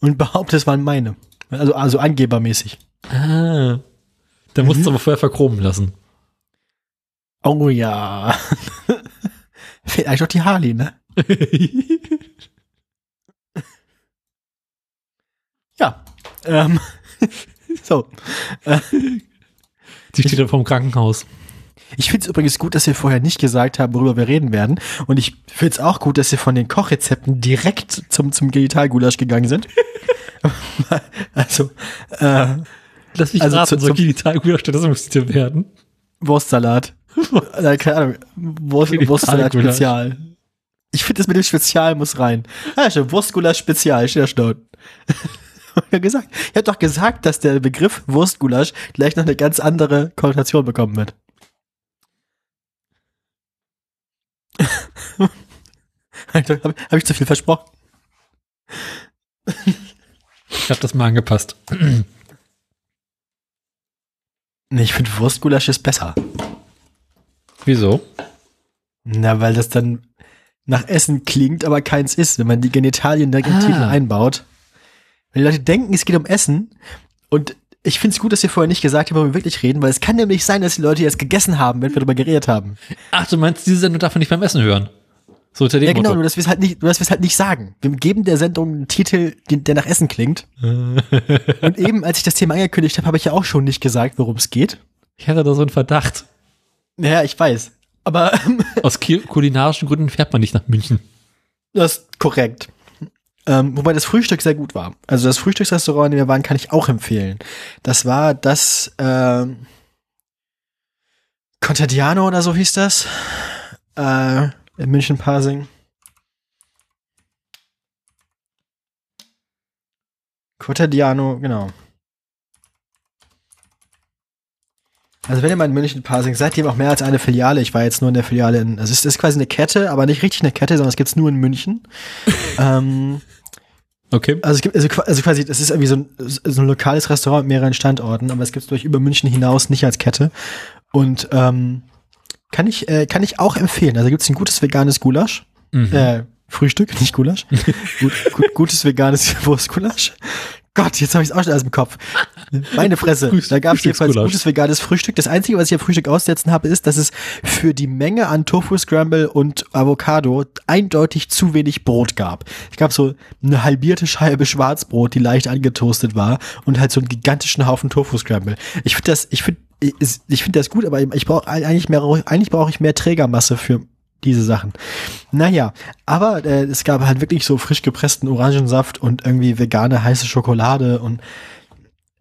Und behaupte, es waren meine. Also, also angebermäßig. Ah. Da musst du aber vorher verchromen lassen. Oh ja. (laughs) Fehlt eigentlich noch die Harley, ne? (laughs) Ja. Ähm, (laughs) so. Die steht da vom Krankenhaus. Ich finde es übrigens gut, dass wir vorher nicht gesagt haben, worüber wir reden werden. Und ich finde es auch gut, dass wir von den Kochrezepten direkt zum, zum Genitalgulasch gegangen sind. (laughs) also, äh, Lass mich Also raten, zu- so zum- Genitalgulasch, das müsste werden. Wurstsalat. (laughs) äh, keine Ahnung, Wurst, Wurstsalat. Spezial. Ich finde, das mit dem Spezial muss rein. Ah, schon, Wurstgulasch Spezial, steht da schon. (laughs) Ja gesagt. Ich hab doch gesagt, dass der Begriff Wurstgulasch gleich noch eine ganz andere Konnotation bekommen wird. (laughs) Habe hab ich zu viel versprochen? Ich habe das mal angepasst. (clears throat) Nee, ich finde Wurstgulasch ist besser. Wieso? Na, weil das dann nach Essen klingt, aber keins ist, wenn man die Genitalien direkt im Ah. Titel einbaut. Wenn die Leute denken, es geht um Essen und ich finde es gut, dass wir vorher nicht gesagt haben, worüber wir wirklich reden, weil es kann nämlich sein, dass die Leute jetzt gegessen haben, wenn wir darüber geredet haben. Ach, du meinst, diese Sendung darf man nicht beim Essen hören? So unter dem Ja, genau, Motto. nur dass wir es halt nicht, nur dass wir es halt nicht sagen. Wir geben der Sendung einen Titel, den- der nach Essen klingt. (laughs) und eben, als ich das Thema angekündigt habe, habe ich ja auch schon nicht gesagt, worum es geht. Ich hatte da so einen Verdacht. Naja, ich weiß. Aber Aus kulinarischen Gründen fährt man nicht nach München. Das ist korrekt. Ähm, wobei das Frühstück sehr gut war. Also das Frühstücksrestaurant, in dem wir waren, kann ich auch empfehlen. Das war das ähm, Contadiano oder so hieß das. Äh, in München-Pasing. Contadiano, genau. Also wenn ihr mal in München Parsing seid, die haben auch mehr als eine Filiale. Ich war jetzt nur in der Filiale in, also es ist quasi eine Kette, aber nicht richtig eine Kette, sondern es gibt's nur in München. (laughs) ähm, Okay. also es gibt, also, also quasi, das ist irgendwie so ein, so ein lokales Restaurant mit mehreren Standorten, aber es gibt's durch über München hinaus nicht als Kette. Und ähm, kann ich, äh, kann ich auch empfehlen. Also gibt's ein gutes veganes Gulasch. Mhm. Äh, Frühstück, nicht Gulasch. (laughs) gut, gut, gutes veganes (laughs) Wurstgulasch. Gott, jetzt habe ich es auch schon alles im Kopf. Meine Fresse. Da gab es jedenfalls gutes veganes Frühstück. Das Einzige, was ich am Frühstück aussetzen habe, ist, dass es für die Menge an Tofu Scramble und Avocado eindeutig zu wenig Brot gab. Ich gab so eine halbierte Scheibe Schwarzbrot, die leicht angetoastet war und halt so einen gigantischen Haufen Tofu Scramble. Ich finde das, ich finde, ich, ich finde das gut, aber ich brauche eigentlich mehr, eigentlich brauche ich mehr Trägermasse für diese Sachen. Naja, aber äh, es gab halt wirklich so frisch gepressten Orangensaft und irgendwie vegane heiße Schokolade und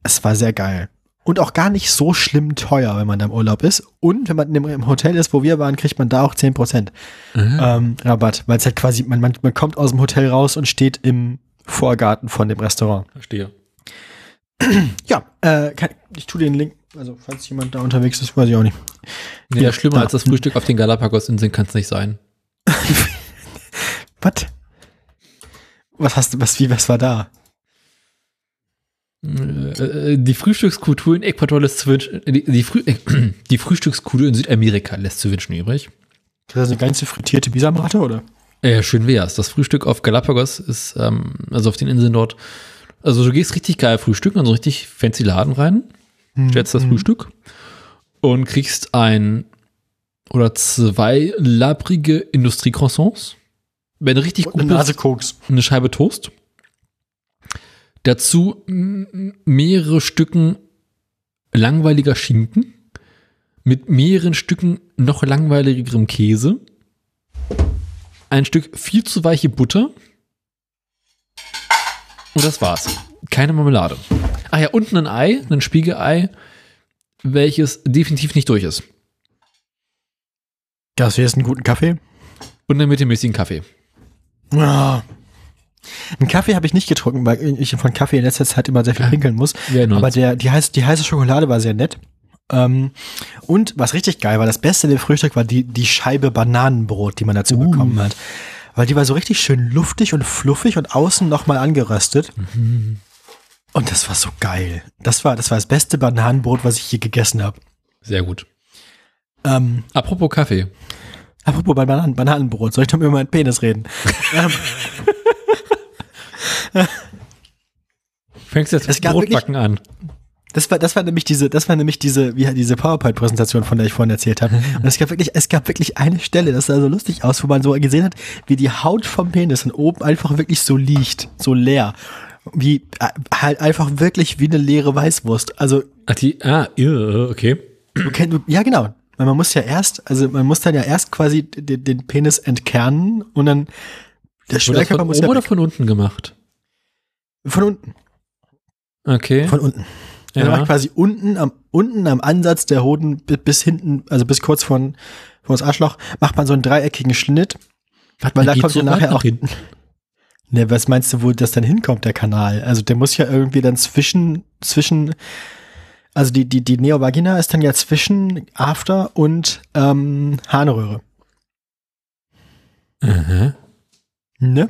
es war sehr geil. Und auch gar nicht so schlimm teuer, wenn man da im Urlaub ist. Und wenn man im, Hotel ist, wo wir waren, kriegt man da auch 10% ähm, Rabatt. Weil es halt quasi, man, man, man kommt aus dem Hotel raus und steht im Vorgarten von dem Restaurant. Verstehe. Ja, äh, kann, ich tue den Link, also falls jemand da unterwegs ist, weiß ich auch nicht. Nee, Ja, schlimmer da. als das Frühstück auf den Galapagos-Inseln kann es nicht sein. (laughs) Was? Was hast du, was, wie, was war da? Äh, Die Frühstückskultur in Ecuador lässt zu wünschen, die, die, Früh, (clears throat) die Frühstückskultur in Südamerika lässt zu wünschen übrig. Ist das eine ganze frittierte Bisamratte, oder? Ja, schön wär's. Das Frühstück auf Galapagos ist, ähm, also auf den Inseln dort, also du gehst richtig geil frühstücken, also richtig fancy Laden rein, stellst das Frühstück und kriegst ein oder zwei labrige Industriecroissants. Wenn du richtig Und gut eine bist, Nase Koks. eine Scheibe Toast. Dazu mehrere Stücken langweiliger Schinken mit mehreren Stücken noch langweiligerem Käse. Ein Stück viel zu weiche Butter. Und das war's. Keine Marmelade. Ah ja, und ein Ei, ein Spiegelei, welches definitiv nicht durch ist. Das hier ist einen guten Kaffee. Und dann mit dem mäßigen Kaffee. Ja. Einen Kaffee habe ich nicht getrunken, weil ich von Kaffee in letzter Zeit immer sehr viel pinkeln muss. Erinnern Aber der, die, heiße, die heiße Schokolade war sehr nett. Ähm, und was richtig geil war, das Beste in dem Frühstück war die, die Scheibe Bananenbrot, die man dazu bekommen hat. Weil die war so richtig schön luftig und fluffig und außen nochmal angeröstet. Und das war so geil. Das war, das war das beste Bananenbrot, was ich je gegessen habe. Sehr gut. Ähm, Apropos Kaffee. apropos Bananen, Bananenbrot, soll ich doch über meinen Penis reden? ähm, Fängst jetzt Es mit Brotbacken an. Das war, das war nämlich diese, das war nämlich diese, wie diese PowerPoint-Präsentation, von der ich vorhin erzählt habe. Und es gab wirklich, es gab wirklich eine Stelle, das sah so lustig aus, wo man so gesehen hat, wie die Haut vom Penis von oben einfach wirklich so liegt, so leer. Wie, äh, halt einfach wirklich wie eine leere Weißwurst. Also, Ach, die, ah, ja, okay. du kennst, du, ja genau. Weil man muss ja erst, also man muss dann ja erst quasi den, den Penis entkernen und dann, der Schwerkörper von muss oben ja oder weg. von unten gemacht? von unten, Okay. von unten. Ja. ja. quasi unten am unten am Ansatz der Hoden bi- bis hinten, also bis kurz vor, vor das Arschloch, macht man so einen dreieckigen Schnitt. Weil da Geht kommt so ja nachher nach auch. hinten. Ne, was meinst du, wo das dann hinkommt, der Kanal? Also der muss ja irgendwie dann zwischen, zwischen, also die, die, die Neovagina ist dann ja zwischen After und ähm, Harnröhre. Mhm. Ne?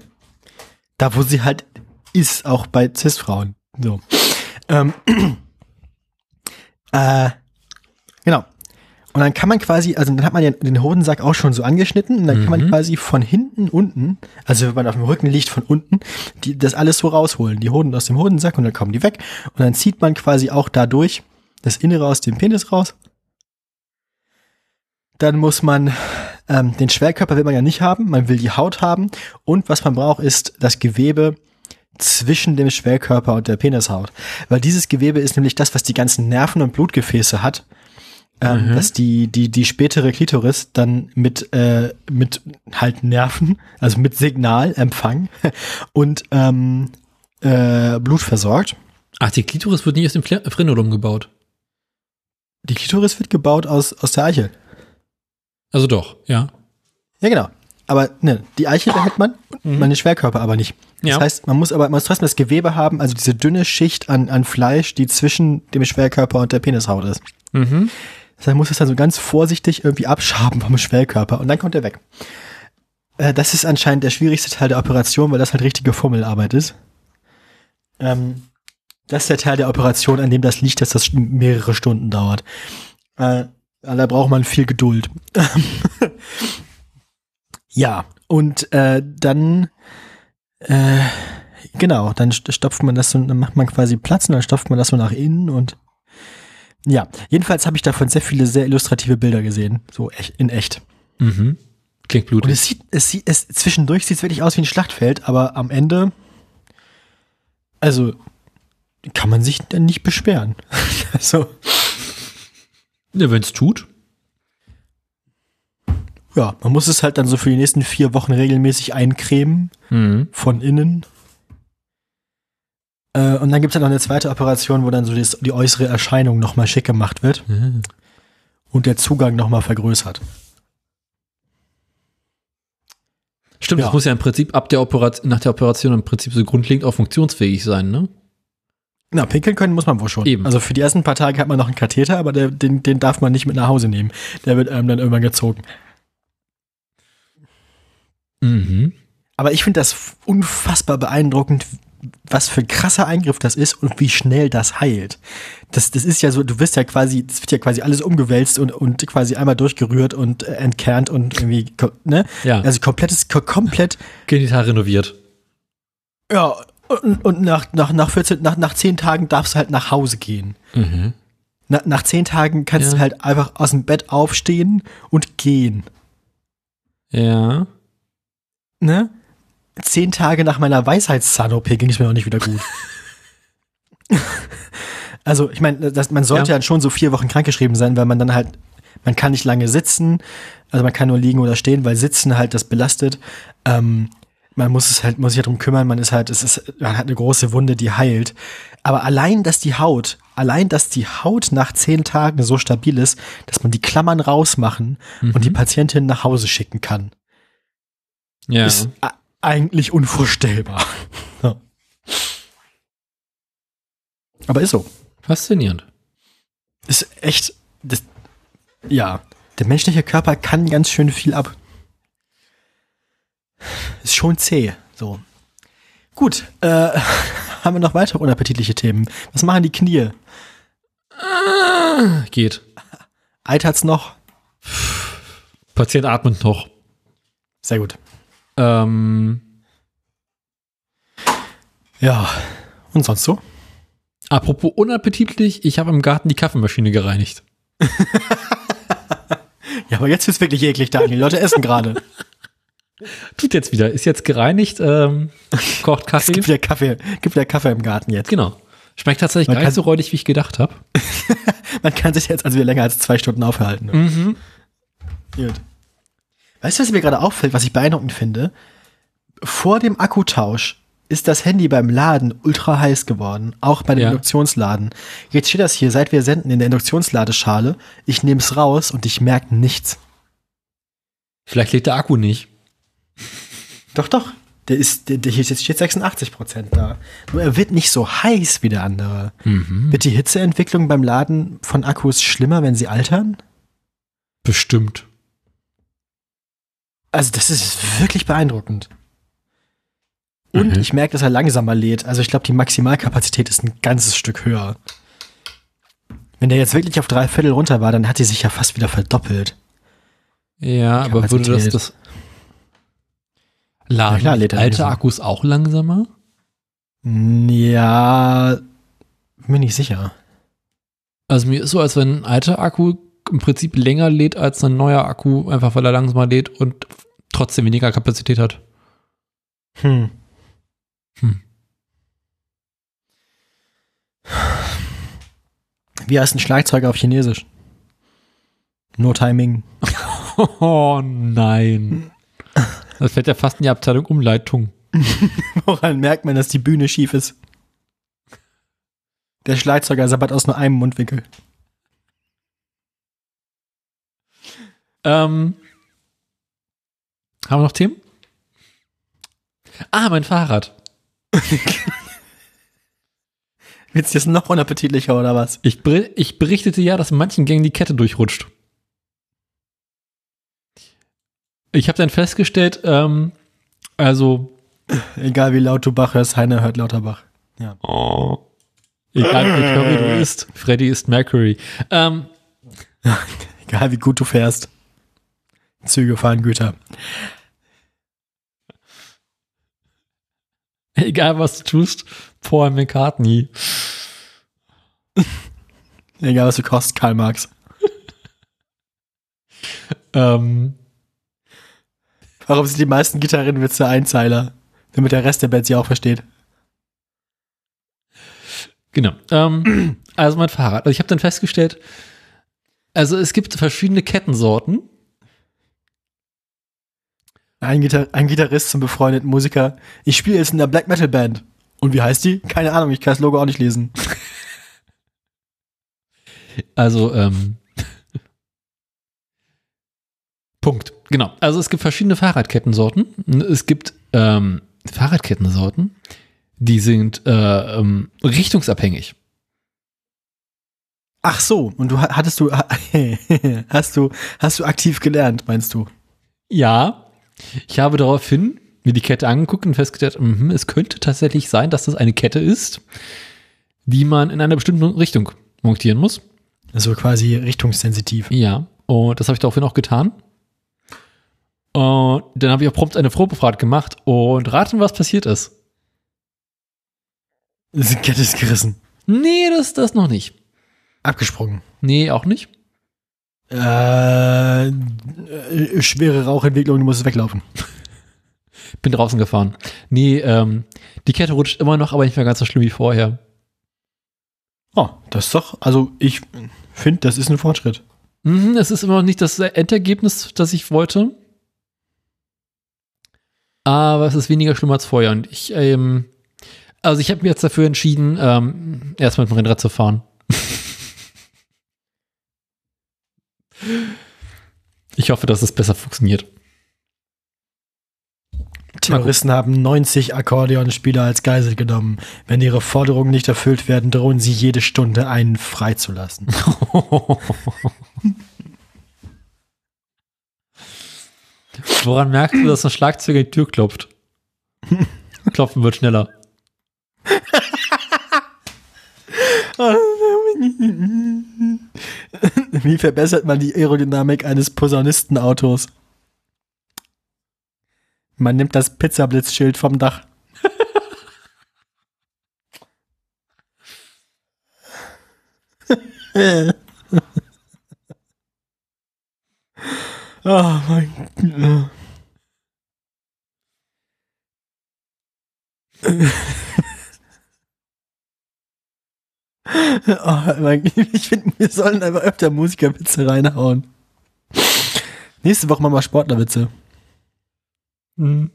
Da, wo sie halt ist, auch bei Cis-Frauen. So. Ähm, (clears throat) äh, genau. Und dann kann man quasi, also dann hat man ja den Hodensack auch schon so angeschnitten und dann kann man Mhm. quasi von hinten unten, also wenn man auf dem Rücken liegt, von unten, die, das alles so rausholen. Die Hoden aus dem Hodensack und dann kommen die weg. Und dann zieht man quasi auch dadurch das Innere aus dem Penis raus. Dann muss man ähm, den Schwerkörper will man ja nicht haben, man will die Haut haben und was man braucht ist das Gewebe zwischen dem Schwerkörper und der Penishaut. Weil dieses Gewebe ist nämlich das, was die ganzen Nerven und Blutgefäße hat, ähm, Mhm. dass die, die, die spätere Klitoris dann mit, äh, mit halt Nerven, also mit Signalempfang (laughs) und ähm, äh, Blut versorgt. Ach, die Klitoris wird nicht aus dem Frenulum gebaut. Die Klitoris wird gebaut aus, aus der Eichel. Also doch, ja. Ja, genau. Aber ne, die Eichel behält man, Mhm. meine Schwerkörper aber nicht. Das Ja. heißt, man muss aber man muss trotzdem das Gewebe haben, also diese dünne Schicht an, an Fleisch, die zwischen dem Schwerkörper und der Penishaut ist. Mhm. Das heißt, muss es dann so ganz vorsichtig irgendwie abschaben vom Schwerkörper und dann kommt er weg. Äh, das ist anscheinend der schwierigste Teil der Operation, weil das halt richtige Formelarbeit ist. Ähm, das ist der Teil der Operation, an dem das liegt, dass das mehrere Stunden dauert. Äh, da braucht man viel Geduld. (laughs) ja, und äh, dann äh, genau, dann st- stopft man das so, dann macht man quasi Platz und dann stopft man das so nach innen und ja, jedenfalls habe ich davon sehr viele sehr illustrative Bilder gesehen, so in echt. Mhm. Klingt Und blutig. es sieht, es sieht, es zwischendurch sieht es wirklich aus wie ein Schlachtfeld, aber am Ende, also kann man sich dann nicht beschweren. (laughs) also Ja, wenn es tut. ja, man muss es halt dann so für die nächsten vier Wochen regelmäßig eincremen Mhm. von innen. Äh, und dann gibt es dann noch eine zweite Operation, wo dann so das, die äußere Erscheinung nochmal schick gemacht wird Mhm. und der Zugang nochmal vergrößert. Stimmt, Ja. das muss ja im Prinzip ab der Operation, nach der Operation im Prinzip so grundlegend auch funktionsfähig sein, ne? Na, pinkeln können muss man wohl schon. Eben. Also für die ersten paar Tage hat man noch einen Katheter, aber der, den, den darf man nicht mit nach Hause nehmen. Der wird einem dann irgendwann gezogen. Mhm. Aber ich finde das unfassbar beeindruckend, was für ein krasser Eingriff das ist und wie schnell das heilt. Das, das ist ja so, du wirst ja quasi, das wird ja quasi alles umgewälzt und, und quasi einmal durchgerührt und äh, entkernt und irgendwie, ne? Ja, Also komplettes, ko- komplett, genital renoviert. ja, und, und nach, nach, nach 14, nach, nach 10 Tagen darfst du halt nach Hause gehen. Mhm. Na, nach 10 Tagen kannst Ja. du halt einfach aus dem Bett aufstehen und gehen. Ja. ne? Zehn Tage nach meiner Weisheitszahn-OP ging es mir auch nicht wieder gut. (laughs) also, ich meine, man sollte Ja. ja. schon so vier Wochen krankgeschrieben sein, weil man dann halt, man kann nicht lange sitzen, also man kann nur liegen oder stehen, weil Sitzen halt das belastet. Ähm, man muss es halt, muss sich halt drum kümmern, man ist halt, es ist, man hat eine große Wunde, die heilt. Aber allein, dass die Haut, allein, dass die Haut nach zehn Tagen so stabil ist, dass man die Klammern rausmachen und die Patientin nach Hause schicken kann Ja. ist eigentlich unvorstellbar. (laughs) Ja. Aber ist so. Faszinierend. Ist echt, das, ja, der menschliche Körper kann ganz schön viel ab. Ist schon zäh, so. Gut, äh, (laughs) haben wir noch weitere unappetitliche Themen? Was machen die Knie? Geht. Eitert's noch? Patient atmet noch. Sehr gut. Ähm, Ja, und sonst so? apropos unappetitlich, ich habe im Garten die Kaffeemaschine gereinigt. (laughs) Ja, aber jetzt wird's wirklich eklig, Daniel. Die Leute essen gerade. (laughs) Tut jetzt wieder. Ist jetzt gereinigt, ähm, (laughs) kocht Es Kaffee. gibt wieder Kaffee, gibt wieder Kaffee im Garten jetzt. Genau. Schmeckt tatsächlich Man gar nicht so räudig, wie ich gedacht habe. Man kann sich jetzt also wieder länger als zwei Stunden aufhalten. Mhm. Gut. Weißt du, was mir gerade auffällt, was ich beeindruckend finde? Vor dem Akkutausch ist das Handy beim Laden ultra heiß geworden, auch bei dem Ja. Induktionsladen. Jetzt steht das hier, seit wir senden in der Induktionsladeschale. Ich nehme es raus und ich merke nichts. Vielleicht lädt der Akku nicht. Doch, doch. Der ist, der, der hier steht 86 Prozent da. Nur er wird nicht so heiß wie der andere. Mhm. Wird die Hitzeentwicklung beim Laden von Akkus schlimmer, wenn sie altern? Bestimmt. Also das ist wirklich beeindruckend. Und Mhm. ich merke, dass er langsamer lädt. Also ich glaube, die Maximalkapazität ist ein ganzes Stück höher. Wenn der jetzt wirklich auf drei Viertel runter war, dann hat die sich ja fast wieder verdoppelt. Ja, aber würde das das Laden Na klar, lädt er alte. Akkus auch langsamer? Ja, bin nicht sicher. Also mir ist so, als wenn ein alter Akku im Prinzip länger lädt als ein neuer Akku, einfach weil er langsamer lädt und trotzdem weniger Kapazität hat. Hm. Hm. Wie heißt ein Schlagzeuger auf Chinesisch? No Timing. (laughs) Oh nein. Das fällt ja fast in die Abteilung Umleitung. (laughs) Woran merkt man, dass die Bühne schief ist? Der Schlagzeuger sabbert aus nur einem Mundwinkel. Ähm, haben wir noch Themen? Ah, mein Fahrrad. (laughs) Wird's jetzt noch unappetitlicher oder was? Ich, ber- ich berichtete ja, dass manchen Gängen die Kette durchrutscht. Ich habe dann festgestellt, ähm, also (laughs) Egal wie laut du Bach hörst, Heiner hört lauter Bach. Oh. Egal wie Curry du isst, Freddy ist Mercury. Ähm, (laughs) Egal wie gut du fährst. Züge fahren Güter. egal was du tust, Paul McCartney. Egal was du kostet, Karl Marx. (laughs) Ähm, Warum sind die meisten Gitarrenwitze Einzeiler? Damit der Rest der Band sie auch versteht. genau. Ähm, (clears throat) also mein Fahrrad. Also ich habe dann festgestellt, also es gibt verschiedene Kettensorten. Ein, Gitar ein Gitarrist zum befreundeten Musiker. Ich spiele jetzt in der Black Metal Band. Und wie heißt die? Keine Ahnung, ich kann das Logo auch nicht lesen. (laughs) Also, ähm, (laughs) Punkt. Genau. Also es gibt verschiedene Fahrradkettensorten. Es gibt ähm, Fahrradkettensorten, die sind äh, ähm, richtungsabhängig. Ach so, und du ha- hattest du (laughs) hast du hast du aktiv gelernt, meinst du? Ja, ich habe daraufhin mir die Kette angeguckt und festgestellt, mhm, es könnte tatsächlich sein, dass das eine Kette ist, die man in einer bestimmten Richtung montieren muss. Also quasi richtungssensitiv. Ja, und das habe ich daraufhin auch getan. Und dann habe ich auch prompt eine Probefahrt gemacht und raten, was passiert ist. Die Kette ist gerissen. Nee, das das noch nicht. Abgesprungen. Nee, auch nicht. Äh, äh, schwere Rauchentwicklung, du musst weglaufen. (laughs) Bin draußen gefahren. Nee, ähm, die Kette rutscht immer noch, aber nicht mehr ganz so schlimm wie vorher. Oh, das ist doch, also ich finde, das ist ein Fortschritt. Mhm, es ist immer noch nicht das Endergebnis, das ich wollte. Aber es ist weniger schlimm als vorher. Und ich, ähm, also ich habe mir jetzt dafür entschieden, ähm, erstmal mit dem Rennrad zu fahren. Ich hoffe, dass es besser funktioniert. Terroristen haben 90 Akkordeonspieler als Geisel genommen. Wenn ihre Forderungen nicht erfüllt werden, drohen sie jede Stunde einen freizulassen. (laughs) Woran merkst du, dass ein Schlagzeuger die Tür klopft? (laughs) Klopfen wird schneller. (laughs) (laughs) Wie verbessert man die Aerodynamik eines Posaunistenautos? Man nimmt das Pizzablitzschild vom Dach. oh (laughs) mein Gott. (laughs) Oh, ich finde, wir sollen einfach öfter Musikerwitze reinhauen. Nächste Woche machen wir Sportlerwitze. Mhm.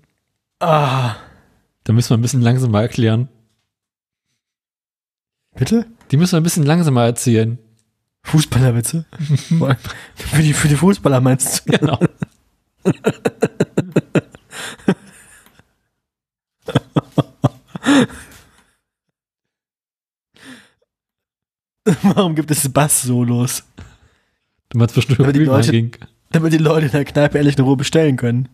Ah. Da müssen wir ein bisschen langsamer erklären. Bitte? Die müssen wir ein bisschen langsamer erzählen. Fußballerwitze? (laughs) für, die, für die Fußballer meinst du? Genau. (laughs) (laughs) Warum gibt es Bass-Solos? Du meinst bestimmt Aber die Leute- ging. Damit die Leute in der Kneipe ehrlich eine Ruhe bestellen können.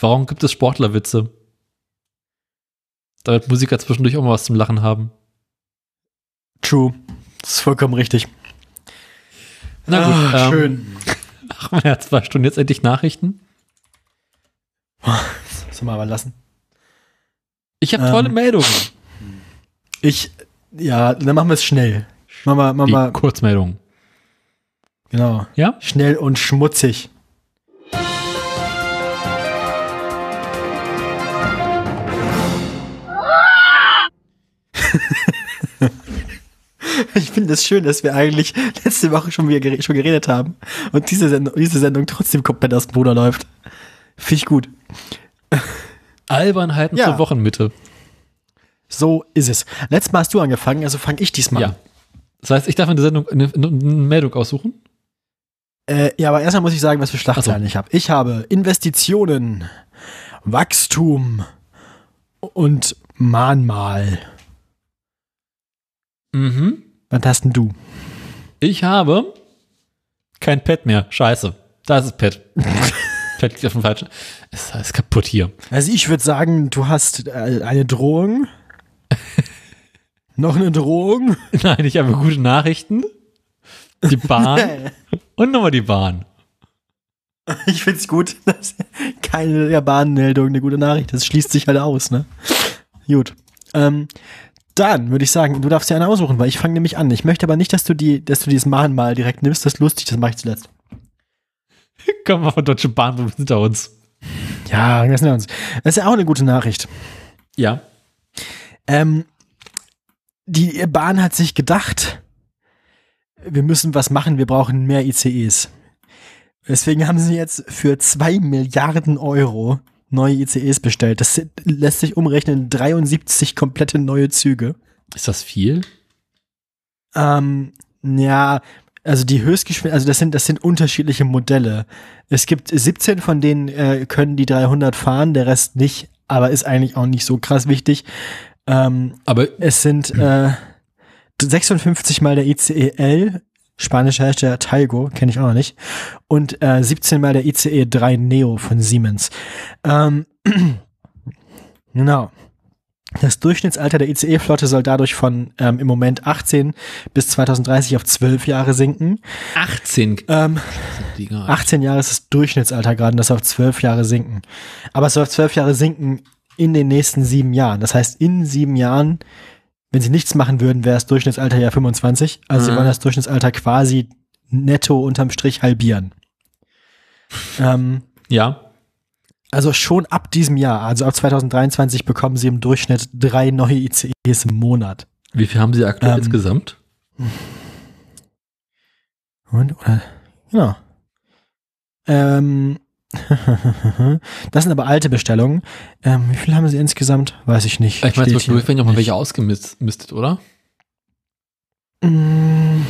Warum gibt es Sportlerwitze? Damit Musiker zwischendurch auch mal was zum Lachen haben. True. Das ist vollkommen richtig. Na gut, Ah, ähm, schön. (laughs) Machen wir ja zwei Stunden jetzt endlich Nachrichten. (laughs) Soll mal aber lassen. Ich habe Ähm, tolle Meldungen. Ich, ja, dann machen wir es schnell. Machen wir, machen wir, Kurzmeldungen. genau. Ja? Schnell und schmutzig. (laughs) Ich finde es schön, dass wir eigentlich letzte Woche schon wieder schon geredet haben und diese Sendung, diese Sendung trotzdem komplett aus dem Ruder läuft. Finde ich gut. Albernheiten Ja. zur Wochenmitte. So ist es. Letztes Mal hast du angefangen, also fange ich diesmal Ja. an. Das heißt, ich darf in der Sendung eine, eine Meldung aussuchen. Äh, ja, aber erstmal muss ich sagen, was für Schlagzeilen so. ich habe. Ich habe Investitionen, Wachstum und Mahnmal. Mhm. Was hast denn du? Ich habe kein Pad mehr. Scheiße. Da ist das Pad. (laughs) Pad liegt auf dem falschen. Es ist alles kaputt hier. Also ich würde sagen, du hast äh, eine Drohung. Noch eine Drohung. (laughs) Nein, ich habe gute Nachrichten. Die Bahn und nochmal die Bahn. (laughs) Ich find's gut, dass keine der Bahnmeldung eine gute Nachricht ist. Schließt sich halt aus, ne? Gut. Ähm, dann würde ich sagen, du darfst dir eine aussuchen, weil ich fange nämlich an. Ich möchte aber nicht, dass du die, dass du dieses Mahnmal direkt nimmst. Das ist lustig, das mache ich zuletzt. (laughs) Kommen wir von Deutsche Bahn wir hinter uns. Ja, das ist Das ist ja auch eine gute Nachricht. Ja. Ähm, die Bahn hat sich gedacht, wir müssen was machen, wir brauchen mehr ICEs. Deswegen haben sie jetzt für zwei Milliarden Euro neue ICEs bestellt. Das sind, lässt sich umrechnen in 73 komplette neue Züge. Ist das viel? Ähm, ja, also die Höchstgeschwindigkeit, also das sind, das sind unterschiedliche Modelle. Es gibt 17 von denen äh, können die 300 fahren, der Rest nicht, aber ist eigentlich auch nicht so krass wichtig. Ähm, Aber es sind äh, 56 mal der ICE-L, spanischer Hersteller Talgo, kenne ich auch noch nicht, und äh, 17 mal der ICE 3 Neo von Siemens. Ähm, (clears throat) genau. Das Durchschnittsalter der ICE-Flotte soll dadurch von ähm, im Moment 18 bis 2030 auf 12 Jahre sinken. 18. Ähm, Dinger. 18 Jahre ist das Durchschnittsalter gerade und das soll auf 12 Jahre sinken. Aber es soll auf 12 Jahre sinken in den nächsten sieben Jahren. Das heißt, in sieben Jahren, wenn sie nichts machen würden, wäre das Durchschnittsalter ja 25. Also sie Mhm. wollen das Durchschnittsalter quasi netto unterm Strich halbieren. Ähm, Ja. Also schon ab diesem Jahr, also ab 2023, bekommen sie im Durchschnitt drei neue ICEs im Monat. Wie viel haben Sie aktuell Ähm, insgesamt? Und, oder, genau. Ähm, (laughs) das sind aber alte Bestellungen. Ähm, wie viel haben sie insgesamt? Weiß ich nicht. Ich meine, zwischendurch werden ja auch mal welche ausgemistet, oder? Mm.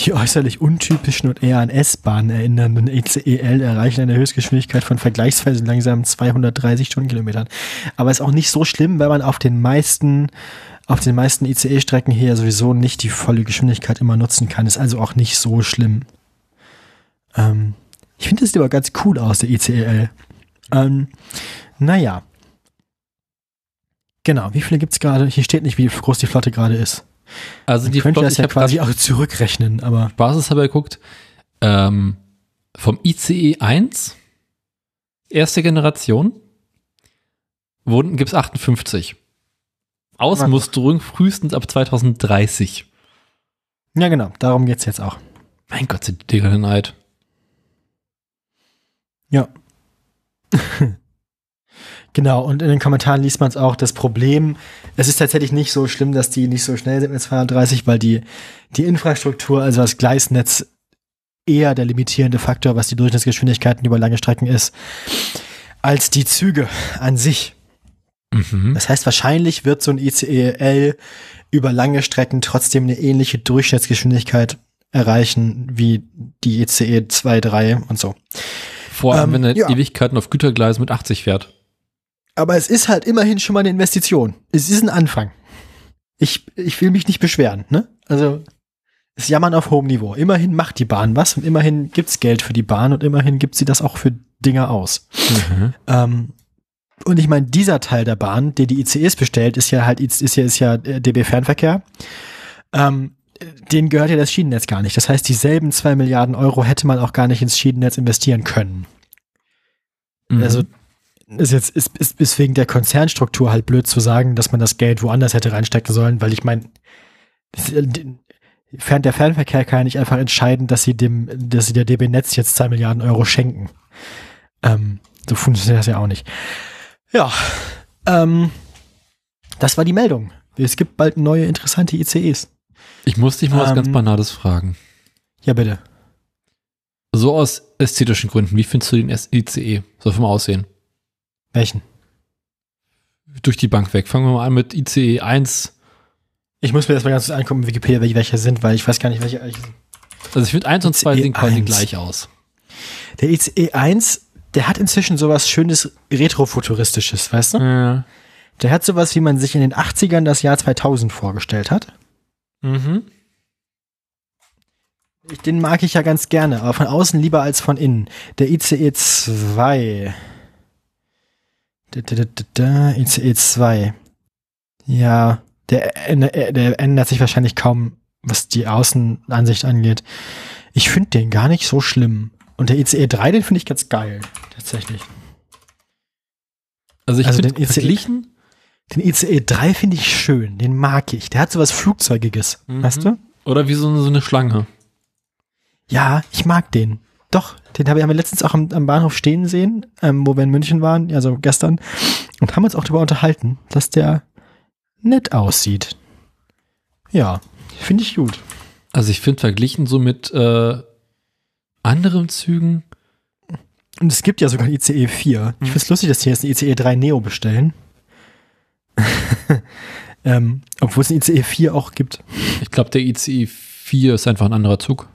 Die äußerlich untypischen und eher an S-Bahnen erinnernden ECEL erreichen eine Höchstgeschwindigkeit von vergleichsweise langsamen 230 Stundenkilometern. Aber ist auch nicht so schlimm, weil man auf den meisten, auf den meisten ICE-Strecken hier sowieso nicht die volle Geschwindigkeit immer nutzen kann. Ist also auch nicht so schlimm. Ähm, ich finde, das sieht aber ganz cool aus, der ICEL. Ähm, naja. Genau, wie viele gibt's gerade? Hier steht nicht, wie groß die Flotte gerade ist. Also Man die könnte Flotte, das ich ja habe quasi auch (laughs) zurückrechnen, aber spaßeshalber geguckt, ähm, vom ICE 1, erste Generation, wurden, gibt's 58. Ausmusterung frühestens ab 2030. ja genau, darum geht's jetzt auch. Mein Gott, sind die Dinger denn alt. Ja. (laughs) genau, und in den Kommentaren liest man es auch, das Problem, es ist tatsächlich nicht so schlimm, dass die nicht so schnell sind mit 230, weil die, die Infrastruktur, also das Gleisnetz, eher der limitierende Faktor, was die Durchschnittsgeschwindigkeiten über lange Strecken ist, als die Züge an sich. Mhm. Das heißt, wahrscheinlich wird so ein ICE-L über lange Strecken trotzdem eine ähnliche Durchschnittsgeschwindigkeit erreichen wie die ICE 2, 3 und so. Vor allem, Ähm, wenn er ja. Ewigkeiten auf Gütergleisen mit 80 fährt. Aber es ist halt immerhin schon mal eine Investition. Es ist ein Anfang. Ich, ich will mich nicht beschweren, ne? Also, es jammern auf hohem Niveau. Immerhin macht die Bahn was und immerhin gibt's Geld für die Bahn und immerhin gibt sie das auch für Dinge aus. Mhm. Ähm, und ich meine, dieser Teil der Bahn, der die ICEs bestellt, ist ja halt, ist ja, ist ja äh, DB Fernverkehr. Ähm, denen gehört ja das Schienennetz gar nicht. Das heißt, dieselben zwei Milliarden Euro hätte man auch gar nicht ins Schienennetz investieren können. Mhm. Also ist jetzt ist, ist, ist wegen der Konzernstruktur halt blöd zu sagen, dass man das Geld woanders hätte reinstecken sollen, weil ich meine, Fern, der Fernverkehr kann ja nicht einfach entscheiden, dass sie dem, dass sie der DB Netz jetzt zwei Milliarden Euro schenken. Ähm, so funktioniert das ja auch nicht. Ja, ähm, das war die Meldung. Es gibt bald neue interessante ICEs. ich muss dich mal was ähm, ganz Banales fragen. Ja, bitte. So aus ästhetischen Gründen, wie findest du den ICE? So vom Aussehen. Welchen? Durch die Bank weg. Fangen wir mal an mit ICE 1. Ich muss mir das mal ganz kurz angucken, Wikipedia, welche, welche sind, weil ich weiß gar nicht, welche. sind. Also ich finde 1 und 2 ICE sehen quasi 1. gleich aus. Der ICE 1, der hat inzwischen sowas schönes Retrofuturistisches, weißt du? Ja. Der hat sowas, wie man sich in den 80ern das Jahr 2000 vorgestellt hat. Mhm. Ich- Den mag ich ja ganz gerne, aber von außen lieber als von innen. Der ICE 2. Da, da, da, da, da, ICE 2. Ja, der, änder- der ändert sich wahrscheinlich kaum, was die Außenansicht angeht. Ich finde den gar nicht so schlimm. Und der ICE 3, den finde ich ganz geil, tatsächlich. Also ich Also finde den ICE verglichen, Den ICE 3 finde ich schön, den mag ich. Der hat sowas Flugzeugiges, Mhm. weißt du? oder wie so so eine Schlange. Ja, ich mag den. Doch, den haben wir letztens auch am, am Bahnhof stehen sehen, ähm, wo wir in München waren, also gestern, und haben uns auch darüber unterhalten, dass der nett aussieht. Ja, finde ich gut. Also ich finde verglichen so mit äh, anderen Zügen, Und es gibt ja sogar einen ICE 4. Ich finde es lustig, dass die jetzt einen ICE 3 Neo bestellen. (laughs) ähm, obwohl es einen ICE 4 auch gibt. ich glaube der ICE 4 ist einfach ein anderer Zug.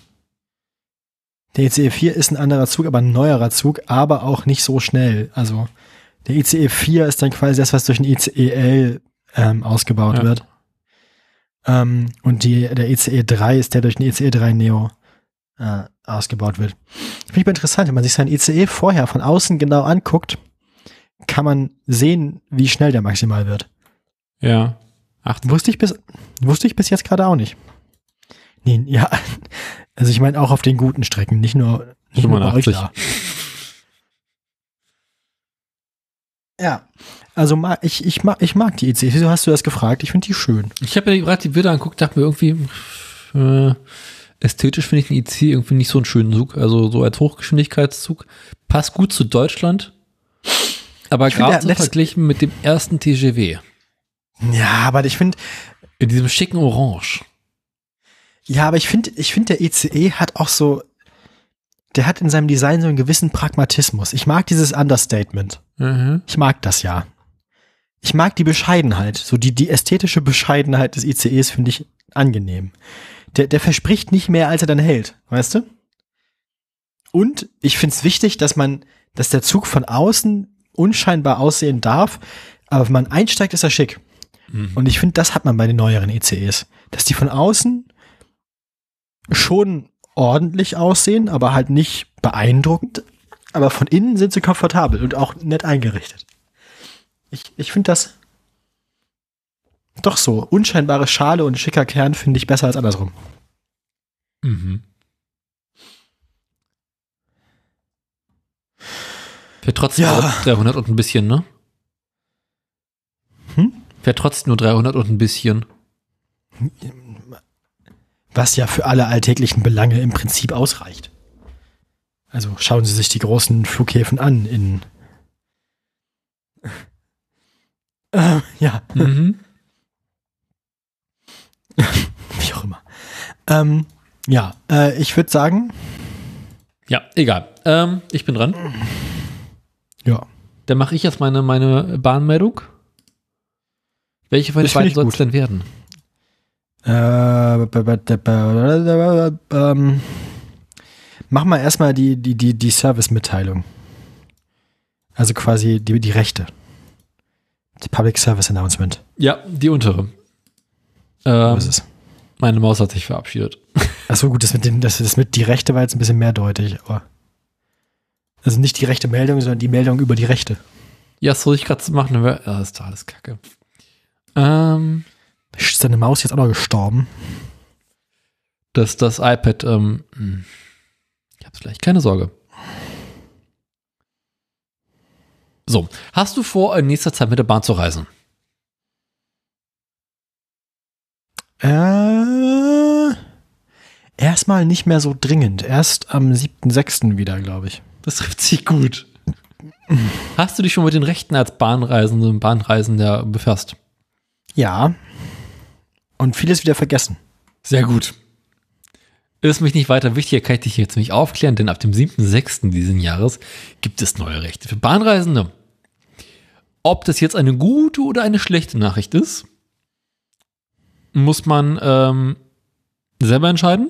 Der ICE 4 ist ein anderer Zug, aber ein neuerer Zug, aber auch nicht so schnell. Also der ICE 4 ist dann quasi das, was durch den ICEL ähm, ausgebaut Ja. wird. Ähm, und die, der ICE 3 ist der durch den ICE 3 Neo äh, ausgebaut wird. Finde ich mal interessant, wenn man sich seinen ICE vorher von außen genau anguckt, kann man sehen, wie schnell der maximal wird. Ja. 80. Wusste ich bis, wusste ich bis jetzt gerade auch nicht. Nee, ja, also ich meine auch auf den guten Strecken, nicht nur, nicht nur bei euch 85. da. Ja, also mag, ich, ich, mag, ich mag die ECs. Wieso hast du das gefragt? Ich finde die schön. Ich habe ja gerade die Bilder angeguckt, dachte mir irgendwie, äh, ästhetisch finde ich den IC irgendwie nicht so einen schönen Zug. Also so als Hochgeschwindigkeitszug. Passt gut zu Deutschland. Aber gerade so verglichen mit dem ersten TGW. Ja, aber ich finde, In diesem schicken Orange. Ja, aber ich finde, ich finde, der ECE hat auch so, der hat in seinem Design so einen gewissen Pragmatismus. Ich mag dieses Understatement. Mhm. Ich mag das ja. Ich mag die Bescheidenheit. So die, die ästhetische Bescheidenheit des ICEs finde ich angenehm. Der, der verspricht nicht mehr, als er dann hält, weißt du? Und ich finde es wichtig, dass man, dass der Zug von außen unscheinbar aussehen darf, aber wenn man einsteigt, ist er schick. Mhm. Und ich finde, das hat man bei den neueren ICEs. Dass die von außen schon ordentlich aussehen, aber halt nicht beeindruckend. Aber von innen sind sie komfortabel und auch nett eingerichtet. Ich, ich finde das doch so. Unscheinbare Schale und schicker Kern finde ich besser als andersrum. Mhm. Fährt trotzdem Ja. nur 300 und ein bisschen, ne? Hm? Fährt trotzdem nur 300 und ein bisschen. Was ja für alle alltäglichen Belange im Prinzip ausreicht. Also schauen Sie sich die großen Flughäfen an in. Äh, (laughs) ja, Mhm. (laughs) wie auch immer. Ähm, ja, äh, ich würde sagen, Ja, egal. Ähm, ich bin dran. Ja. Dann mache ich jetzt meine, meine Bahnmeldung. Welche von den beiden soll es denn werden? Äh, ähm, mach mal erstmal die, die, die, die Service-Mitteilung. Also quasi die, die Rechte. Die Public Service Announcement. Ja, die untere. Ähm, ist es? meine Maus hat sich verabschiedet. Achso, gut, das mit, den, das, das mit die Rechte war jetzt ein bisschen mehrdeutig, aber. Also nicht die rechte Meldung, sondern die Meldung über die Rechte. Ja, das soll ich gerade machen. aber- Ja, ist doch alles kacke. Ähm, Ist deine Maus jetzt auch noch gestorben? dass das iPad, ähm, hm, ich hab's gleich, keine Sorge. So, hast du vor, in nächster Zeit mit der Bahn zu reisen? Äh, erstmal nicht mehr so dringend. Erst am 7.6. wieder, glaube ich. Das trifft sich gut. Hast du dich schon mit den Rechten als Bahnreisende und Bahnreisender befasst? Ja. Und vieles wieder vergessen. Sehr gut. Ist mich nicht weiter wichtig, kann ich dich jetzt nicht aufklären, denn ab dem 7.6. diesen Jahres gibt es neue Rechte für Bahnreisende. Ob das jetzt eine gute oder eine schlechte Nachricht ist, muss man ähm, selber entscheiden.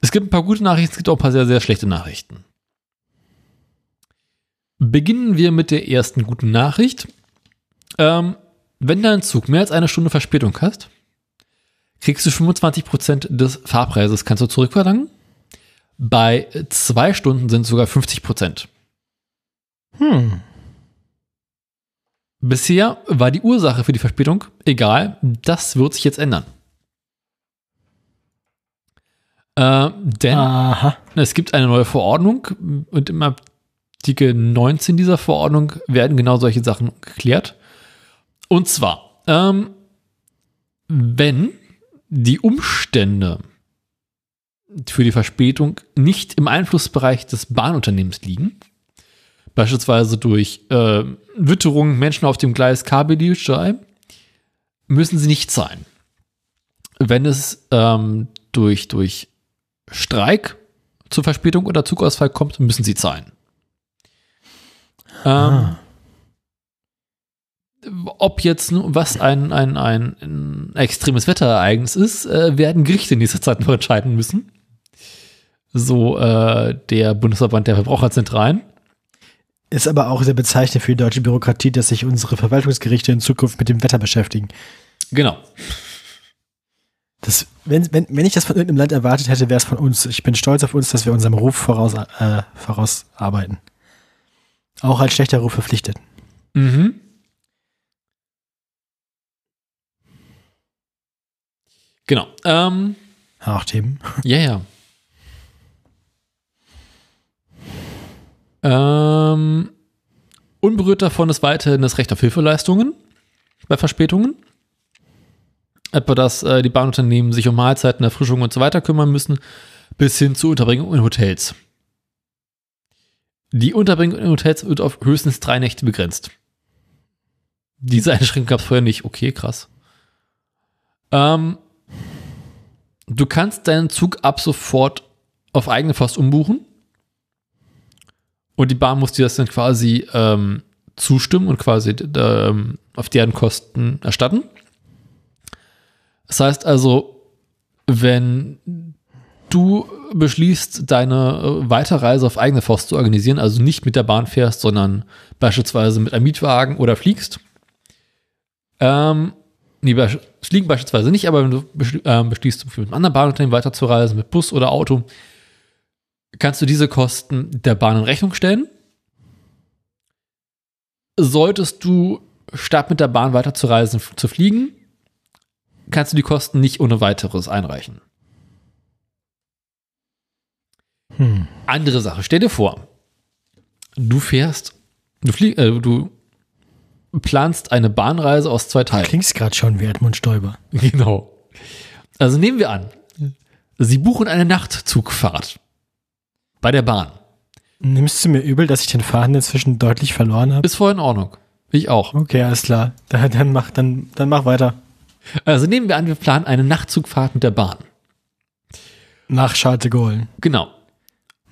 Es gibt ein paar gute Nachrichten, es gibt auch ein paar sehr, sehr schlechte Nachrichten. Beginnen wir mit der ersten guten Nachricht. Ähm, wenn dein Zug mehr als eine Stunde Verspätung hast, kriegst du 25% des Fahrpreises, kannst du zurückverlangen. Bei zwei Stunden sind es sogar 50%. Hm. Bisher war die Ursache für die Verspätung egal, das wird sich jetzt ändern. Äh, denn Aha. es gibt eine neue Verordnung und im Artikel 19 dieser Verordnung werden genau solche Sachen geklärt. Und zwar, ähm, wenn die Umstände für die Verspätung nicht im Einflussbereich des Bahnunternehmens liegen, beispielsweise durch äh, Witterung, Menschen auf dem Gleis, Kabeldiebstahl, müssen sie nicht zahlen. Wenn es ähm, durch, durch Streik zur Verspätung oder Zugausfall kommt, müssen sie zahlen. Ähm, Ah. Ob jetzt was ein, ein, ein, ein extremes Wetterereignis ist, äh, werden Gerichte in dieser Zeit noch entscheiden müssen. So äh, der Bundesverband der Verbraucherzentralen. Ist aber auch sehr bezeichnend für die deutsche Bürokratie, dass sich unsere Verwaltungsgerichte in Zukunft mit dem Wetter beschäftigen. Genau. Das, wenn, wenn, wenn ich das von irgendeinem Land erwartet hätte, wäre es von uns. Ich bin stolz auf uns, dass wir unserem Ruf voraus, äh, vorausarbeiten. Auch als schlechter Ruf verpflichtet. Mhm. Genau. Ähm, Auch Themen. (laughs) ja, ja. Ähm, unberührt davon ist weiterhin das Recht auf Hilfeleistungen bei Verspätungen. Etwa, dass äh, die Bahnunternehmen sich um Mahlzeiten, Erfrischung und so weiter kümmern müssen, bis hin zur Unterbringung in Hotels. Die Unterbringung in Hotels wird auf höchstens drei Nächte begrenzt. Diese Einschränkung gab es vorher nicht. Okay, krass. Ähm, du kannst deinen Zug ab sofort auf eigene Faust umbuchen. Und die Bahn muss dir das dann quasi ähm, zustimmen und quasi ähm, auf deren Kosten erstatten. Das heißt also, wenn du beschließt, deine äh, Weiterreise auf eigene Faust zu organisieren, also nicht mit der Bahn fährst, sondern beispielsweise mit einem Mietwagen oder fliegst, ähm, nee, fliegen beispielsweise nicht, aber wenn du ähm, beschließt, mit einem anderen Bahnunternehmen weiterzureisen, mit Bus oder Auto, kannst du diese Kosten der Bahn in Rechnung stellen. Solltest du statt mit der Bahn weiterzureisen, zu fliegen, kannst du die Kosten nicht ohne weiteres einreichen. Hm. Andere Sache, stell dir vor, du fährst, du flieg, äh, du planst eine Bahnreise aus zwei Teilen. Klingst gerade schon wie Edmund Stoiber. (laughs) Genau. Also nehmen wir an, Sie buchen eine Nachtzugfahrt bei der Bahn. Nimmst du mir übel, dass ich den Faden inzwischen deutlich verloren habe? Ist voll in Ordnung. Ich auch. Okay, alles klar. (laughs) Dann, dann, mach, dann, dann mach weiter. Also nehmen wir an, wir planen eine Nachtzugfahrt mit der Bahn. Nach Charles de Gaulle. Genau.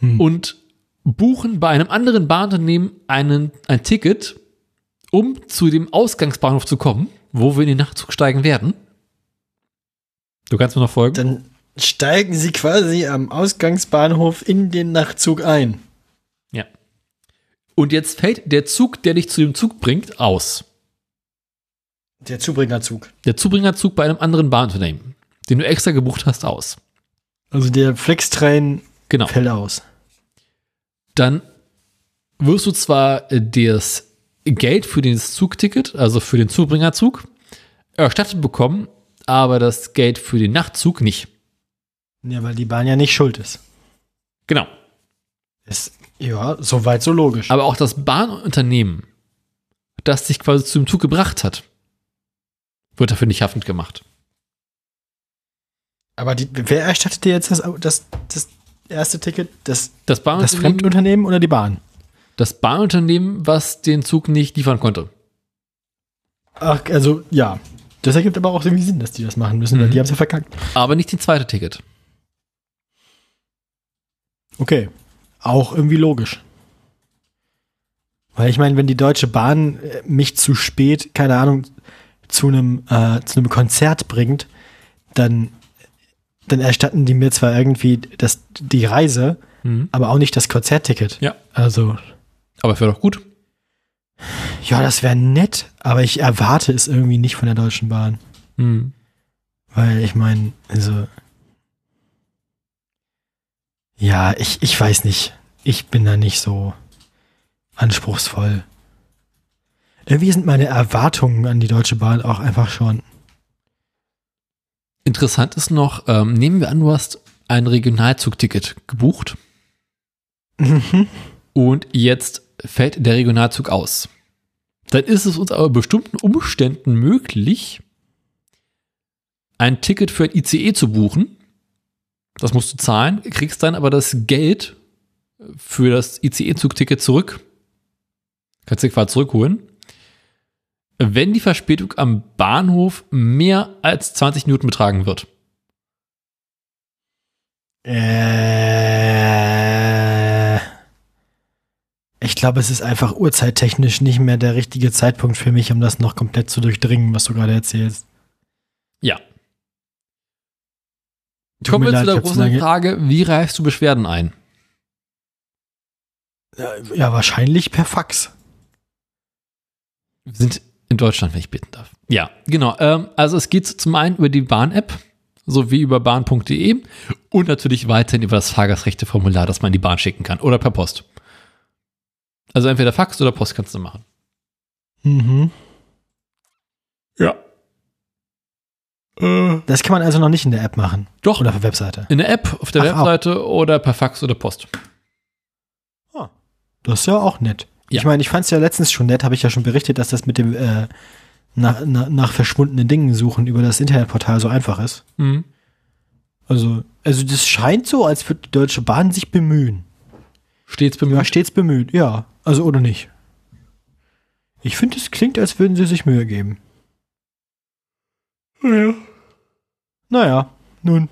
Hm. und buchen bei einem anderen Bahnunternehmen einen, ein Ticket, um zu dem Ausgangsbahnhof zu kommen, wo wir in den Nachtzug steigen werden. Du kannst mir noch folgen? Dann steigen sie quasi am Ausgangsbahnhof in den Nachtzug ein. Ja. Und jetzt fällt der Zug, der dich zu dem Zug bringt, aus. Der Zubringerzug. Der Zubringerzug bei einem anderen Bahnunternehmen, den du extra gebucht hast, aus. Also der Flextrain Genau. fällt aus. Dann wirst du zwar äh, das Geld für das Zugticket, also für den Zubringerzug, erstattet bekommen, aber das Geld für den Nachtzug nicht. Ja, weil die Bahn ja nicht schuld ist. Genau. ist ja, soweit so logisch. Aber auch das Bahnunternehmen, das dich quasi zum Zug gebracht hat, wird dafür nicht haftend gemacht. Aber die, wer erstattet dir jetzt das, das, das erste Ticket? Das, Das das Bahnunternehmen, Fremdunternehmen oder die Bahn? Das Bahnunternehmen, was den Zug nicht liefern konnte. Ach, also ja. Das ergibt aber auch irgendwie Sinn, dass die das machen müssen, weil Mhm. die haben es ja verkackt. Aber nicht den zweite Ticket. Okay. Auch irgendwie logisch. Weil ich meine, wenn die Deutsche Bahn äh, mich zu spät, keine Ahnung, zu einem, äh, zu einem Konzert bringt, dann, dann erstatten die mir zwar irgendwie das, die Reise, Mhm. aber auch nicht das Konzertticket. Ja. Also, Aber wäre doch gut. ja, das wäre nett, aber ich erwarte es irgendwie nicht von der Deutschen Bahn. Mhm. Weil ich meine, also. Ja, ich, ich weiß nicht. Ich bin da nicht so anspruchsvoll. Irgendwie sind meine Erwartungen an die Deutsche Bahn auch einfach schon. Interessant ist noch, ähm, nehmen wir an, du hast ein Regionalzugticket gebucht Mhm. und jetzt fällt der Regionalzug aus. Dann ist es uns aber bestimmten Umständen möglich, ein Ticket für ein ICE zu buchen. Das musst du zahlen, kriegst dann aber das Geld für das ICE-Zugticket zurück. Kannst du quasi zurückholen. Wenn die Verspätung am Bahnhof mehr als 20 Minuten betragen wird. Äh, ich glaube, es ist einfach uhrzeittechnisch nicht mehr der richtige Zeitpunkt für mich, um das noch komplett zu durchdringen, was du gerade erzählst. Ja. Tut Kommen wir leid, zu der großen Frage, wie reichst du Beschwerden ein? Ja, wahrscheinlich per Fax. Wir sind in Deutschland, wenn ich bitten darf. Ja, genau. Ähm, also es geht zum einen über die Bahn-App sowie über bahn.de und natürlich weiterhin über das Fahrgastrechteformular, das man in die Bahn schicken kann oder per Post. Also entweder Fax oder Post kannst du machen. Mhm. Ja. Äh, Das kann man also noch nicht in der App machen. doch, Oder auf der Webseite. in der App, auf der Ach, auch. Webseite oder per Fax oder Post. Das ist ja auch nett. Ja. Ich meine, ich fand es ja letztens schon nett, habe ich ja schon berichtet, dass das mit dem äh, nach, nach, nach verschwundenen Dingen suchen über das Internetportal so einfach ist. Mhm. Also, also das scheint so, als würde die Deutsche Bahn sich bemühen. Stets Ja, bemüht. stets bemüht, ja. Also oder nicht. Ich finde, es klingt, als würden sie sich Mühe geben. Ja. Naja, nun.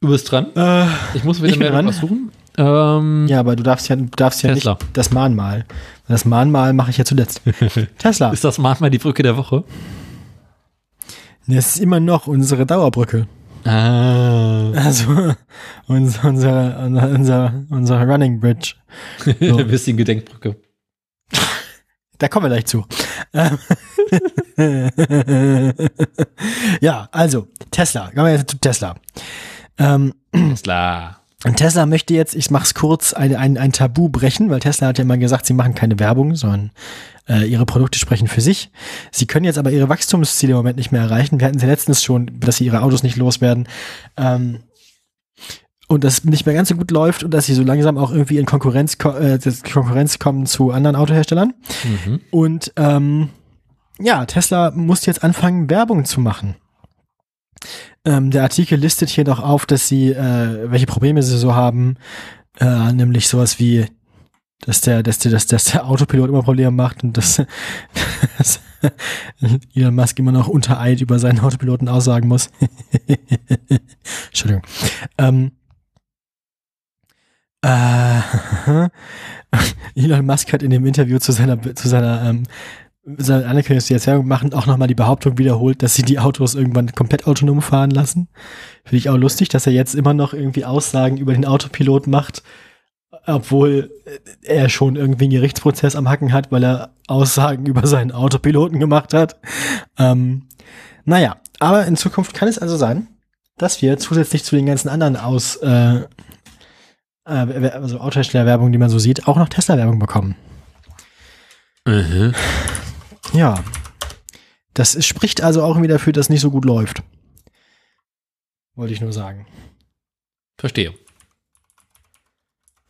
Du bist dran. Äh, Ich muss wieder Ich mehr dran. was suchen. Ähm, ja, aber du darfst ja, du darfst ja Tesla. nicht das Mahnmal. Das Mahnmal mache ich ja zuletzt. (laughs) Tesla. Ist das manchmal die Brücke der Woche? Das ist immer noch unsere Dauerbrücke. Ah. Also (laughs) unser, unser, unser, unser Running Bridge. (laughs) So. Ein bisschen Gedenkbrücke. Da kommen wir gleich zu. Ähm, (laughs) ja, also Tesla. Kommen wir jetzt zu Tesla. Ähm, Tesla. Und Tesla möchte jetzt, ich mach's kurz, ein, ein, ein Tabu brechen, weil Tesla hat ja mal gesagt, sie machen keine Werbung, sondern äh, ihre Produkte sprechen für sich. Sie können jetzt aber ihre Wachstumsziele im Moment nicht mehr erreichen. Wir hatten sie letztens schon, dass sie ihre Autos nicht loswerden. Ähm, und das nicht mehr ganz so gut läuft und dass sie so langsam auch irgendwie in Konkurrenz, ko- äh, Konkurrenz kommen zu anderen Autoherstellern. Mhm. Und ähm, ja, Tesla muss jetzt anfangen, Werbung zu machen. Ähm, der Artikel listet hier noch auf, dass sie, äh, welche Probleme sie so haben, äh, nämlich sowas wie, dass der, dass der, dass, dass der Autopilot immer Probleme macht und dass, (laughs) dass Elon Musk immer noch unter Eid über seinen Autopiloten aussagen muss. (laughs) Entschuldigung. Ähm, Äh, (laughs) Elon Musk hat in dem Interview zu seiner, zu seiner, ähm, seiner Anerkennung, die Erzählung machen, auch nochmal die Behauptung wiederholt, dass sie die Autos irgendwann komplett autonom fahren lassen. Finde ich auch lustig, dass er jetzt immer noch irgendwie Aussagen über den Autopilot macht, obwohl er schon irgendwie einen Gerichtsprozess am Hacken hat, weil er Aussagen über seinen Autopiloten gemacht hat. Ähm, naja, aber in Zukunft kann es also sein, dass wir zusätzlich zu den ganzen anderen Aus, äh, äh, also Autoherstellerwerbung, die man so sieht, auch noch Tesla-Werbung bekommen. Mhm. Ja. Das spricht also auch irgendwie dafür, dass es nicht so gut läuft. Wollte ich nur sagen. Verstehe.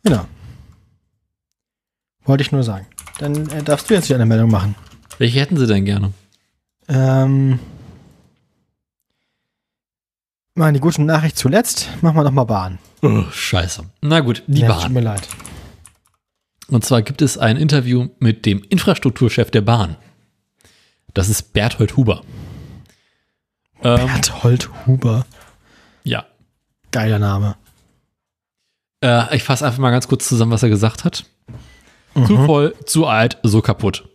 Genau. Wollte ich nur sagen. Dann äh, darfst du jetzt wieder eine Meldung machen. Welche hätten Sie denn gerne? Ähm, mal die gute Nachricht zuletzt. Machen wir noch mal Bahn. Oh, scheiße. Na gut, die ja, Tut Bahn. mir leid. Und zwar gibt es ein Interview mit dem Infrastrukturchef der Bahn. Das ist Berthold Huber. Ähm, Berthold Huber. ja. Geiler Name. Äh, ich fasse einfach mal ganz kurz zusammen, was er gesagt hat. Zu voll, zu alt, so kaputt.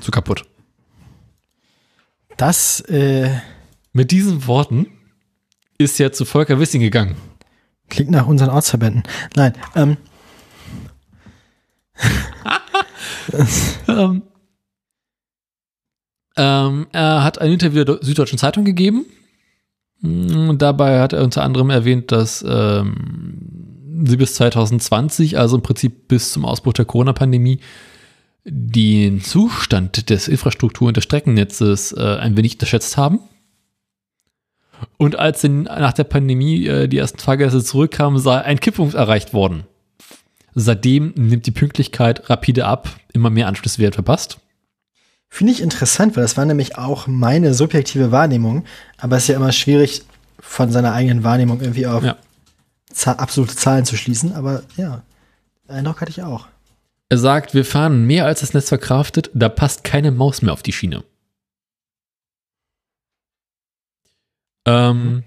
Zu kaputt. Das, äh, Mit diesen Worten ist er zu Volker Wissing gegangen. klingt nach unseren Ortsverbänden. Nein, ähm, (laughs) Ähm, ähm, er hat ein Interview der Süddeutschen Zeitung gegeben. Mm, Und dabei hat er unter anderem erwähnt, dass ähm, sie bis 2020, also im Prinzip bis zum Ausbruch der Corona-Pandemie, den Zustand des Infrastruktur- und des Streckennetzes äh, ein wenig unterschätzt haben. Und als dann nach der Pandemie äh, die ersten Fahrgäste zurückkamen, sei ein Kipppunkt erreicht worden. Seitdem nimmt die Pünktlichkeit rapide ab, immer mehr Anschlüsse werden verpasst. Finde ich interessant, weil das war nämlich auch meine subjektive Wahrnehmung. Aber es ist ja immer schwierig, von seiner eigenen Wahrnehmung irgendwie auf Ja. Absolute Zahlen zu schließen. Aber ja, den Eindruck hatte ich auch. Er sagt, wir fahren mehr als das Netz verkraftet, da passt keine Maus mehr auf die Schiene. Ähm,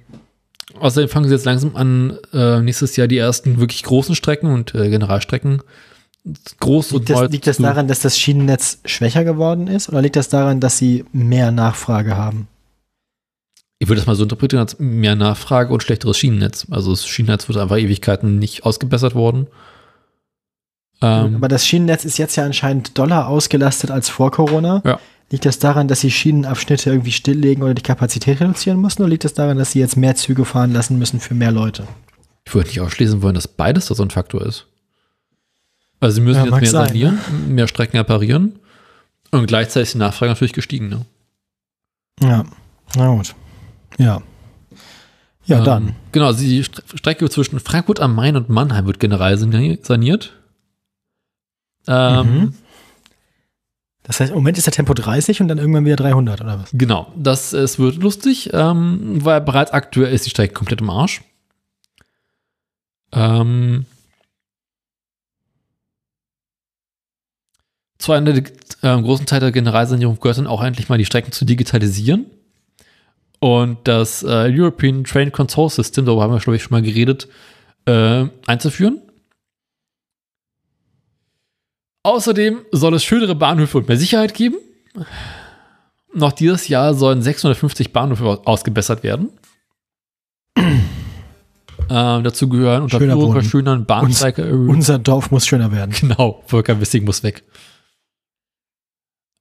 außerdem fangen sie jetzt langsam an, äh, nächstes Jahr die ersten wirklich großen Strecken und äh, Generalstrecken groß Liegt und das, liegt das daran, dass das Schienennetz schwächer geworden ist? Oder liegt das daran, dass sie mehr Nachfrage haben? Ich würde das mal so interpretieren als mehr Nachfrage und schlechteres Schienennetz. Also das Schienennetz wird einfach Ewigkeiten nicht ausgebessert worden. Ähm, Aber das Schienennetz ist jetzt ja anscheinend doller ausgelastet als vor Corona. Ja. Liegt das daran, dass sie Schienenabschnitte irgendwie stilllegen oder die Kapazität reduzieren mussten? Oder liegt das daran, dass sie jetzt mehr Züge fahren lassen müssen für mehr Leute? Ich würde nicht ausschließen wollen, dass beides da so ein Faktor ist. Also sie müssen Ja, jetzt mehr sein, sanieren, mehr Strecken reparieren und gleichzeitig ist die Nachfrage natürlich gestiegen. Ne? Ja, na gut. Ja. Ja, Ähm, dann. Genau, also die Stre- Strecke zwischen Frankfurt am Main und Mannheim wird generell sani- saniert. Ähm, Mhm. Das heißt, im Moment ist der Tempo 30 und dann irgendwann wieder 300 oder was? Genau, das es wird lustig, ähm, weil bereits aktuell ist die Strecke komplett im Arsch. Ähm, zu einer der äh, großen Teil der Generalsanierung gehört dann auch endlich mal die Strecken zu digitalisieren. Und das äh, European Train Control System, darüber haben wir, glaube ich, schon mal geredet, äh, einzuführen. Außerdem soll es schönere Bahnhöfe und mehr Sicherheit geben. Noch dieses Jahr sollen 650 Bahnhöfe ausgebessert werden. (clears throat) ähm, dazu gehören Schöner Unterführung Boden. verschönern, Bahnsteige erhöhen. Unser Dorf muss schöner werden. Genau, Volker Wissing muss weg.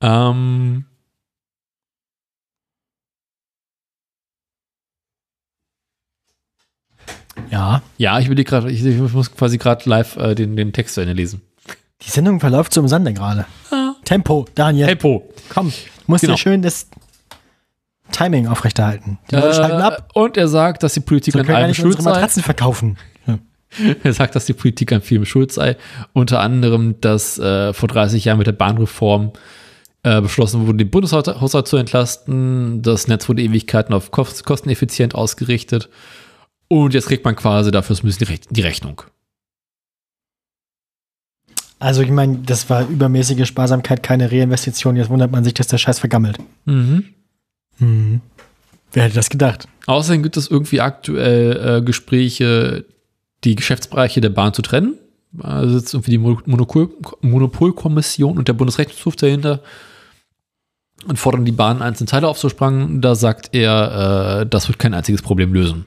Ähm, Ja. ja, ich will die gerade, ich, ich muss quasi gerade live äh, den, den Text zu Ende lesen. Die Sendung verläuft so im Sande gerade. Tempo, Daniel. Tempo. Komm, musst Genau. dir schön das Timing aufrechterhalten. Die Leute schalten ab. Äh, und er sagt, dass die Politik So an allem schuld sei. Matratzen verkaufen. Ja. (laughs) Er sagt, dass die Politik an vielem schuld sei. Unter anderem, dass äh, vor 30 Jahren mit der Bahnreform äh, beschlossen wurde, den Bundeshaushalt zu entlasten. Das Netz wurde Ewigkeiten auf kost kosteneffizient ausgerichtet. Und jetzt kriegt man quasi dafür bisschen die, Rech die Rechnung. Also ich meine, das war übermäßige Sparsamkeit, keine Reinvestition. Jetzt wundert man sich, dass der Scheiß vergammelt. Mhm. Mhm. Wer hätte das gedacht? Außerdem gibt es irgendwie aktuell äh, Gespräche, die Geschäftsbereiche der Bahn zu trennen. Da sitzt irgendwie die Monopol Monopolkommission und der Bundesrechnungshof dahinter und fordern die Bahn einzelne Teile aufzusprangen. Da sagt er, äh, das wird kein einziges Problem lösen.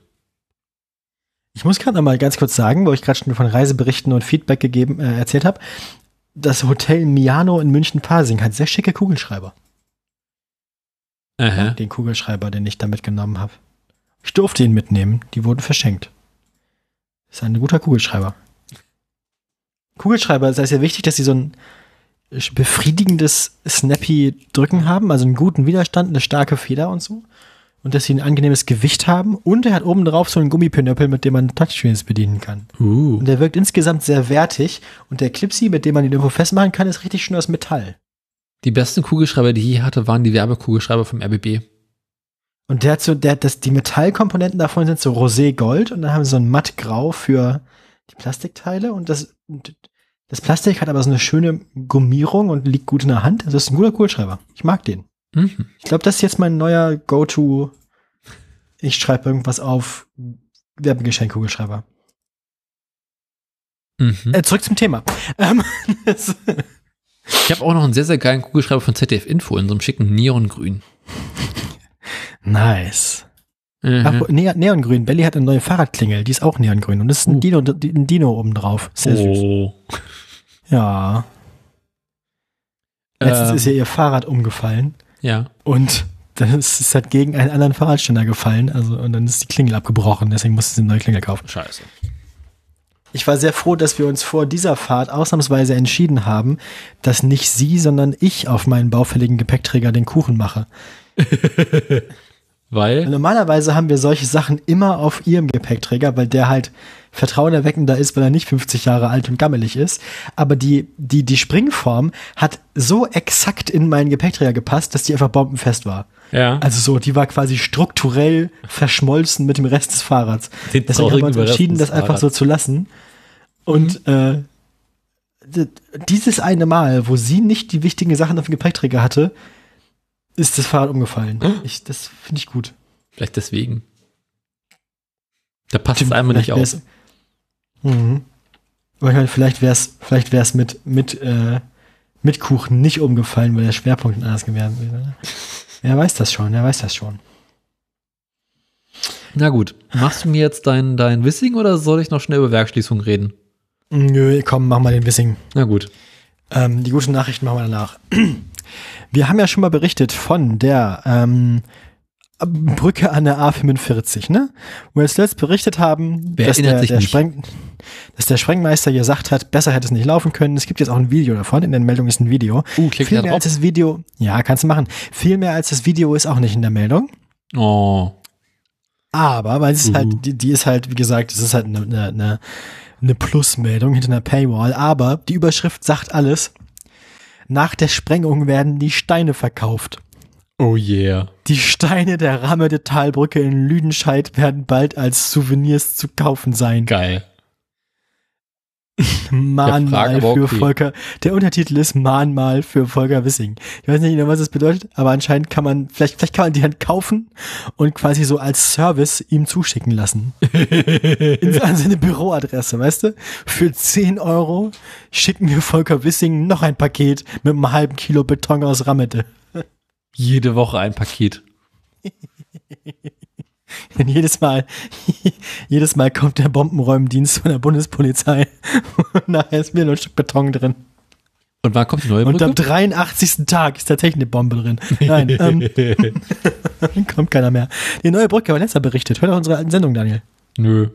Ich muss gerade noch mal ganz kurz sagen, wo ich gerade schon von Reiseberichten und Feedback gegeben, äh, erzählt habe, das Hotel Miano in München-Pasing hat sehr schicke Kugelschreiber. Aha. Den Kugelschreiber, den ich da mitgenommen habe. Ich durfte ihn mitnehmen, die wurden verschenkt. Ist ein guter Kugelschreiber. Kugelschreiber, es ist ja wichtig, dass sie so ein befriedigendes, snappy Drücken haben, also einen guten Widerstand, eine starke Feder und so. Und dass sie ein angenehmes Gewicht haben. Und er hat oben drauf so einen Gummipinöppel, mit dem man Touchscreens bedienen kann. Uh. Und der wirkt insgesamt sehr wertig. Und der Clipsy, mit dem man ihn irgendwo festmachen kann, ist richtig schön aus Metall. Die besten Kugelschreiber, die ich je hatte, waren die Werbekugelschreiber vom RBB. Und der hat so, der, das, die Metallkomponenten davon sind so Rosé-Gold und dann haben sie so ein mattgrau für die Plastikteile und das, das Plastik hat aber so eine schöne Gummierung und liegt gut in der Hand. Das ist ein guter Kugelschreiber. Ich mag den. Mhm. Ich glaube, das ist jetzt mein neuer Go-To. Ich schreibe irgendwas auf Werbegeschenk-Kugelschreiber. Mhm. Äh, zurück zum Thema. Ähm, (laughs) Ich habe auch noch einen sehr, sehr geilen Kugelschreiber von ZDF Info in so einem schicken Neongrün. nice. Mhm. Ach, Ne Neongrün. Belly hat eine neue Fahrradklingel. Die ist auch Neongrün. Und das ist ein Oh. Dino, ein Dino oben drauf. Sehr süß. oh. Ja. Letztens Ähm, ist ja ihr Fahrrad umgefallen. ja. Und dann ist es halt gegen einen anderen Fahrradständer gefallen. Also, und dann ist die Klingel abgebrochen. Deswegen musste sie eine neue Klingel kaufen. Scheiße. Ich war sehr froh, dass wir uns vor dieser Fahrt ausnahmsweise entschieden haben, dass nicht sie, sondern ich auf meinen baufälligen Gepäckträger den Kuchen mache. (laughs) Weil, Normalerweise haben wir solche Sachen immer auf ihrem Gepäckträger, weil der halt vertrauenerweckender ist, weil er nicht 50 Jahre alt und gammelig ist. Aber die, die, die Springform hat so exakt in meinen Gepäckträger gepasst, dass die einfach bombenfest war. ja, Also so, die war quasi strukturell verschmolzen mit dem Rest des Fahrrads. Den Deswegen haben wir uns entschieden, das einfach so zu lassen. Und äh, d- dieses eine Mal, wo sie nicht die wichtigen Sachen auf dem Gepäckträger hatte, ist das Fahrrad umgefallen. Ich, das finde ich gut. vielleicht deswegen. Da passt es einmal nicht auf. Mhm. Aber ich meine, vielleicht wäre es vielleicht wär's mit, mit, äh, mit Kuchen nicht umgefallen, weil der Schwerpunkt anders gewesen wäre. ne? (laughs) Er weiß das schon, er weiß das schon. Na gut, machst du mir jetzt dein, dein Wissing oder soll ich noch schnell über Werkschließung reden? Nö, komm, mach mal den Wissing. Na gut. Ähm, die guten Nachrichten machen wir danach. Wir haben ja schon mal berichtet von der ähm, Brücke an der A45, ne? Wo wir jetzt letzt berichtet haben, Wer dass der, der? Spreng, dass der Sprengmeister gesagt hat, besser hätte es nicht laufen können. Es gibt jetzt auch ein Video davon. In der Meldung ist ein Video. Uh, klick Viel da mehr drauf. als das Video, ja, kannst du machen. Viel mehr als das Video ist auch nicht in der Meldung. Oh. Aber, weil es ist Mhm. halt, die, die ist halt, wie gesagt, es ist halt eine, eine, eine Plusmeldung hinter einer Paywall. Aber die Überschrift sagt alles. Nach der Sprengung werden die Steine verkauft. Oh yeah. Die Steine der Ramme der Talbrücke in Lüdenscheid werden bald als Souvenirs zu kaufen sein. Geil. (laughs) Mahnmal für okay. Volker. Der Untertitel ist Mahnmal für Volker Wissing. Ich weiß nicht genau, was das bedeutet, aber anscheinend kann man, vielleicht, vielleicht kann man die Hand kaufen und quasi so als Service ihm zuschicken lassen. (laughs) In, an seine Büroadresse, weißt du? Für 10 Euro schicken wir Volker Wissing noch ein Paket mit einem halben Kilo Beton aus Rammete. Jede Woche ein Paket. (laughs) (laughs) Und jedes Mal, (laughs) jedes Mal kommt der Bombenräumdienst von der Bundespolizei (laughs) und nachher ist wieder nur ein Stück Beton drin. Und wann kommt die neue Und am Brücke? 83. Tag ist tatsächlich eine Bombe drin. Nein, ähm, kommt keiner mehr. Die neue Brücke war letzter berichtet. Hör doch unsere alten Sendung, Daniel. Nö.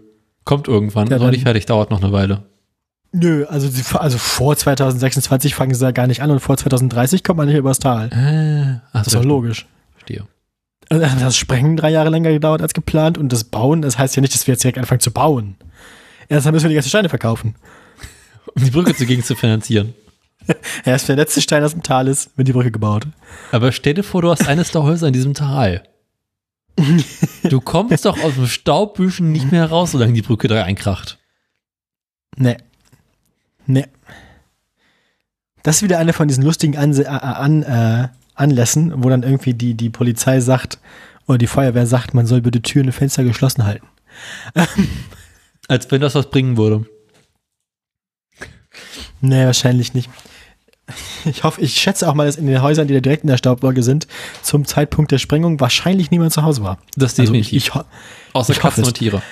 Kommt irgendwann. Ja, Ist noch nicht fertig, dauert noch eine Weile. Nö, also, sie, also vor 2026 fangen sie da gar nicht an und vor 2030 kommt man nicht übers Tal. Äh, ach, Das ist doch logisch. Verstehe. Also das Sprengen drei Jahre länger gedauert als geplant und das Bauen, das heißt ja nicht, dass wir jetzt direkt anfangen zu bauen. Erst müssen wir die ganzen Steine verkaufen. Um die Brücke zugegen zu finanzieren. (laughs) Erst wenn der letzte Stein aus dem Tal ist, wird die Brücke gebaut. Aber stell dir vor, du hast eines der Häuser in diesem Tal. (laughs) Du kommst doch aus dem Staubbüschen nicht mehr raus, solange die Brücke da einkracht. Nee. Nee. Das ist wieder eine von diesen lustigen Anse äh, an, äh, Anlässen, wo dann irgendwie die, die Polizei sagt oder die Feuerwehr sagt, man soll bitte Türen und Fenster geschlossen halten. (laughs) Als wenn das was bringen würde. Nee, wahrscheinlich nicht. Ich hoffe, ich schätze auch mal, dass in den Häusern, die da direkt in der Staubwolke sind, zum Zeitpunkt der Sprengung wahrscheinlich niemand zu Hause war. Das Also definitiv. ich, ich, Außer ich Katzen und Tiere.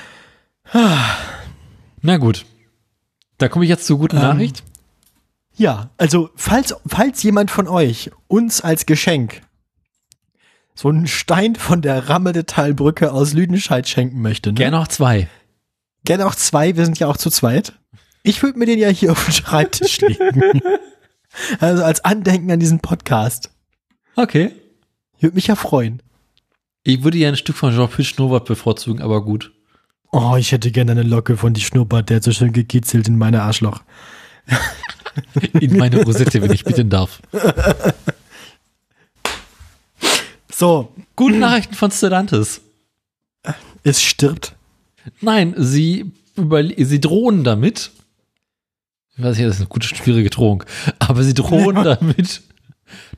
Na gut. Da komme ich jetzt zur guten Ähm, Nachricht. Ja, also falls, falls jemand von euch uns als Geschenk so einen Stein von der Ramme der Talbrücke aus Lüdenscheid schenken möchte, ne? Gerne auch zwei. Gerne auch zwei, wir sind ja auch zu zweit. Ich würde mir den ja hier auf den Schreibtisch legen. (laughs) also als Andenken an diesen Podcast. Okay. Würde mich ja freuen. Ich würde ja ein Stück von Jean-Pierre Schnurrbart bevorzugen, aber gut. Oh, ich hätte gerne eine Locke von die Schnurrbart, der hat so schön gekitzelt in meine Arschloch. (laughs) In meine Rosette, wenn ich bitten darf. So, Gute Nachrichten von Stellantis. es stirbt. Nein, sie, sie drohen damit. Ich weiß nicht, das ist eine gute, schwierige Drohung. Aber sie drohen (laughs) Ja. damit,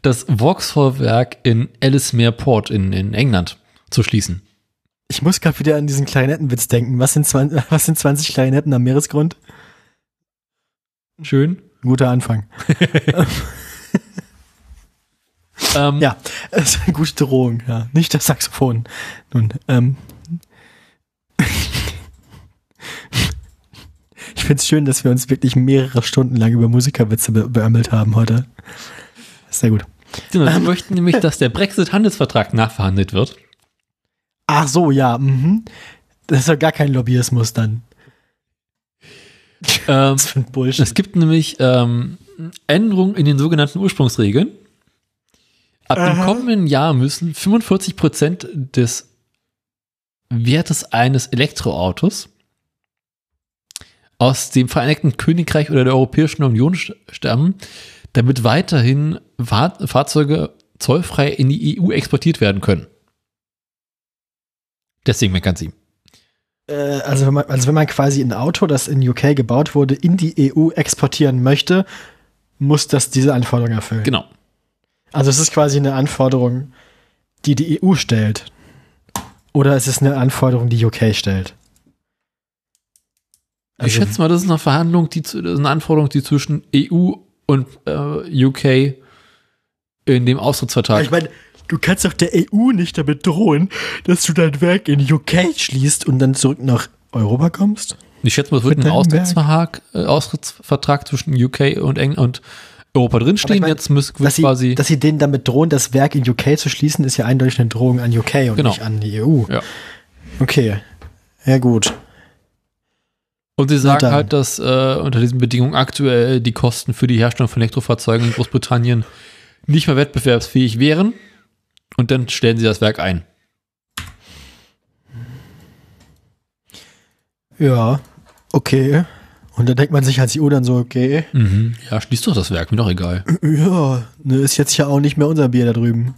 das Vauxhall-Werk in Ellesmere Port in, in England zu schließen. Ich muss gerade wieder an diesen Klarinettenwitz denken. Was sind, 20, (laughs) was sind 20 Klarinetten am Meeresgrund? Schön. Guter Anfang. (laughs) Ähm, Ja, es ist eine gute Drohung, ja. Nicht das Saxophon. Nun, ähm. (laughs) Ich finde es schön, dass wir uns wirklich mehrere Stunden lang über Musikerwitze be beömmelt haben heute. Sehr gut. Genau, sie möchten nämlich, dass der Brexit-Handelsvertrag nachverhandelt wird. Ach so, ja. Mhm. Das ist ja gar kein Lobbyismus dann. (laughs) Ähm, Was für ein Bullshit. es gibt nämlich ähm, Änderungen in den sogenannten Ursprungsregeln. Ab dem Aha. kommenden Jahr müssen 45 Prozent des Wertes eines Elektroautos aus dem Vereinigten Königreich oder der Europäischen Union st- stammen, damit weiterhin Fahr Fahrzeuge zollfrei in die EU exportiert werden können. Deswegen meckern sie. Äh, also, wenn man, also wenn man quasi ein Auto, das in UK gebaut wurde, in die EU exportieren möchte, muss das diese Anforderung erfüllen. Genau. Also es ist quasi eine Anforderung, die die EU stellt. Oder es ist eine Anforderung, die UK stellt. ich schätze mal, das ist eine Verhandlung, die zu- das ist eine Anforderung, die zwischen EU und äh, UK in dem Austrittsvertrag. Ich meine, du kannst doch der EU nicht damit drohen, dass du dein Werk in UK schließt und dann zurück nach Europa kommst. Ich schätze mal, es wird ein Austrittsvertrag, äh, Austrittsvertrag zwischen UK und England und Europa drinstehen. ich mein, Jetzt müssen wir Dass sie, quasi. dass sie denen damit drohen, das Werk in UK zu schließen, ist ja eindeutig eine Drohung an UK und Genau. nicht an die EU. Ja. Okay. Ja, gut. Und sie sagen halt, dass äh, unter diesen Bedingungen aktuell die Kosten für die Herstellung von Elektrofahrzeugen in Großbritannien nicht mehr wettbewerbsfähig wären. Und dann stellen sie das Werk ein. Ja, okay. Und da denkt man sich als EU dann so, okay, Mhm. Ja, schließt doch das Werk, mir doch egal. ja, ne, ist jetzt ja auch nicht mehr unser Bier da drüben.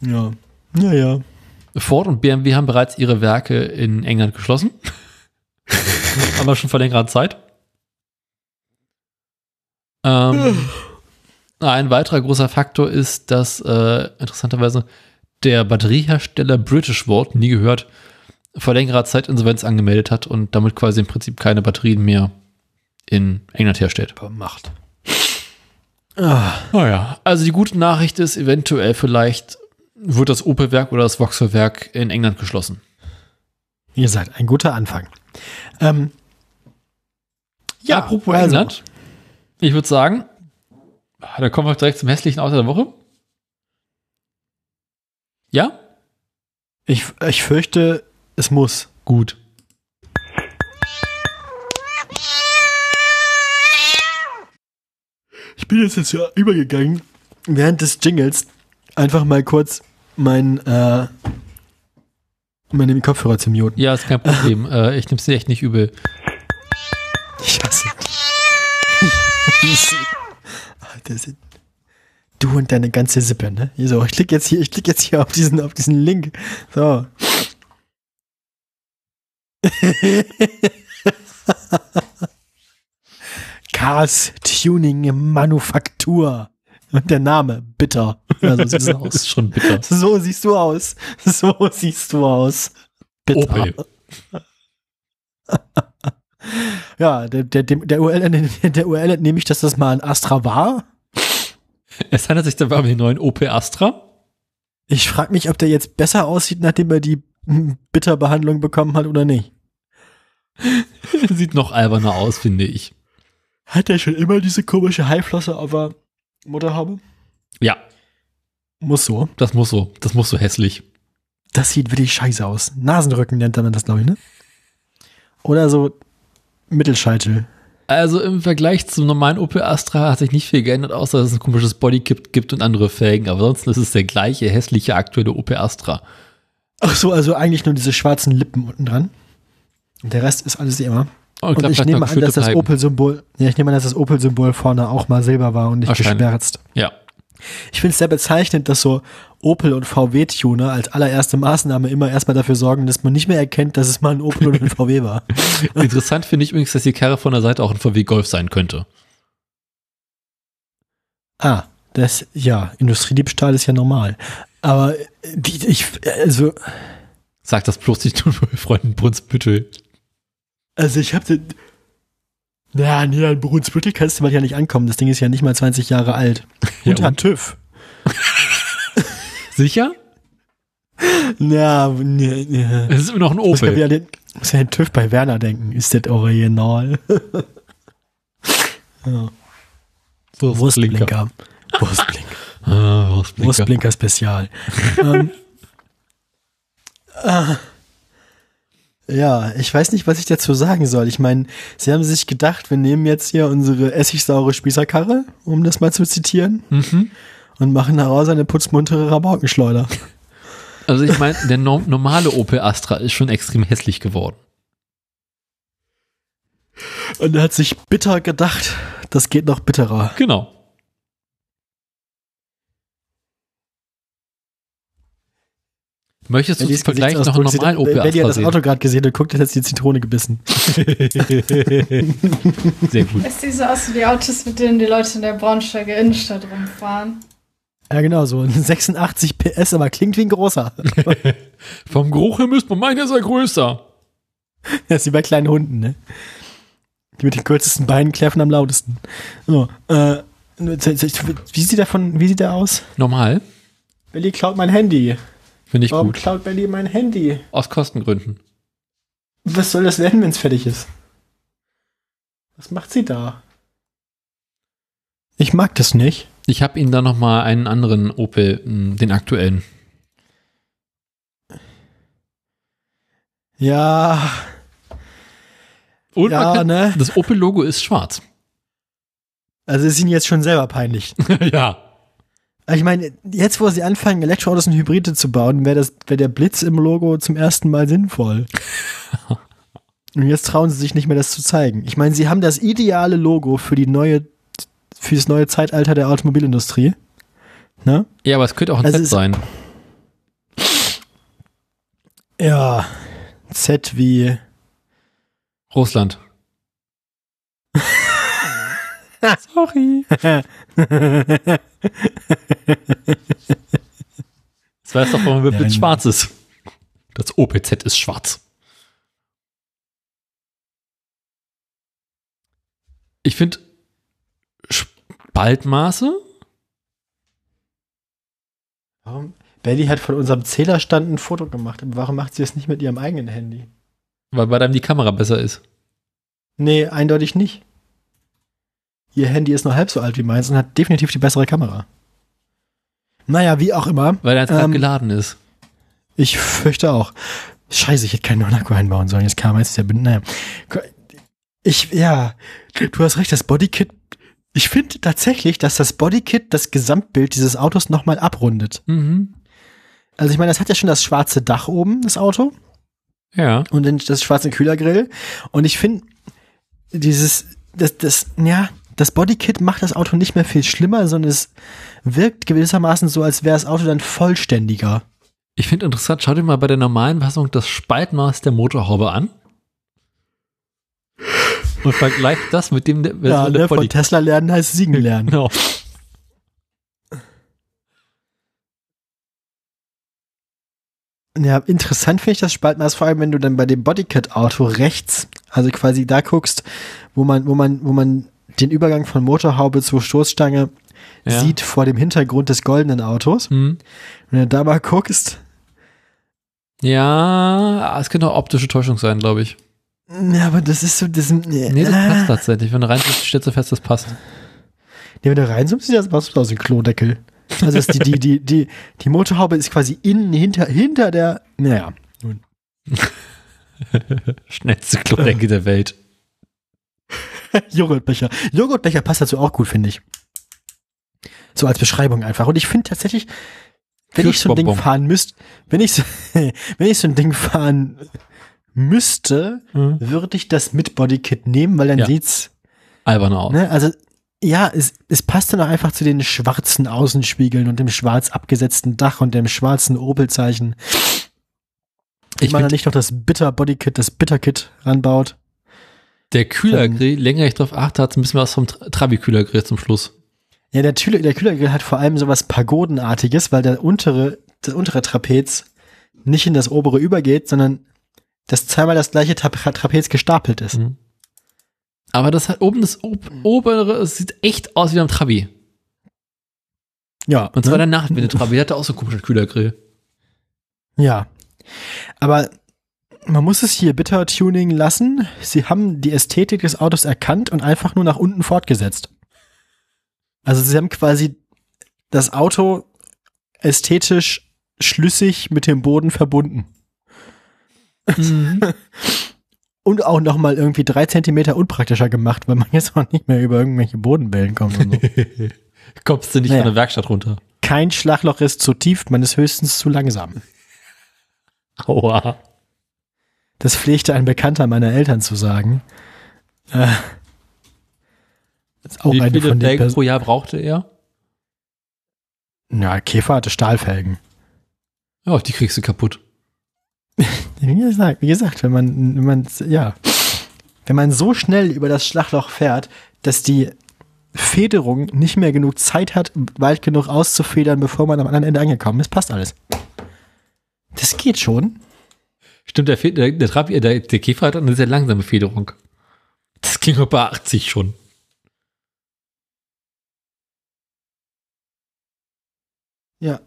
Ja. Naja. Ford und BMW haben bereits ihre Werke in England geschlossen. (laughs) Aber schon vor längerer Zeit. Ähm, (laughs) ein weiterer großer Faktor ist, dass äh, interessanterweise der Batteriehersteller British Volt, nie gehört, vor längerer Zeit Insolvenz angemeldet hat und damit quasi im Prinzip keine Batterien mehr in England herstellt. Macht. Ah, Naja, also die gute Nachricht ist, eventuell vielleicht wird das Opel-Werk oder das Vauxhall-Werk in England geschlossen. ihr seid ein guter Anfang. Ähm, ja, Apropos also, England. Ich würde sagen, da kommen wir direkt zum hässlichen Auto der Woche. Ja? Ich, ich fürchte, es muss. Gut. Ich bin jetzt, jetzt ja übergegangen, während des Jingles einfach mal kurz mein, äh, meine Kopfhörer zu muten. Ja, ist kein Problem. (laughs) äh, ich nehme es dir echt nicht übel. Ich hasse (laughs) dich. Du und deine ganze Sippe, ne? So, ich klicke jetzt hier, ich klicke jetzt hier auf diesen, auf diesen Link. So. (laughs) Cars Tuning Manufaktur. Und der Name, bitter. Ja, so sieht (laughs) aus. ist schon bitter. So siehst du aus. (laughs) So siehst du aus. Bitter. Ja, der, der, der, URL, der URL entnehme ich, dass das mal ein Astra war. Es handelt sich dabei um den neuen Opel Astra. Ich frage mich, ob der jetzt besser aussieht, nachdem er die Bitterbehandlung bekommen hat oder nicht. (laughs) Sieht noch alberner aus, finde ich. Hat er schon immer diese komische Haiflosse auf der Motorhaube? Ja, Muss so. das muss so. Das muss so hässlich. Das sieht wirklich scheiße aus. Nasenrücken nennt man das, glaube ich, ne? Oder so Mittelscheitel. Also im Vergleich zum normalen Opel Astra hat sich nicht viel geändert, außer dass es ein komisches Bodykit gibt und andere Felgen. Aber ansonsten ist es der gleiche hässliche aktuelle Opel Astra. Ach so, also eigentlich nur diese schwarzen Lippen unten dran. Und der Rest ist alles wie immer. Oh, Und ich nehme an, dass das. Opel-Symbol, ja, ich nehme an, dass das Opel-Symbol vorne auch mal silber war und nicht geschwärzt. Ja. Ich finde es sehr bezeichnend, dass so Opel und VW-Tuner als allererste Maßnahme immer erstmal dafür sorgen, dass man nicht mehr erkennt, dass es mal ein Opel oder ein VW war. (laughs) Interessant finde ich übrigens, dass die Karre von der Seite auch ein VW Golf sein könnte. Ah, das, ja, Industriediebstahl ist ja normal. Aber äh, die, ich, also, Sag das bloß nicht nur für (laughs) Freunden Brunsbüttel. also ich habe den, na, nee, an Brunsbüttel kannst du mal ja nicht ankommen. Das Ding ist ja nicht mal 20 Jahre alt. Ja, Und hat und? TÜV. (laughs) Sicher? Na, nee, nee. Es ist immer noch ein Muss ja Opel. wieder den, muss ja den TÜV bei Werner denken. Ist das original? (laughs) ja. Wurstblinker. Wurstblinker. Ah, Wurstblinker. Wurstblinker Spezial. ähm, (laughs) ah, ja, ich weiß nicht, was ich dazu sagen soll. Ich meine, sie haben sich gedacht, wir nehmen jetzt hier unsere essigsaure Spießerkarre, um das mal zu zitieren, Mhm. und machen daraus eine putzmuntere Rabaukenschleuder. Also ich meine, der no normale Opel Astra ist schon extrem hässlich geworden. Und er hat sich bitter gedacht, das geht noch bitterer. Genau. Möchtest du zum Vergleich noch Opel Belly hat Astra das? Auto gerade gesehen und guckt, jetzt hat die Zitrone gebissen. (laughs) Sehr gut. Es sieht so aus wie die Autos, mit denen die Leute in der Braunschweiger Innenstadt rumfahren. Ja, genau, so ein 86 PS, aber klingt wie ein großer. (laughs) Vom Geruch her müsste man meinen, ist er größer. (laughs) Das ist wie bei kleinen Hunden, ne? Die mit den kürzesten Beinen kläffen am lautesten. So, äh, wie sieht der von, wie sieht der aus? Normal. Belly klaut mein Handy. Finde ich Warum gut. klaut Belly mein Handy? Aus Kostengründen. Was soll das werden, wenn es fertig ist? Was macht sie da? Ich mag das nicht. Ich habe Ihnen da noch mal einen anderen Opel, mh, den aktuellen. Ja, Und ja, kann, ne? das Opel-Logo ist schwarz. Also ist ihnen jetzt schon selber peinlich. (laughs) ja. Ich meine, jetzt wo sie anfangen, Elektroautos und Hybride zu bauen, wäre das, wäre der Blitz im Logo zum ersten Mal sinnvoll. (laughs) und jetzt trauen sie sich nicht mehr, das zu zeigen. Ich meine, sie haben das ideale Logo für die neue, für das neue Zeitalter der Automobilindustrie. Ne? Ja, aber es könnte auch ein Also Z sein. Ja. Z wie. Russland. (laughs) Sorry. Das weiß doch, warum wir Ja, schwarz ist. Das OPZ ist schwarz. Ich finde Spaltmaße Warum? Belly hat von unserem Zählerstand ein Foto gemacht, aber warum macht sie das nicht mit ihrem eigenen Handy? weil bei deinem die Kamera besser ist. Nee, eindeutig nicht. Ihr Handy ist nur halb so alt wie meins und hat definitiv die bessere Kamera. Naja, wie auch immer. Weil er jetzt Ähm, geladen ist. Ich fürchte auch. Scheiße, ich hätte keinen neuen Akku einbauen sollen. Jetzt kam jetzt der Bind. Naja. Ich, ja, du hast recht, das Bodykit. Ich finde tatsächlich, dass das Bodykit das Gesamtbild dieses Autos nochmal abrundet. Mhm. Also ich meine, das hat ja schon das schwarze Dach oben, das Auto. Ja. und dann das schwarze Kühlergrill. Und ich finde, dieses, das, das, ja, das Bodykit macht das Auto nicht mehr viel schlimmer, sondern es wirkt gewissermaßen so, als wäre das Auto dann vollständiger. Ich finde interessant, schau dir mal bei der normalen Fassung das Spaltmaß der Motorhaube an. Und vergleich das mit dem der Ja, Version der ne, von. Tesla lernen heißt Siegen (laughs) lernen. Genau. Ja, interessant finde ich das Spaltmaß, vor allem wenn du dann bei dem Bodykit-Auto rechts, also quasi da guckst, wo man, wo man, wo man den Übergang von Motorhaube zur Stoßstange Ja. sieht vor dem Hintergrund des goldenen Autos. Hm. Wenn du da mal guckst, Ja, es könnte auch optische Täuschung sein, glaube ich. ja, aber das ist so, das, nee, Nee, das ah. passt tatsächlich. Wenn du rein stellst du fest, das passt. Nee, wenn du reinzoomst, sieht das wie aus dem Klodeckel. Also die, die, die, die, die Motorhaube ist quasi innen, hinter, hinter der, naja. Nun. (laughs) Schnellste Klodecke der Welt. (laughs) Joghurtbecher. Joghurtbecher passt dazu auch gut, finde ich. So als Beschreibung einfach. Und ich finde tatsächlich, wenn ich so ein Ding fahren müsste, wenn ich so, (laughs) wenn ich so ein Ding fahren müsste, Mhm. würde ich das mit Bodykit nehmen, weil dann Ja. sieht's, Albern aus. ne, also, ja, es, es passt dann auch einfach zu den schwarzen Außenspiegeln und dem schwarz abgesetzten Dach und dem schwarzen Opelzeichen. Ich finde, nicht noch das Bitter Bodykit, das Bitterkit ranbaut. Der Kühlergrill, länger ich drauf achte, hat ein bisschen was vom Tra- Trabi-Kühlergrill zum Schluss. Ja, der, Kühler, der Kühlergrill hat vor allem sowas Pagodenartiges, weil der untere, das untere Trapez nicht in das obere übergeht, sondern das zweimal das gleiche Tra Trapez gestapelt ist. Mhm. Aber das hat oben das ob obere, es sieht echt aus wie ein Trabi. Ja. Und zwar ne? der Nachwinde Trabi, der hatte auch so einen komischen Kühlergrill. Ja. Aber man muss es hier bitter tuning lassen. Sie haben die Ästhetik des Autos erkannt und einfach nur nach unten fortgesetzt. Also sie haben quasi das Auto ästhetisch schlüssig mit dem Boden verbunden. (laughs) Und auch noch mal irgendwie drei Zentimeter unpraktischer gemacht, weil man jetzt auch nicht mehr über irgendwelche Bodenwellen kommt. Und so. (laughs) Kommst du nicht Naja. von der Werkstatt runter. Kein Schlagloch ist zu tief, man ist höchstens zu langsam. Aua. Das pflegte ein Bekannter meiner Eltern zu sagen. Äh, ist auch Wie eine viele Felgen pro Jahr brauchte er? Ja, Käfer hatte Stahlfelgen. Ja, die kriegst du kaputt. (laughs) Wie gesagt, wie gesagt, wenn man, wenn man, ja, wenn man so schnell über das Schlagloch fährt, dass die Federung nicht mehr genug Zeit hat, weit genug auszufedern, bevor man am anderen Ende angekommen ist, passt alles. Das geht schon. Stimmt, der, der, der, Trabi, der, der Käfer hat eine sehr langsame Federung. Das ging bei 80 schon. Ja.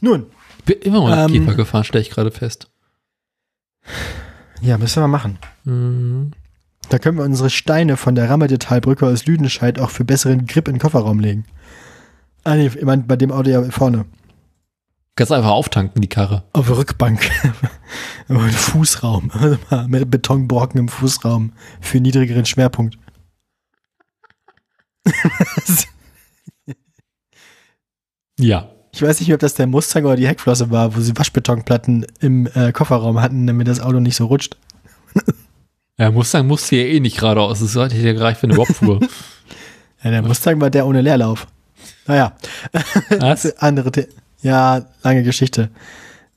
Nun, Ich bin immer mal Ähm. Käfer gefahren, stelle ich gerade fest. ja, müssen wir machen. Mhm. Da können wir unsere Steine von der Rammedetalbrücke aus Lüdenscheid auch für besseren Grip in den Kofferraum legen. Ah, nee, ich meine, bei dem Auto ja vorne. Kannst einfach auftanken, die Karre. Auf der Rückbank. (laughs) Im Fußraum. Also Mit Betonbrocken im Fußraum für niedrigeren Schwerpunkt. (laughs) Ja. Ich weiß nicht, ob das der Mustang oder die Heckflosse war, wo sie Waschbetonplatten im äh, Kofferraum hatten, damit das Auto nicht so rutscht. (laughs) Ja, Mustang musste ja eh nicht geradeaus. Das hätte ja gereicht für eine Bobfuhr. Ja, der Mustang war der ohne Leerlauf. Naja. Was? Andere, The ja, lange Geschichte.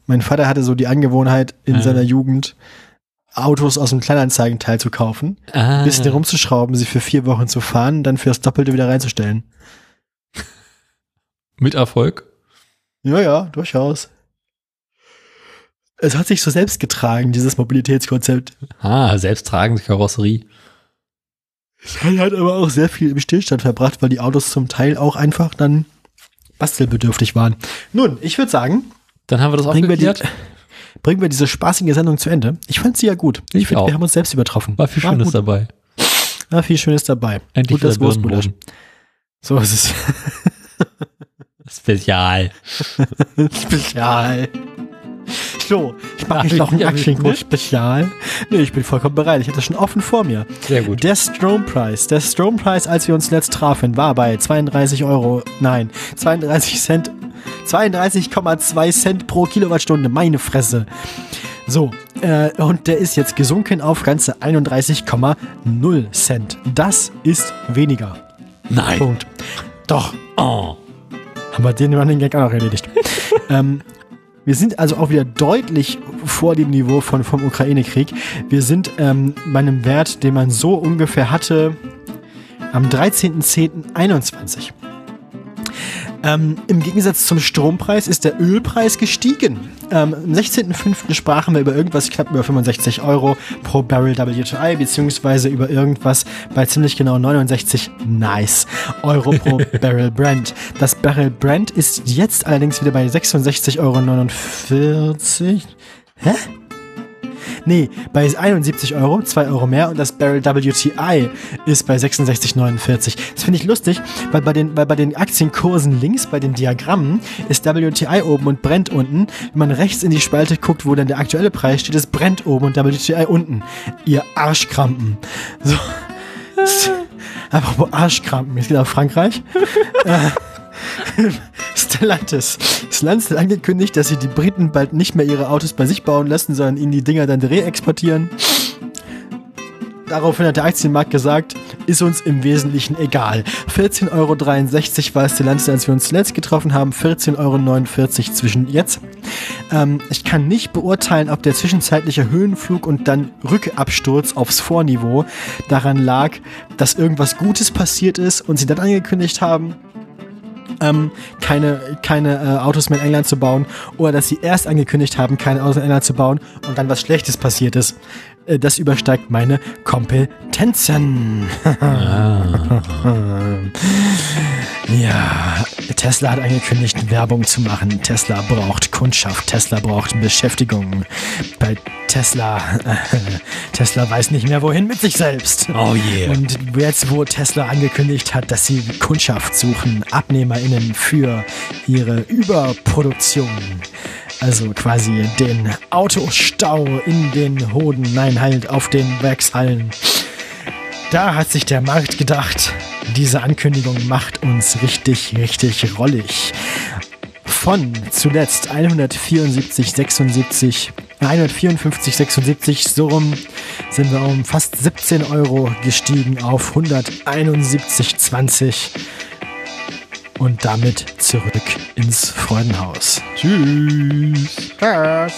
Mein Vater hatte so die Angewohnheit, in Ah. seiner Jugend Autos aus dem Kleinanzeigenteil zu kaufen, Ah. ein bisschen herumzuschrauben, sie für vier Wochen zu fahren, dann fürs Doppelte wieder reinzustellen. (laughs) Mit Erfolg? Ja, ja, durchaus. Es hat sich so selbst getragen, dieses Mobilitätskonzept. Ah, selbsttragende Karosserie. Es hat halt aber auch sehr viel im Stillstand verbracht, weil die Autos zum Teil auch einfach dann bastelbedürftig waren. Nun, ich würde sagen, Dann haben wir das auch bringen wir, die, (laughs) bringen wir diese spaßige Sendung zu Ende. Ich fand sie ja gut. Ich finde, auch. wir haben uns selbst übertroffen. War viel Schönes gut. dabei. War viel Schönes dabei. Endlich Gut, das wieder Wurstgulasch. So ist es. (laughs) Spezial. Spezial. (laughs) So, ich mache Ach, nicht noch ein ja, Aktienkurs ne? Spezial. Nee, ich bin vollkommen bereit. Ich hatte das schon offen vor mir. Sehr gut. Der Strompreis, der Strompreis, als wir uns letzt trafen, war bei 32 Euro, nein, 32 Cent, 32,2 Cent pro Kilowattstunde, meine Fresse. So, äh, und der ist jetzt gesunken auf ganze 31,0 Cent. Das ist weniger. Nein. Punkt. Doch, Oh. haben wir den Running Gag auch noch erledigt. (laughs) ähm, wir sind also auch wieder deutlich vor dem Niveau von, vom Ukraine-Krieg. Wir sind ähm, bei einem Wert, den man so ungefähr hatte am 13.10.21. Ähm, Im Gegensatz zum Strompreis ist der Ölpreis gestiegen. Ähm, am 16.05. sprachen wir über irgendwas knapp über 65 Euro pro Barrel WTI, beziehungsweise über irgendwas bei ziemlich genau 69 nice Euro pro (laughs) Barrel Brent. Das Barrel Brent ist jetzt allerdings wieder bei 66,49 Euro. Hä? Nee, bei 71 Euro, 2 Euro mehr und das Barrel WTI ist bei 66,49. Das finde ich lustig, weil bei, den, weil bei den Aktienkursen links, bei den Diagrammen, ist WTI oben und brennt unten. Wenn man rechts in die Spalte guckt, wo dann der aktuelle Preis steht, ist brennt oben und WTI unten. Ihr Arschkrampen. So. (laughs) Apropos Arschkrampen, jetzt geht auf Frankreich. (laughs) äh, (laughs) Stellantis. Stellantis hat angekündigt, dass sie die Briten bald nicht mehr ihre Autos bei sich bauen lassen, sondern ihnen die Dinger dann reexportieren. Daraufhin hat der Aktienmarkt gesagt, ist uns im Wesentlichen egal. 14,63 Euro war Stellantis, als wir uns zuletzt getroffen haben. 14,49 Euro zwischen jetzt. Ähm, ich kann nicht beurteilen, ob der zwischenzeitliche Höhenflug und dann Rückabsturz aufs Vorniveau daran lag, dass irgendwas Gutes passiert ist und sie dann angekündigt haben, ähm, keine, keine äh, Autos mehr in England zu bauen oder dass sie erst angekündigt haben, keine Autos in England zu bauen und dann was Schlechtes passiert ist. Äh, das übersteigt meine Kompetenzen. ja, Tesla hat angekündigt, Werbung zu machen. Tesla braucht Kundschaft. Tesla braucht Beschäftigung. Bei Tesla, äh, (laughs) Tesla weiß nicht mehr wohin mit sich selbst. Oh yeah. Und jetzt, wo Tesla angekündigt hat, dass sie Kundschaft suchen, AbnehmerInnen für ihre Überproduktion, also quasi den Autostau in den Hoden, nein, halt auf den Werkshallen. Da hat sich der Markt gedacht, diese Ankündigung macht uns richtig, richtig rollig. Von zuletzt 174, 76, 154, 76, so rum sind wir um fast 17 Euro gestiegen auf 171,20 und damit zurück ins Freudenhaus. Tschüss. Tschüss.